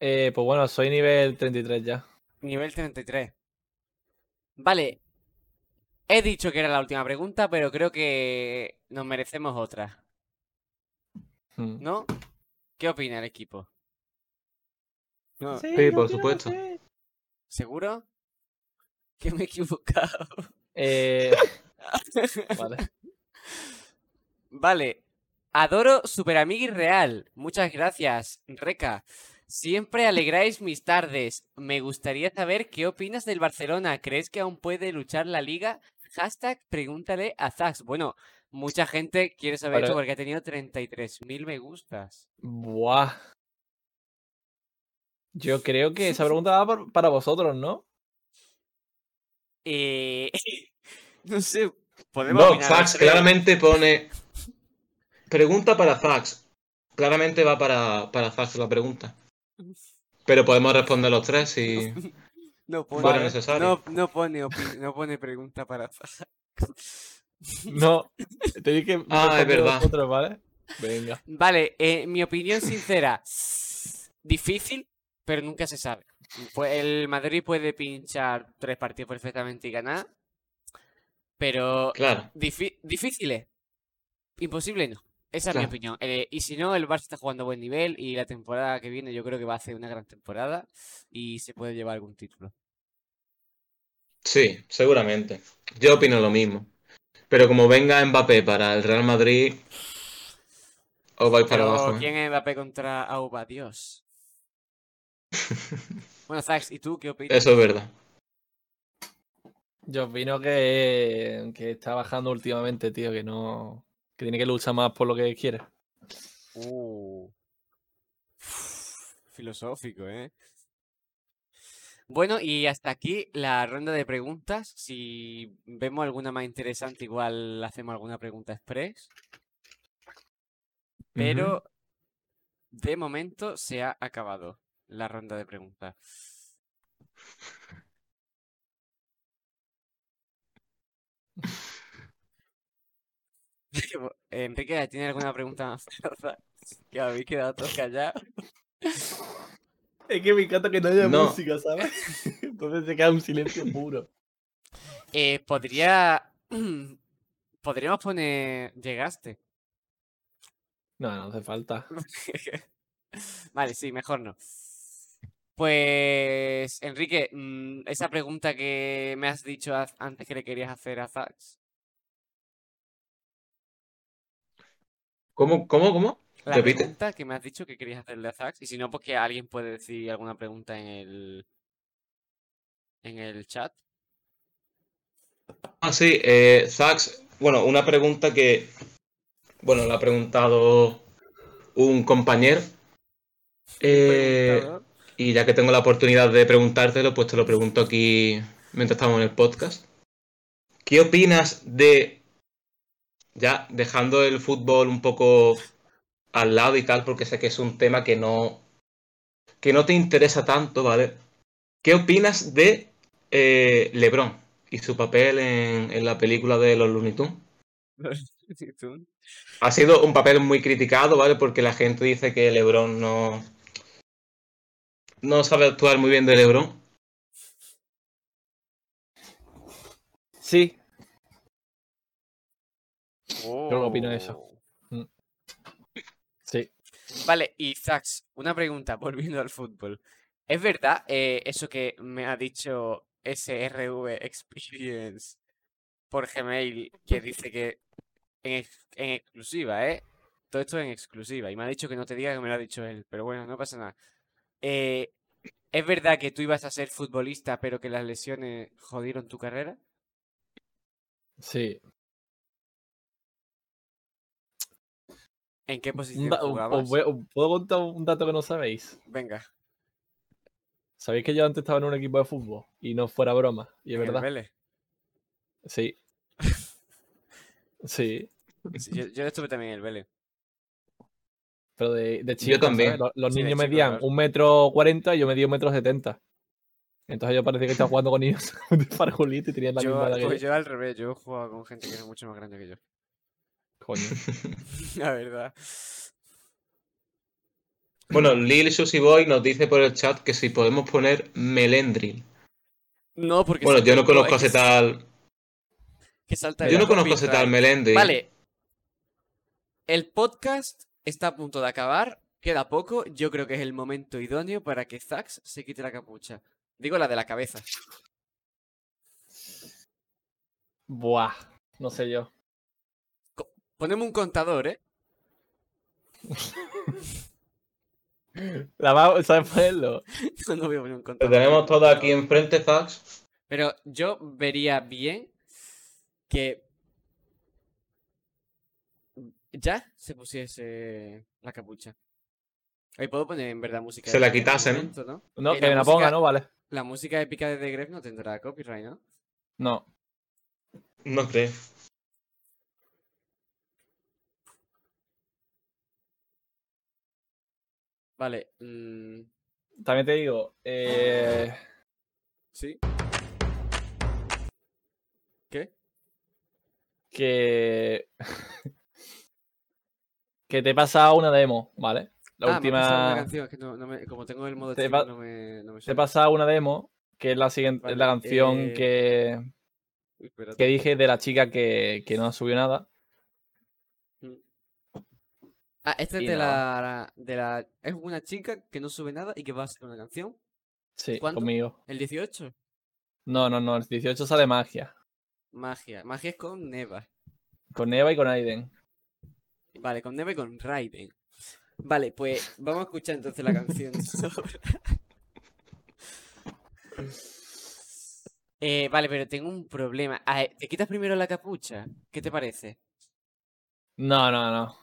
Speaker 3: Eh, pues bueno, soy nivel 33 ya.
Speaker 1: Nivel 33. Vale, he dicho que era la última pregunta, pero creo que nos merecemos otra,
Speaker 3: Hmm.
Speaker 1: ¿no? ¿Qué opina el equipo? No,
Speaker 2: Sí, por supuesto.
Speaker 1: ¿Seguro? Que me he equivocado.
Speaker 3: Eh, [laughs] vale.
Speaker 1: Vale. Adoro Super Amigui Real. Muchas gracias, Reca. Siempre alegráis mis tardes. Me gustaría saber qué opinas del Barcelona. ¿Crees que aún puede luchar la liga? Hashtag pregúntale a Zax. Bueno, mucha gente quiere saber esto porque ha tenido 33.000 me gustas.
Speaker 3: Buah. Yo creo que esa pregunta va para vosotros, ¿no?
Speaker 1: Eh... [laughs] no sé. Podemos
Speaker 2: No, Zax
Speaker 1: tres.
Speaker 2: claramente pone. Pregunta para Zax. Claramente va para, para Zax la pregunta. Pero podemos responder los tres si. [laughs]
Speaker 1: No pone,
Speaker 2: fuera necesario.
Speaker 1: no, no pone, no pone pregunta para Zax. [laughs]
Speaker 3: No. Tenéis que
Speaker 2: Ah, es verdad.
Speaker 3: ¿vale? Venga.
Speaker 1: Vale, eh, mi opinión sincera. Difícil, pero nunca se sabe. Pues el Madrid puede pinchar tres partidos perfectamente y ganar. Pero
Speaker 2: Claro.
Speaker 1: difíciles. Imposible no. Esa es mi opinión. Eh, y si no, el Barça está jugando a buen nivel y la temporada que viene yo creo que va a hacer una gran temporada y se puede llevar algún título.
Speaker 2: Sí, seguramente. Yo opino lo mismo. Pero como venga Mbappé para el Real Madrid, os vais para
Speaker 1: Pero,
Speaker 2: abajo. ¿eh?
Speaker 1: ¿quién es Mbappé contra Auba? Dios. [laughs] Bueno, Zax, ¿y tú qué opinas?
Speaker 2: Eso es verdad.
Speaker 3: Yo opino que, que está bajando últimamente, tío, que no. Que tiene que luchar más por lo que quiere.
Speaker 1: Uh. Filosófico, ¿eh? Bueno, y hasta aquí la ronda de preguntas. Si vemos alguna más interesante, igual hacemos alguna pregunta express. Pero de momento se ha acabado la ronda de preguntas. [laughs] Enrique, ¿tiene alguna pregunta más? [laughs] que habéis quedado todos callados.
Speaker 3: Es que me encanta que no haya
Speaker 2: No.
Speaker 3: música, ¿sabes? [laughs] Entonces se queda un silencio puro.
Speaker 1: Eh, podría. [clears throat] Podríamos poner. Llegaste.
Speaker 3: No, no hace falta.
Speaker 1: Vale, sí, mejor no. Pues, Enrique, mm, esa pregunta que me has dicho antes que le querías hacer a Zax.
Speaker 2: ¿Cómo, cómo, cómo?
Speaker 1: La
Speaker 2: Repite.
Speaker 1: pregunta que me has dicho que querías hacerle a Zax. Y si no, pues que alguien puede decir alguna pregunta en el. En el chat.
Speaker 2: Ah, sí, eh, Zax, bueno, una pregunta que, bueno, la ha preguntado un compañero. Eh. Y ya que tengo la oportunidad de preguntártelo, pues te lo pregunto aquí mientras estamos en el podcast. ¿Qué opinas de, ya dejando el fútbol un poco al lado y tal, porque sé que es un tema que no, que no te interesa tanto, ¿vale? ¿Qué opinas de eh, LeBron y su papel en, en la película de los Looney Tunes. [laughs] Ha sido un papel muy criticado, ¿vale? Porque la gente dice que LeBron no. No sabe actuar muy bien de LeBron.
Speaker 3: Sí, Yo no opino eso.
Speaker 1: Oh.
Speaker 3: sí.
Speaker 1: Vale, y Zax, una pregunta, [laughs] volviendo al fútbol. ¿Es verdad eh, eso que me ha dicho SRV Experience por Gmail que dice que en, ex- en exclusiva, ¿eh? Todo esto en exclusiva. Y me ha dicho que no te diga que me lo ha dicho él, pero bueno, no pasa nada. Eh, ¿Es verdad que tú ibas a ser futbolista, pero que las lesiones jodieron tu carrera?
Speaker 3: Sí.
Speaker 1: ¿En qué posición
Speaker 3: os
Speaker 1: jugabas?
Speaker 3: voy- os ¿Puedo contar un dato que no sabéis?
Speaker 1: Venga,
Speaker 3: ¿Sabéis que yo antes estaba en un equipo de fútbol? Y no fuera broma. Y es verdad.
Speaker 1: Vélez.
Speaker 3: Sí. [laughs] Sí.
Speaker 1: Sí, yo, yo estuve también en el Vélez.
Speaker 3: Pero de, de chico,
Speaker 2: también.
Speaker 3: ¿sabes? Los, los
Speaker 1: Sí,
Speaker 3: niños
Speaker 1: chico,
Speaker 3: medían
Speaker 1: claro.
Speaker 3: un metro cuarenta y yo medía un metro setenta. Entonces yo parecía que estaba jugando con niños [laughs] de farjulito y tenían la
Speaker 1: Yo,
Speaker 3: misma edad que
Speaker 1: pues
Speaker 3: yo.
Speaker 1: yo al revés, yo jugaba con gente que era mucho más grande que yo.
Speaker 3: Coño. [laughs]
Speaker 1: La verdad.
Speaker 2: Bueno, Lil Susie Boy nos dice por el chat que si podemos poner Melendril.
Speaker 1: No, porque
Speaker 2: Bueno, yo no conozco a
Speaker 1: es que
Speaker 2: ese tal.
Speaker 1: que salta
Speaker 2: Yo no conozco a ese tal
Speaker 1: copyright.
Speaker 2: Melendril.
Speaker 1: Vale. El podcast está a punto de acabar. Queda poco. Yo creo que es el momento idóneo para que Zax se quite la capucha. Digo la de la cabeza.
Speaker 3: Buah. No sé yo.
Speaker 1: Ponemos un contador, ¿eh? [laughs]
Speaker 3: La va- ¿Sabes ponerlo? [laughs]
Speaker 1: No, no voy a poner un
Speaker 2: Lo
Speaker 1: contador.
Speaker 2: tenemos todo aquí enfrente, Zax.
Speaker 1: Pero yo vería bien que ya se pusiese la capucha. Ahí puedo poner en verdad música.
Speaker 2: Se la
Speaker 1: épica en
Speaker 2: quitase, ¿no?
Speaker 1: momento, ¿no?
Speaker 3: No,
Speaker 1: Eh,
Speaker 3: que me la
Speaker 1: música-
Speaker 3: ponga, ¿no? Vale.
Speaker 1: La música épica de The Gref no tendrá copyright, ¿no?
Speaker 3: No.
Speaker 2: No creo.
Speaker 1: Vale. mm,
Speaker 3: También te digo, eh,
Speaker 1: sí. ¿Qué?
Speaker 3: que. [laughs] que te he pasado una demo, ¿vale? La
Speaker 1: ah, me una
Speaker 3: última.
Speaker 1: canción, es que no, no me- como tengo el modo
Speaker 3: Te pa-
Speaker 1: no me,
Speaker 3: Te pasado una demo, que es la siguiente, es la canción
Speaker 1: eh,
Speaker 3: que,
Speaker 1: Uy,
Speaker 3: que dije de la chica que, que no subió nada.
Speaker 1: Ah, esta es de la, de la... Es una chica que no sube nada y que va a hacer una canción.
Speaker 3: Sí,
Speaker 1: ¿Cuándo?
Speaker 3: conmigo.
Speaker 1: ¿El 18?
Speaker 3: No, no, no, el 18 sale magia.
Speaker 1: Magia. Magia es con Neva.
Speaker 3: Con Eva y con Aiden.
Speaker 1: Vale, con Neva y con Raiden. Vale, pues vamos a escuchar entonces la canción. [laughs] Eh, vale, pero tengo un problema. Ah, ¿Te quitas primero la capucha? ¿Qué te parece?
Speaker 3: No, no, no.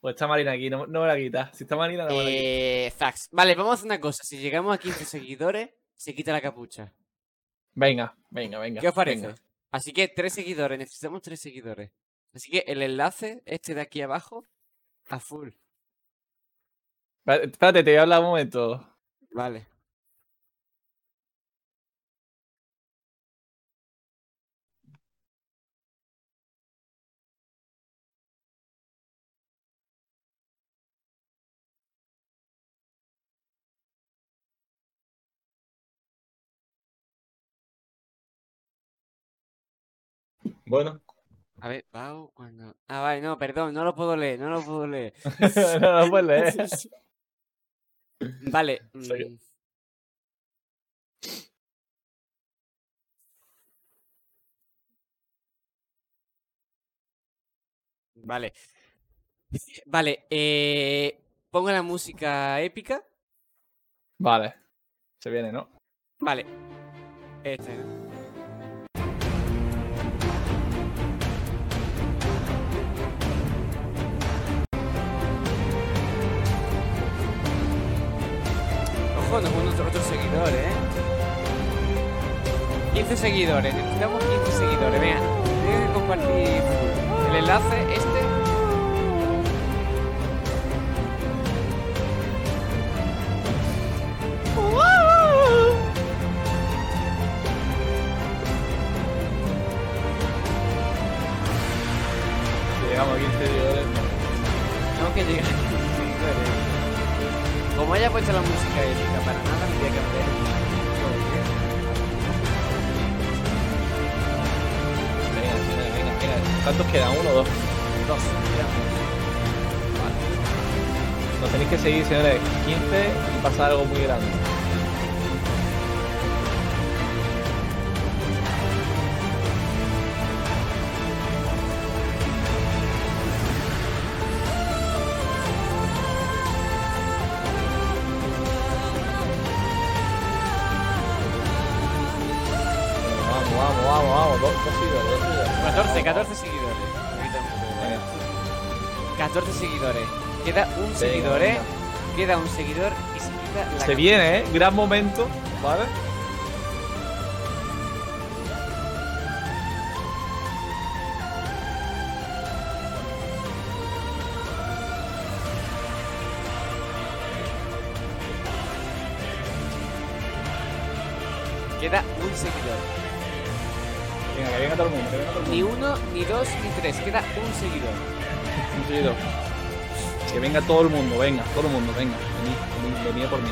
Speaker 3: Pues está Marina aquí, no, no me la quitas. Si está Marina, no me la quitas.
Speaker 1: Eh, Zax. Vale, vamos a hacer una cosa. Si llegamos a 15 seguidores, se quita la capucha.
Speaker 3: Venga, venga, venga.
Speaker 1: ¿Qué os parece?
Speaker 3: venga.
Speaker 1: Así que tres seguidores, necesitamos tres seguidores. Así que el enlace, este de aquí abajo, a full.
Speaker 3: Espérate, espérate, te voy a hablar un momento.
Speaker 1: Vale.
Speaker 2: Bueno,
Speaker 1: A ver, Pau, cuando. Ah, vale, no, perdón, no lo puedo leer, no lo puedo leer. [laughs]
Speaker 3: no, no puedes leer. [laughs]
Speaker 1: Vale. [laughs]
Speaker 3: Soy-
Speaker 1: mm. Vale. Vale, eh, pongo la música épica.
Speaker 3: Vale. Se viene, ¿no?
Speaker 1: Vale. Este, ¿no? abajo nos unos otros seguidores, ¿eh? 15 seguidores, necesitamos 15 seguidores, vean. Tienen que compartir el enlace este. Llegamos a 15 seguidores. Tenemos que llegar como haya puesto la música épica para nada, me voy a cambiar el
Speaker 3: Venga, venga, venga. ¿Cuántos quedan? ¿Uno o dos?
Speaker 1: Dos, mira.
Speaker 3: Nos tenéis que seguir, señores. 15 y pasa algo muy grande.
Speaker 1: Seguidor, ¿eh? Queda un seguidor y se quita la
Speaker 3: Se
Speaker 1: cam-
Speaker 3: viene, ¿eh? Gran momento, ¿vale?
Speaker 1: Queda un seguidor.
Speaker 3: Venga, que venga todo el mundo, que venga todo el
Speaker 1: Ni
Speaker 3: mundo.
Speaker 1: uno, ni dos, ni tres. Queda un seguidor.
Speaker 3: Un seguidor. Que venga todo el mundo, venga, todo el mundo, venga. Venid, venid, venid por mí.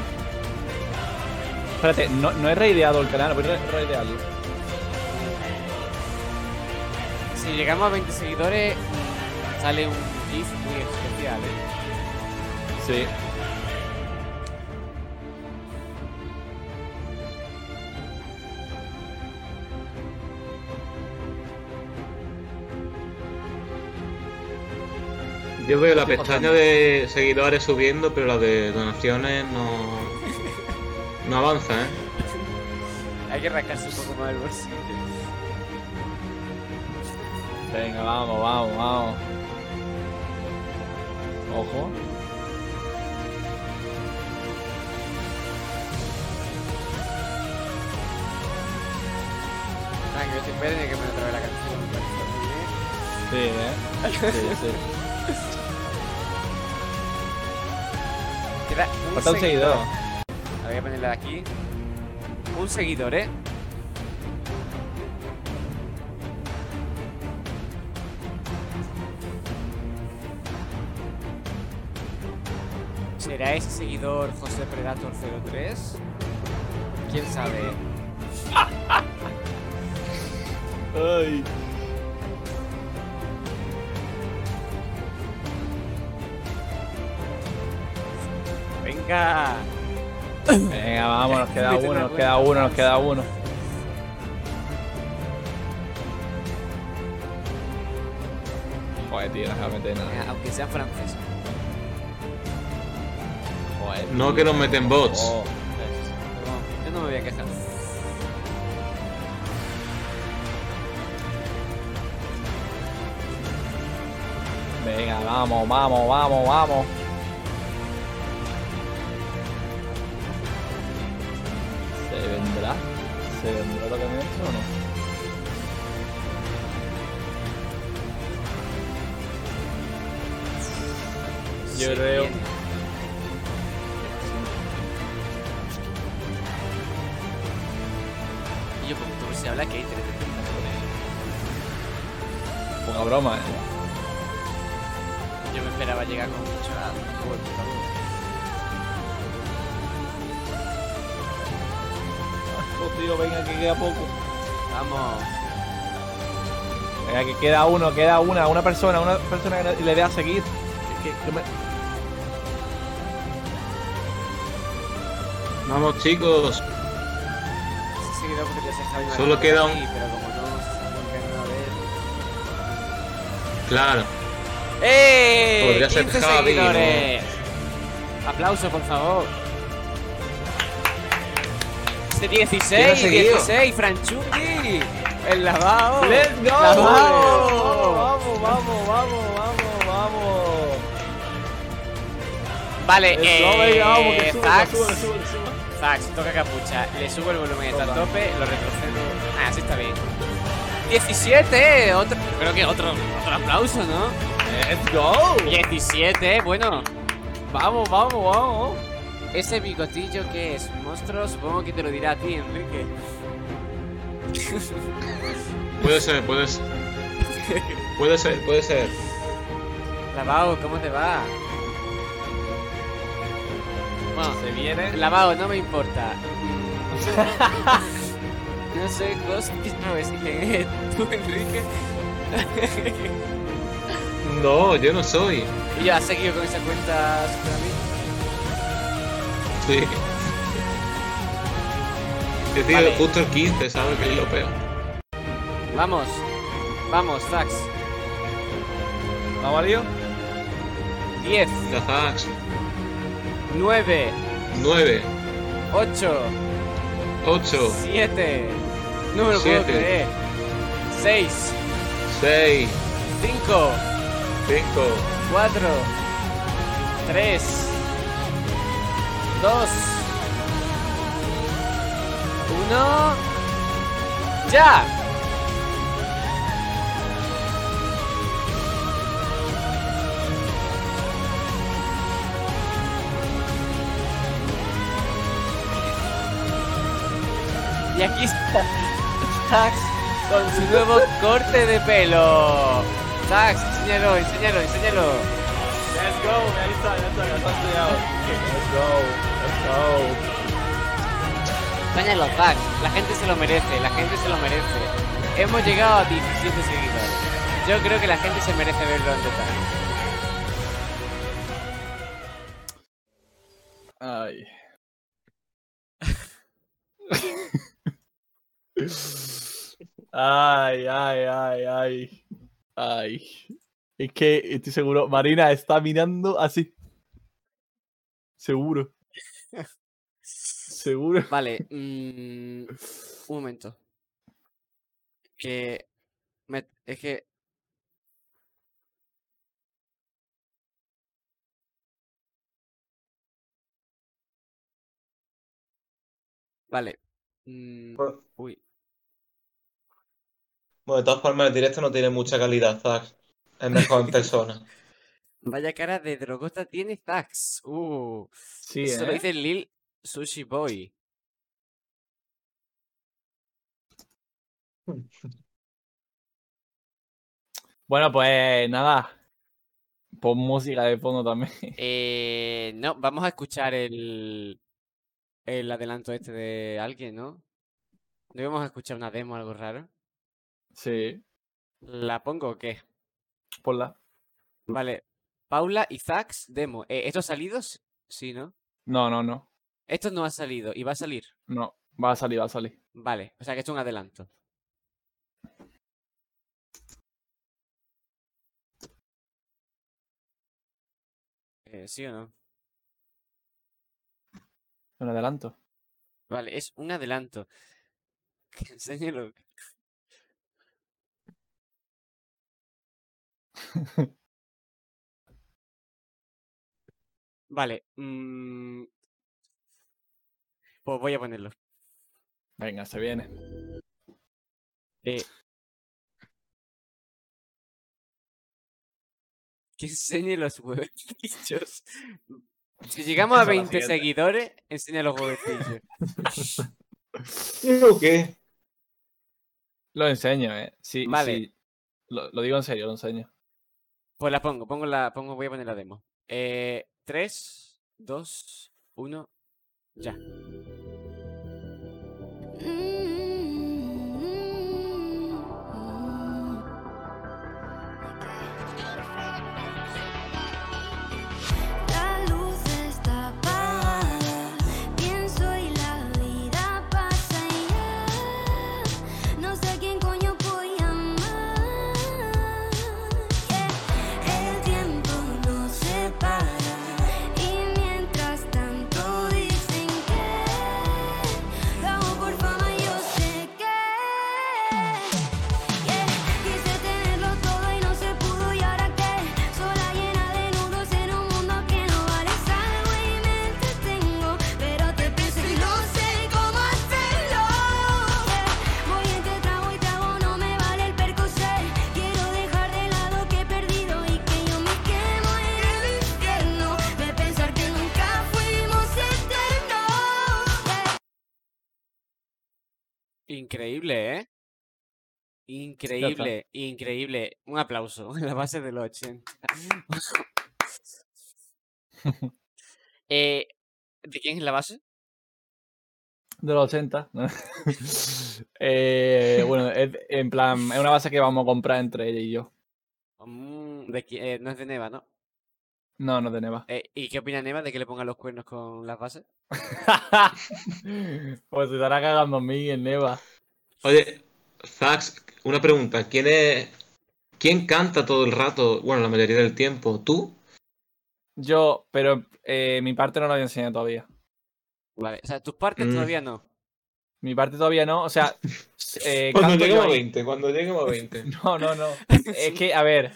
Speaker 3: Espérate, no, no he reideado el canal, voy a re- reidearlo.
Speaker 1: Si llegamos a 20 seguidores, sale un GIF muy especial, ¿eh?
Speaker 3: Sí.
Speaker 2: Yo veo la
Speaker 3: Estoy
Speaker 2: pestaña
Speaker 3: pasando.
Speaker 2: de seguidores subiendo, pero la de donaciones no. No avanza, ¿eh?
Speaker 1: Hay que rascarse un poco más el bolsillo.
Speaker 3: Venga, vamos, vamos, vamos. Ojo.
Speaker 1: Ah, que yo te espero y que me otra vez la canción.
Speaker 3: Sí, ¿eh? [laughs] Sí, sí.
Speaker 1: Un
Speaker 3: Falta un seguidor.
Speaker 1: La voy a ponerla de aquí. Un seguidor, ¿eh? ¿Será ese seguidor José Predator 03? ¿Quién sabe? [laughs]
Speaker 3: Ay.
Speaker 1: ¡Venga!
Speaker 3: Venga, vamos, nos queda
Speaker 1: Mete [laughs]
Speaker 3: uno, nos queda uno, nos queda uno. Joder, tío, no se va a meter nada.
Speaker 1: Aunque sea francés.
Speaker 3: Joder,
Speaker 2: No
Speaker 3: tío.
Speaker 2: que nos meten bots.
Speaker 3: Oh,
Speaker 1: yo no me voy a quejar.
Speaker 3: Venga, vamos, vamos, vamos, vamos. Yo creo-.
Speaker 1: Y yo, tú se habla que hay 3
Speaker 3: Poca broma, eh.
Speaker 1: Yo me esperaba llegar con mucho a- por.
Speaker 3: Oh, tío, venga, que queda poco.
Speaker 1: Vamos.
Speaker 3: Venga, que queda uno, queda una, una persona, una persona que le dé a seguir. Que- que me-
Speaker 2: Vamos, chicos. Solo queda un-
Speaker 1: no.
Speaker 2: Claro.
Speaker 1: ¡Eh!
Speaker 2: Podría ser
Speaker 1: 15
Speaker 2: Javi,
Speaker 1: seguidores. Aplauso, por favor. Este 16,
Speaker 2: ¿Quién ha seguido?
Speaker 1: 16, Franchungui. El lavado.
Speaker 3: ¡Let's go!
Speaker 1: ¡Lavado!
Speaker 3: Vamos, vamos, vamos, vamos, vamos.
Speaker 1: Vale,
Speaker 3: Let's
Speaker 1: eh,
Speaker 3: go, venga, vamos, que sube,
Speaker 1: Zax,
Speaker 3: que sube, que sube,
Speaker 1: Zax, toca capucha. Le subo el volumen está a
Speaker 3: Toca.
Speaker 1: tope, lo retrocedo. Ah, así está bien. 17, otro, creo que otro, otro aplauso, ¿no?
Speaker 3: Let's go.
Speaker 1: 17, bueno. Vamos, vamos, vamos. Ese bigotillo que es un monstruo, supongo que te lo dirá a ti, Enrique. [laughs]
Speaker 2: Puede ser, puede ser. Puede ser, puede ser.
Speaker 1: Lavao, ¿cómo te va? Bueno,
Speaker 3: Se viene.
Speaker 1: lavado, no me importa. Mm. [laughs] no sé, cosas que no es. [laughs] ¿Tú, Enrique? [laughs]
Speaker 2: No, yo no soy.
Speaker 1: y ya has seguido con esa cuenta super.
Speaker 2: Sí. Yo digo
Speaker 1: Vale.
Speaker 2: justo el 15, ¿sabes? Que es lo peor.
Speaker 1: Vamos, vamos, Zax.
Speaker 3: ¿Vamos, lío?
Speaker 1: 10,
Speaker 2: La fax.
Speaker 1: 9,
Speaker 2: 9,
Speaker 1: 8,
Speaker 2: 8,
Speaker 1: 7. No me lo puedo
Speaker 2: Siete.
Speaker 1: creer. 6,
Speaker 2: 6,
Speaker 1: 5,
Speaker 2: 5,
Speaker 1: 4, 3, 2, 1. ¡Ya! Y aquí está Zax con su nuevo corte de pelo. Zax, enséñalo, enséñalo, enséñalo.
Speaker 3: Let's go, ahí está, ya está, ya está estudiado. Let's go, let's go.
Speaker 1: Enséñalo, Zax. La gente se lo merece, la gente se lo merece. Hemos llegado a 17 seguidores. Yo creo que la gente se merece verlo en detalle.
Speaker 3: Ay, ay, ay, ay. Ay. Es que estoy seguro. Marina está mirando así. Seguro. Seguro.
Speaker 1: Vale, mm, un momento. Que. me- es que. Vale. mm,
Speaker 2: Bueno.
Speaker 1: uy.
Speaker 2: Bueno, de todas formas, el directo no tiene mucha calidad, Zack. Es mejor en [laughs] persona.
Speaker 1: Vaya cara de drogota tiene Zax. Uh.
Speaker 3: Sí,
Speaker 1: Eso lo
Speaker 3: ¿eh?
Speaker 1: dice Lil Sushi Boy. [laughs]
Speaker 3: Bueno, pues nada. Pon música de fondo también. [laughs]
Speaker 1: Eh, no, vamos a escuchar el, el adelanto este de alguien, ¿no? ¿No íbamos a escuchar una demo algo raro?
Speaker 3: Sí,
Speaker 1: ¿La pongo o qué?
Speaker 3: ponla.
Speaker 1: Vale. Paula y Zax, demo. Eh, ¿Esto ha salido? S- Sí, ¿no?
Speaker 3: No, no, no.
Speaker 1: Esto no ha salido y va a salir.
Speaker 3: No. Va a salir, va a salir.
Speaker 1: Vale, o sea que esto es un adelanto. Eh, ¿Sí o no?
Speaker 3: Un adelanto.
Speaker 1: Vale, es un adelanto. [laughs] Que enséñelo. Vale. mm, Pues voy a ponerlo.
Speaker 3: Venga, se viene.
Speaker 1: Eh. Que enseñe los huevecillos. Si llegamos a
Speaker 3: Esa es la
Speaker 1: 20
Speaker 3: siguiente.
Speaker 1: seguidores, enseña los huevecillos.
Speaker 2: ¿Pero [laughs] qué?
Speaker 3: Lo enseño, eh. Sí,
Speaker 1: Vale.
Speaker 3: sí. Lo, lo digo en serio, lo enseño.
Speaker 1: Pues la pongo, pongo la, pongo, voy a poner la demo. Eh, 3, 2, 1, ya. Increíble, ¿eh? Increíble, increíble. Un aplauso en [laughs] la base de los 80. [laughs] eh, ¿De quién es la base?
Speaker 3: De los 80. ¿no? [laughs] Eh, bueno, es, en plan, es una base que vamos a comprar entre ella y yo.
Speaker 1: Mm, de eh, no es de Neva, ¿no?
Speaker 3: No, no de Neva.
Speaker 1: Eh, ¿Y qué opina Neva de que le pongan los cuernos con las bases? [laughs]
Speaker 3: pues se estará cagando en mí en Neva.
Speaker 2: Oye, Zax, una pregunta. ¿Quién es. ¿Quién canta todo el rato? Bueno, la mayoría del tiempo. ¿Tú?
Speaker 3: Yo, pero eh, mi parte no la voy a enseñar todavía.
Speaker 1: Vale, o sea, tus partes
Speaker 2: Mm.
Speaker 1: todavía no.
Speaker 3: Mi parte todavía no, o sea, [laughs] eh,
Speaker 2: Cuando lleguemos a
Speaker 3: ahí.
Speaker 2: 20, cuando lleguemos a 20.
Speaker 3: No, no, no. [laughs] Es que, a ver,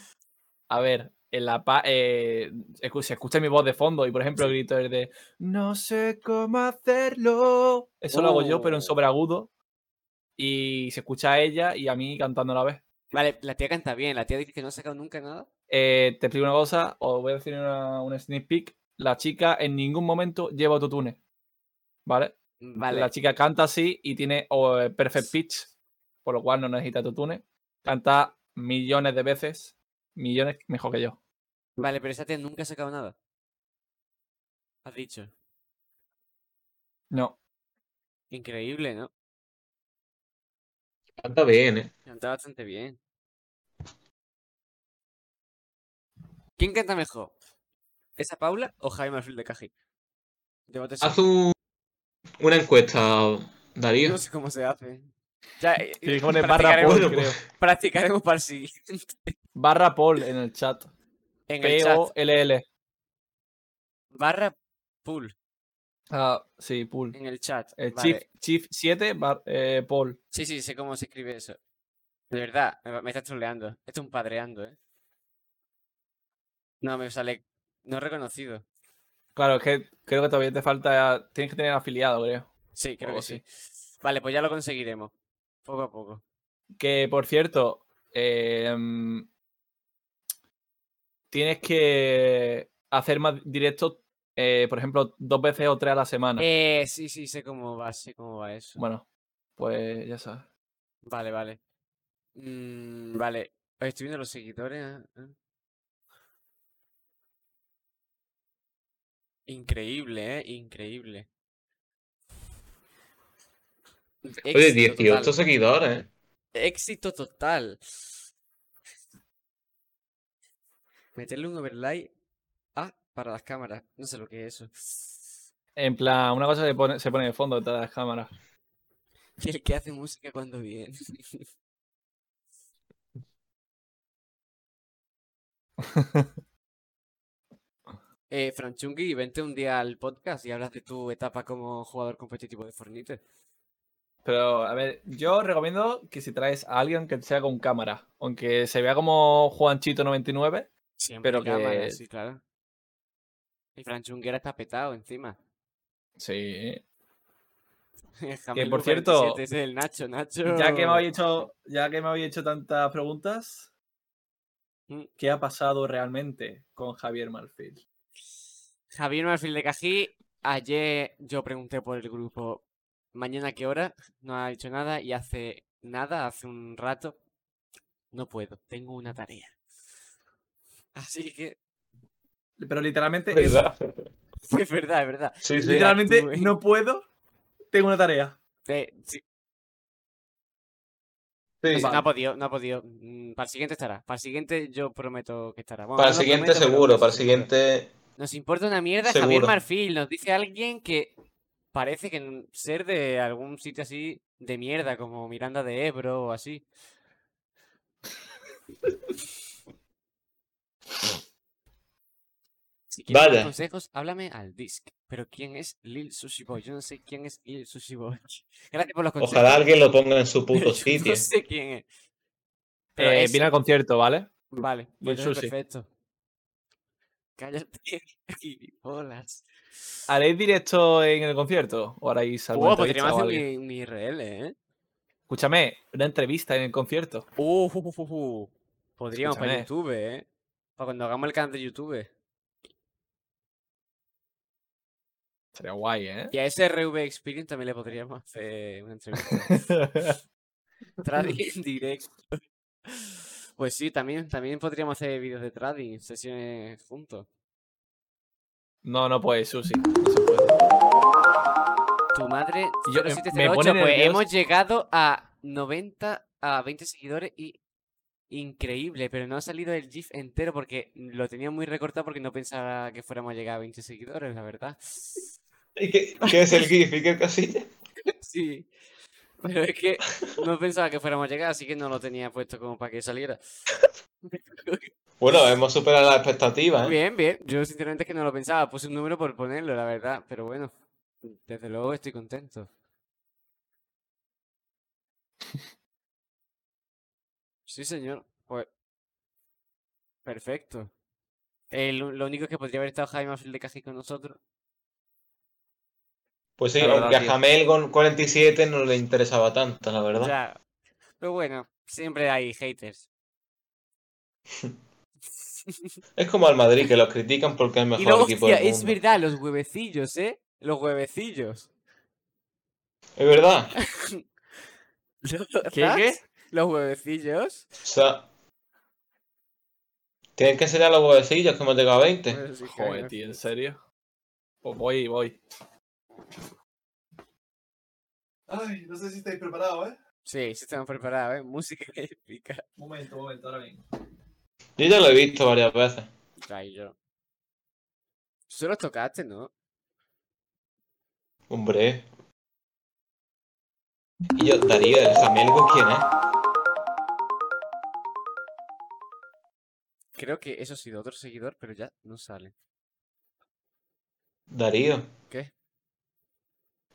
Speaker 3: a ver, en la eh, se escucha mi voz de fondo y, por ejemplo, el grito es de No sé cómo hacerlo. Eso lo hago yo, pero en
Speaker 1: Oh.
Speaker 3: sobreagudo. Y se escucha a ella y a mí cantando a la vez.
Speaker 1: Vale, la tía canta bien. La tía dice que no ha sacado nunca nada.
Speaker 3: Eh, te explico una cosa, os voy a decir una, una sneak peek. La chica en ningún momento lleva autotune. ¿Vale?
Speaker 1: Vale.
Speaker 3: La chica canta así y tiene eh, perfect pitch, por lo cual no necesita autotune. Canta millones de veces, millones mejor que yo.
Speaker 1: Vale, pero esa tía nunca ha sacado nada. Has dicho.
Speaker 3: No.
Speaker 1: Increíble, ¿no?
Speaker 2: Canta bien, ¿eh?
Speaker 1: Canta bastante bien. ¿Quién canta mejor? ¿Esa Paula o Jaime Marfil de Cají?
Speaker 2: Haz un- una encuesta, Darío.
Speaker 1: No sé cómo se hace. Ya, eh,
Speaker 3: que poner barra
Speaker 1: practicaremos,
Speaker 3: Paul, creo.
Speaker 1: practicaremos para el siguiente.
Speaker 3: Barra Paul en el chat.
Speaker 1: En el chat.
Speaker 3: P-O-L-L.
Speaker 1: Barra pool.
Speaker 3: Ah, sí, Paul.
Speaker 1: En el chat.
Speaker 3: El
Speaker 1: Vale.
Speaker 3: Chief, Chief 7, bar- eh, Paul.
Speaker 1: Sí, sí, sé cómo se escribe eso. De verdad, me, me estás troleando. Esto es un padreando, ¿eh? No, me sale. No reconocido.
Speaker 3: Claro, es que creo que todavía te falta. Tienes que tener afiliado, creo.
Speaker 1: Sí, creo que sí. Vale, pues ya lo conseguiremos. Poco a poco.
Speaker 3: Que por cierto, eh, tienes que hacer más directos, eh, por ejemplo, dos veces o tres a la semana.
Speaker 1: Eh, sí, sí, sé cómo va, sé cómo va eso.
Speaker 3: Bueno, pues ya sabes.
Speaker 1: Vale, vale. Mm, vale. Estoy viendo los seguidores. ah, ah. Increíble, ¿eh? Increíble.
Speaker 2: Oye,
Speaker 1: Éxito
Speaker 2: 18
Speaker 1: total.
Speaker 2: seguidores, ¿eh?
Speaker 1: Éxito total. Meterle un overlay ah, para las cámaras. No sé lo que es eso.
Speaker 3: En plan, una cosa se pone, se pone de fondo detrás de las cámaras. [laughs]
Speaker 1: El que hace música cuando viene. [laughs] eh, Franchungi, vente un día al podcast y hablas de tu etapa como jugador competitivo de Fornite.
Speaker 3: Pero, a ver, yo recomiendo que si traes a alguien que sea con cámara, aunque se vea como Juanchito99,
Speaker 1: Siempre
Speaker 3: Pero
Speaker 1: cámara,
Speaker 3: que-
Speaker 1: sí, claro. Y Franchunguera está petado encima.
Speaker 3: sí. [laughs]
Speaker 1: Jamelu
Speaker 3: por cierto,
Speaker 1: 47, ese es el Nacho, Nacho.
Speaker 3: Ya que me habéis hecho, ya que me habéis hecho tantas preguntas,
Speaker 1: Mm.
Speaker 3: ¿qué ha pasado realmente con Javier Marfil?
Speaker 1: Javier Marfil de Cají, ayer yo pregunté por el grupo mañana a qué hora, no ha dicho nada y hace nada, hace un rato, no puedo, tengo una tarea. Así que
Speaker 3: Pero literalmente, es-
Speaker 2: ¿Verdad? [laughs]
Speaker 1: es verdad, es verdad.
Speaker 2: Sí, sí.
Speaker 3: literalmente
Speaker 1: tú,
Speaker 3: no puedo, tengo una tarea.
Speaker 1: Eh, sí,
Speaker 2: Sí.
Speaker 1: no ha podido, no ha podido. Mm, Para el siguiente estará. Para el siguiente yo prometo que estará. Bueno,
Speaker 2: Para el
Speaker 1: no
Speaker 2: siguiente
Speaker 1: prometo,
Speaker 2: seguro, para el siguiente...
Speaker 1: Nos importa una mierda Javier. Marfil. Nos dice alguien que parece que ser de algún sitio así de mierda, como Miranda de Ebro o así. [laughs] Si quieres
Speaker 2: Vaya.
Speaker 1: consejos, háblame al disc. Pero ¿quién es Lil Sushi Boy? Yo no sé quién es Lil Sushi Boy. [laughs] Gracias por los consejos.
Speaker 2: Ojalá alguien lo ponga en su [laughs] puto
Speaker 1: Yo
Speaker 2: sitio.
Speaker 1: No sé quién es. Pero
Speaker 3: Eh, viene al concierto, ¿vale?
Speaker 1: Vale,
Speaker 3: Lil
Speaker 1: pues entonces
Speaker 3: Sushi.
Speaker 1: perfecto. Cállate, [laughs] gilipollas.
Speaker 3: ¿Haréis directo en el concierto? ¿O haréis alguna
Speaker 1: Oh, podríamos hacer
Speaker 3: algo?
Speaker 1: un, un IRL, ¿eh?
Speaker 3: Escúchame, una entrevista en el concierto.
Speaker 1: Uh, uh, uh. Podríamos para
Speaker 3: Escúchame.
Speaker 1: YouTube, ¿eh? Para cuando hagamos el canal de YouTube.
Speaker 3: Sería guay, ¿eh?
Speaker 1: Y a ese RV Experience también le podríamos hacer una entrevista. [laughs] Trading en directo. Pues sí, también, también podríamos hacer vídeos de trading, sesiones juntos.
Speaker 3: no, no puede, Susi. No se puede.
Speaker 1: tu madre.
Speaker 3: Yo,
Speaker 1: 0708,
Speaker 3: me pone
Speaker 1: pues hemos llegado a 90, a 20 seguidores y. Increíble, pero no ha salido el GIF entero porque lo tenía muy recortado porque no pensaba que fuéramos a llegar a 20 seguidores, la verdad.
Speaker 2: ¿Y qué, qué es el GIF y qué casilla? [laughs]
Speaker 1: Sí. Pero es que no pensaba que fuéramos a llegar, así que no lo tenía puesto como para que saliera. [laughs]
Speaker 2: Bueno, hemos superado las expectativas, ¿eh?
Speaker 1: Bien, bien. Yo sinceramente es que no lo pensaba. Puse un número por ponerlo, la verdad. Pero bueno, desde luego estoy contento. [laughs] Sí, señor. Pues. Perfecto. Lo único es que podría haber estado Jaime Afil de Cají con nosotros.
Speaker 2: Pues sí,
Speaker 3: La verdad,
Speaker 2: aunque a. Jamel con 47 no le interesaba tanto, la verdad.
Speaker 1: Ya. Pero bueno, siempre hay haters. [laughs]
Speaker 2: Es como al Madrid, que los critican porque es el [laughs]
Speaker 1: Y
Speaker 2: mejor
Speaker 1: luego,
Speaker 2: equipo
Speaker 1: hostia,
Speaker 2: del
Speaker 1: es
Speaker 2: mundo.
Speaker 1: verdad, los huevecillos, ¿eh? Los huevecillos.
Speaker 2: Es verdad. [laughs]
Speaker 1: ¿Qué?
Speaker 3: qué?
Speaker 1: Los huevecillos.
Speaker 2: O sea, tienen que enseñar los huevecillos que hemos llegado a 20.
Speaker 1: Pues sí,
Speaker 3: Joder, tío, ¿en serio? Pues voy, voy.
Speaker 5: Ay, no sé si estáis preparados, ¿eh?
Speaker 1: Sí, sí estamos preparados, ¿eh? Música [laughs] épica.
Speaker 5: Momento, momento, ahora vengo.
Speaker 2: Yo ya lo he visto varias veces.
Speaker 1: Ay, yo. Tú los tocaste, ¿no?
Speaker 2: Hombre. Y yo, Darío, ¿el Jamelgo quién es?
Speaker 1: Creo que eso ha sido otro seguidor, pero ya no sale.
Speaker 2: Darío.
Speaker 1: ¿Qué?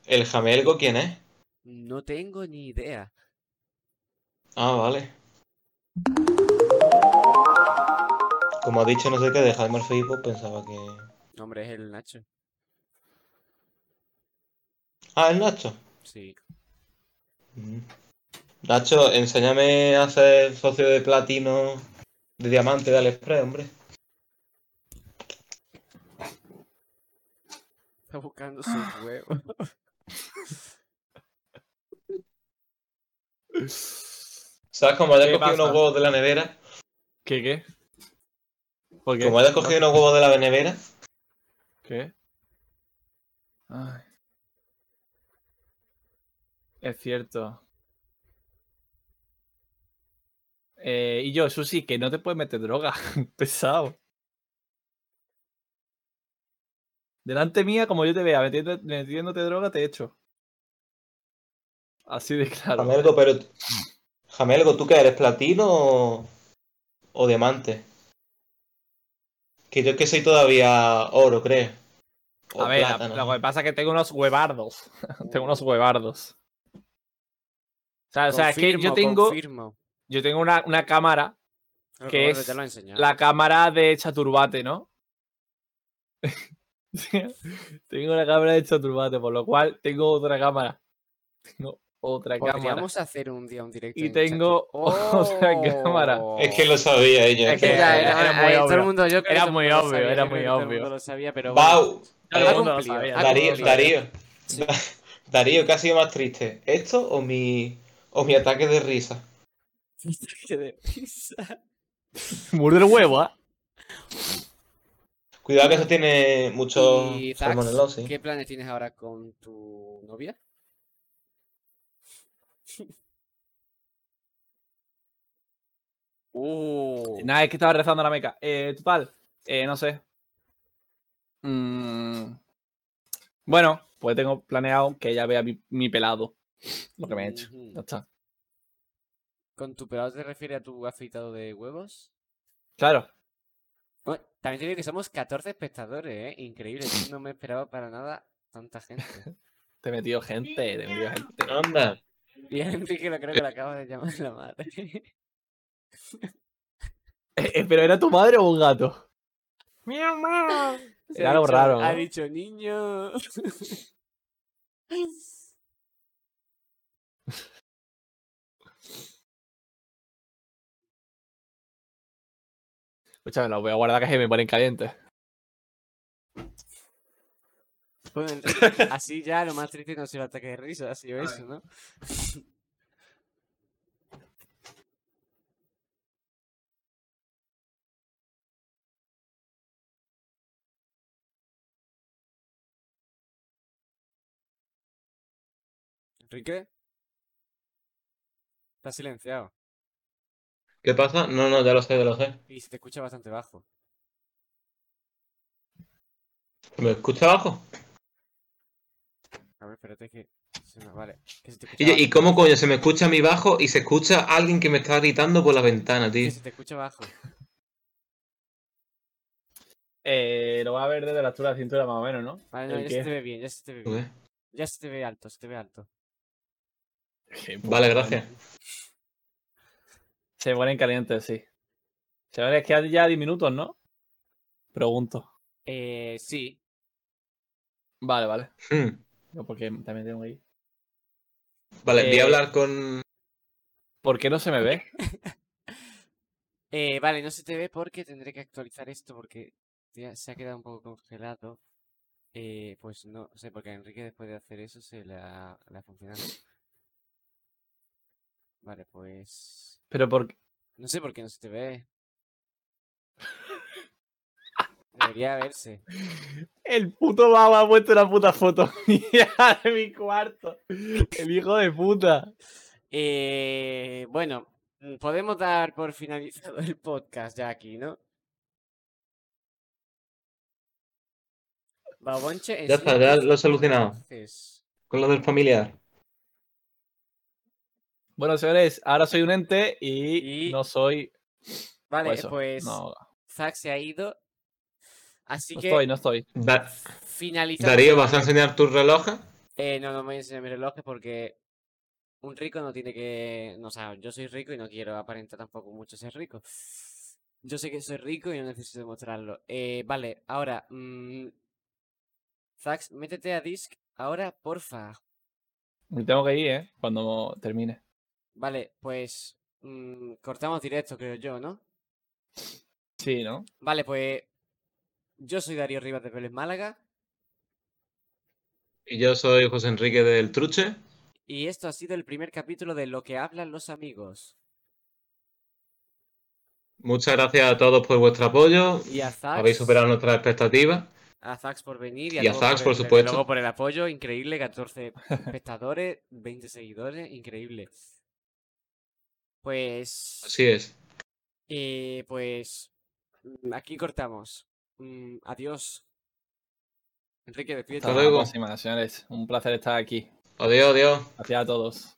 Speaker 2: ¿El Jamelgo quién es?
Speaker 1: No tengo ni idea.
Speaker 2: Ah, vale. Como ha dicho no sé qué de Jaime pues pensaba que...
Speaker 1: Hombre, es el Nacho.
Speaker 2: Ah, el Nacho.
Speaker 1: Sí.
Speaker 2: Mm. Nacho, enséñame a ser socio de platino de diamante de Aliexpress, hombre.
Speaker 1: Está buscando su huevo.
Speaker 2: ¿Sabes? Como hayas
Speaker 3: ¿Qué
Speaker 2: cogido unos huevos de la nevera.
Speaker 3: ¿Qué, qué? ¿Por qué?
Speaker 2: Como hayas cogido unos huevos de la nevera.
Speaker 3: ¿Qué? Ay. Es cierto. Eh, y yo, Susi, que no te puedes meter droga. [laughs] Pesado. Delante mía, como yo te vea metiéndote droga, te echo. Así de claro.
Speaker 2: Jamelgo, pero. Jamelgo, ¿tú qué eres? ¿Platino o, o diamante? Que yo que soy todavía oro, creo. O
Speaker 3: A ver, lo que pasa es que tengo unos huevardos. [laughs] tengo unos huevardos. O sea, o sea, es que yo tengo,
Speaker 1: confirmo.
Speaker 3: Yo tengo una, una cámara
Speaker 1: No,
Speaker 3: que es la cámara de Chaturbate, ¿no? [laughs] tengo una cámara de Chaturbate, por lo cual tengo otra cámara. Tengo otra cámara.
Speaker 1: Podríamos hacer un día un directo.
Speaker 3: Y
Speaker 1: en
Speaker 3: tengo [laughs] otra cámara.
Speaker 2: Es que lo sabía ella.
Speaker 3: Es que era-
Speaker 1: era,
Speaker 3: era muy
Speaker 1: eh, todo el
Speaker 3: obvio.
Speaker 1: mundo, yo
Speaker 3: Era muy obvio,
Speaker 1: sabía,
Speaker 3: era muy
Speaker 1: que todo el
Speaker 3: obvio.
Speaker 1: mundo lo sabía, pero bueno,
Speaker 2: Bau,
Speaker 1: ha
Speaker 2: Darío. Darío.
Speaker 1: Sí. [laughs]
Speaker 2: Darío, ¿qué ha sido más triste? ¿Esto o mi, o mi ataque de risa?
Speaker 1: De
Speaker 3: el huevo, ¿ah?
Speaker 2: Cuidado que eso tiene mucho
Speaker 1: Y. ¿qué planes tienes ahora con tu novia? [laughs] Uh,
Speaker 3: Nada, es que estaba rezando la meca. Eh, total, eh, no sé. Mm, Bueno, pues tengo planeado que ella vea mi, mi pelado. Lo que me he hecho. Ya está.
Speaker 1: ¿Con tu pelado te refieres a tu afeitado de huevos?
Speaker 3: Claro.
Speaker 1: Bueno, también te digo que somos 14 espectadores, ¿eh? Increíble, yo no me esperaba para nada tanta gente. [laughs]
Speaker 3: Te he metido gente, te he metido gente.
Speaker 2: Anda.
Speaker 1: Y a Enrique lo creo que lo acaba de llamar la madre. [laughs]
Speaker 3: Eh, eh, ¿Pero era tu madre o un gato? [laughs]
Speaker 1: Se
Speaker 3: Era
Speaker 1: ha
Speaker 3: algo
Speaker 1: dicho-
Speaker 3: raro,
Speaker 1: Ha dicho niño.
Speaker 3: Escúchame, lo voy a guardar que se me ponen calientes.
Speaker 1: Bueno, [laughs] así ya lo más triste no ha sido el ataque de risa, ha sido eso, ¿no? Enrique. Está silenciado.
Speaker 2: ¿Qué pasa? No, no, ya lo sé, ya lo sé.
Speaker 1: Y se te escucha bastante bajo.
Speaker 2: ¿Me escucha abajo?
Speaker 1: A ver, espérate que. se me- Vale. Que se te escucha
Speaker 2: ¿Y,
Speaker 1: bajo.
Speaker 2: ¿Y cómo coño se me escucha a mí bajo y se escucha a alguien que me está gritando por la ventana, tío?
Speaker 1: Que se te escucha bajo. [laughs]
Speaker 3: Eh, lo va a ver desde la altura de la cintura más o menos, ¿no?
Speaker 1: Vale, no,
Speaker 3: ¿El
Speaker 1: ya
Speaker 3: qué?
Speaker 1: se te ve bien, ya se te ve
Speaker 2: ¿Tú
Speaker 1: bien.
Speaker 2: qué?
Speaker 1: Ya se te ve alto, se te ve alto.
Speaker 3: Puta
Speaker 2: Vale, gracias.
Speaker 3: Se ponen calientes, sí. Se van a quedar ya 10 minutos, ¿no? Pregunto.
Speaker 1: Eh, sí.
Speaker 3: Vale, vale.
Speaker 2: Hmm.
Speaker 3: No, porque también tengo que ir.
Speaker 2: Vale, voy
Speaker 3: Eh,
Speaker 2: a hablar con.
Speaker 3: ¿Por qué no se me ve? [laughs]
Speaker 1: Eh, vale, no se te ve porque tendré que actualizar esto porque ya se ha quedado un poco congelado. Eh, pues no sé, porque a Enrique después de hacer eso se le ha, le ha funcionado. Vale, pues...
Speaker 3: Pero por
Speaker 1: No sé por qué no se te ve. [laughs] Debería verse.
Speaker 3: El puto baba ha puesto una puta foto [laughs] mía de mi cuarto. El hijo de puta.
Speaker 1: Eh, bueno, mm, podemos dar por finalizado el podcast ya aquí, ¿no? Babonche,
Speaker 2: Ya está, ya lo he solucionado. Con lo del familiar.
Speaker 3: Bueno, señores, ahora soy un ente y,
Speaker 1: Y-
Speaker 3: no soy.
Speaker 1: Vale,
Speaker 3: pues, eso,
Speaker 1: pues
Speaker 3: no,
Speaker 1: Zack se ha ido. Así
Speaker 3: no
Speaker 1: que
Speaker 3: estoy, no estoy.
Speaker 2: Da-
Speaker 1: finalizamos.
Speaker 2: Darío, ¿vas a enseñar tus relojes?
Speaker 1: Eh, no, no me voy a enseñar mi reloj porque un rico no tiene que. No, o sea, yo soy rico y no quiero aparentar tampoco mucho ser rico. Yo sé que soy rico y no necesito demostrarlo. Eh, vale, ahora. mm, Zax, métete a Disc ahora, porfa.
Speaker 3: Me tengo que ir, ¿eh? Cuando termine.
Speaker 1: Vale, pues. mm, cortamos directo, creo yo, ¿no?
Speaker 3: Sí, ¿no?
Speaker 1: Vale, pues. Yo soy Darío Rivas de Vélez Málaga.
Speaker 2: Y yo soy José Enrique del Truche.
Speaker 1: Y esto ha sido el primer capítulo de Lo que hablan los amigos.
Speaker 2: Muchas gracias a todos por vuestro apoyo.
Speaker 1: Y a Zax.
Speaker 2: Habéis superado nuestras expectativas.
Speaker 1: A Zax por venir y
Speaker 2: Y a Zax, por
Speaker 1: el- desde
Speaker 2: supuesto.
Speaker 1: luego por el apoyo, increíble, 14 espectadores, 20 seguidores, increíble. Pues,
Speaker 2: Así es.
Speaker 1: eh, pues, mm, aquí cortamos. Mm, adiós. Enrique, despídete.
Speaker 3: Hasta la
Speaker 2: luego.
Speaker 3: próxima, señores. Un placer estar aquí.
Speaker 2: Adiós, adiós.
Speaker 3: Gracias a todos.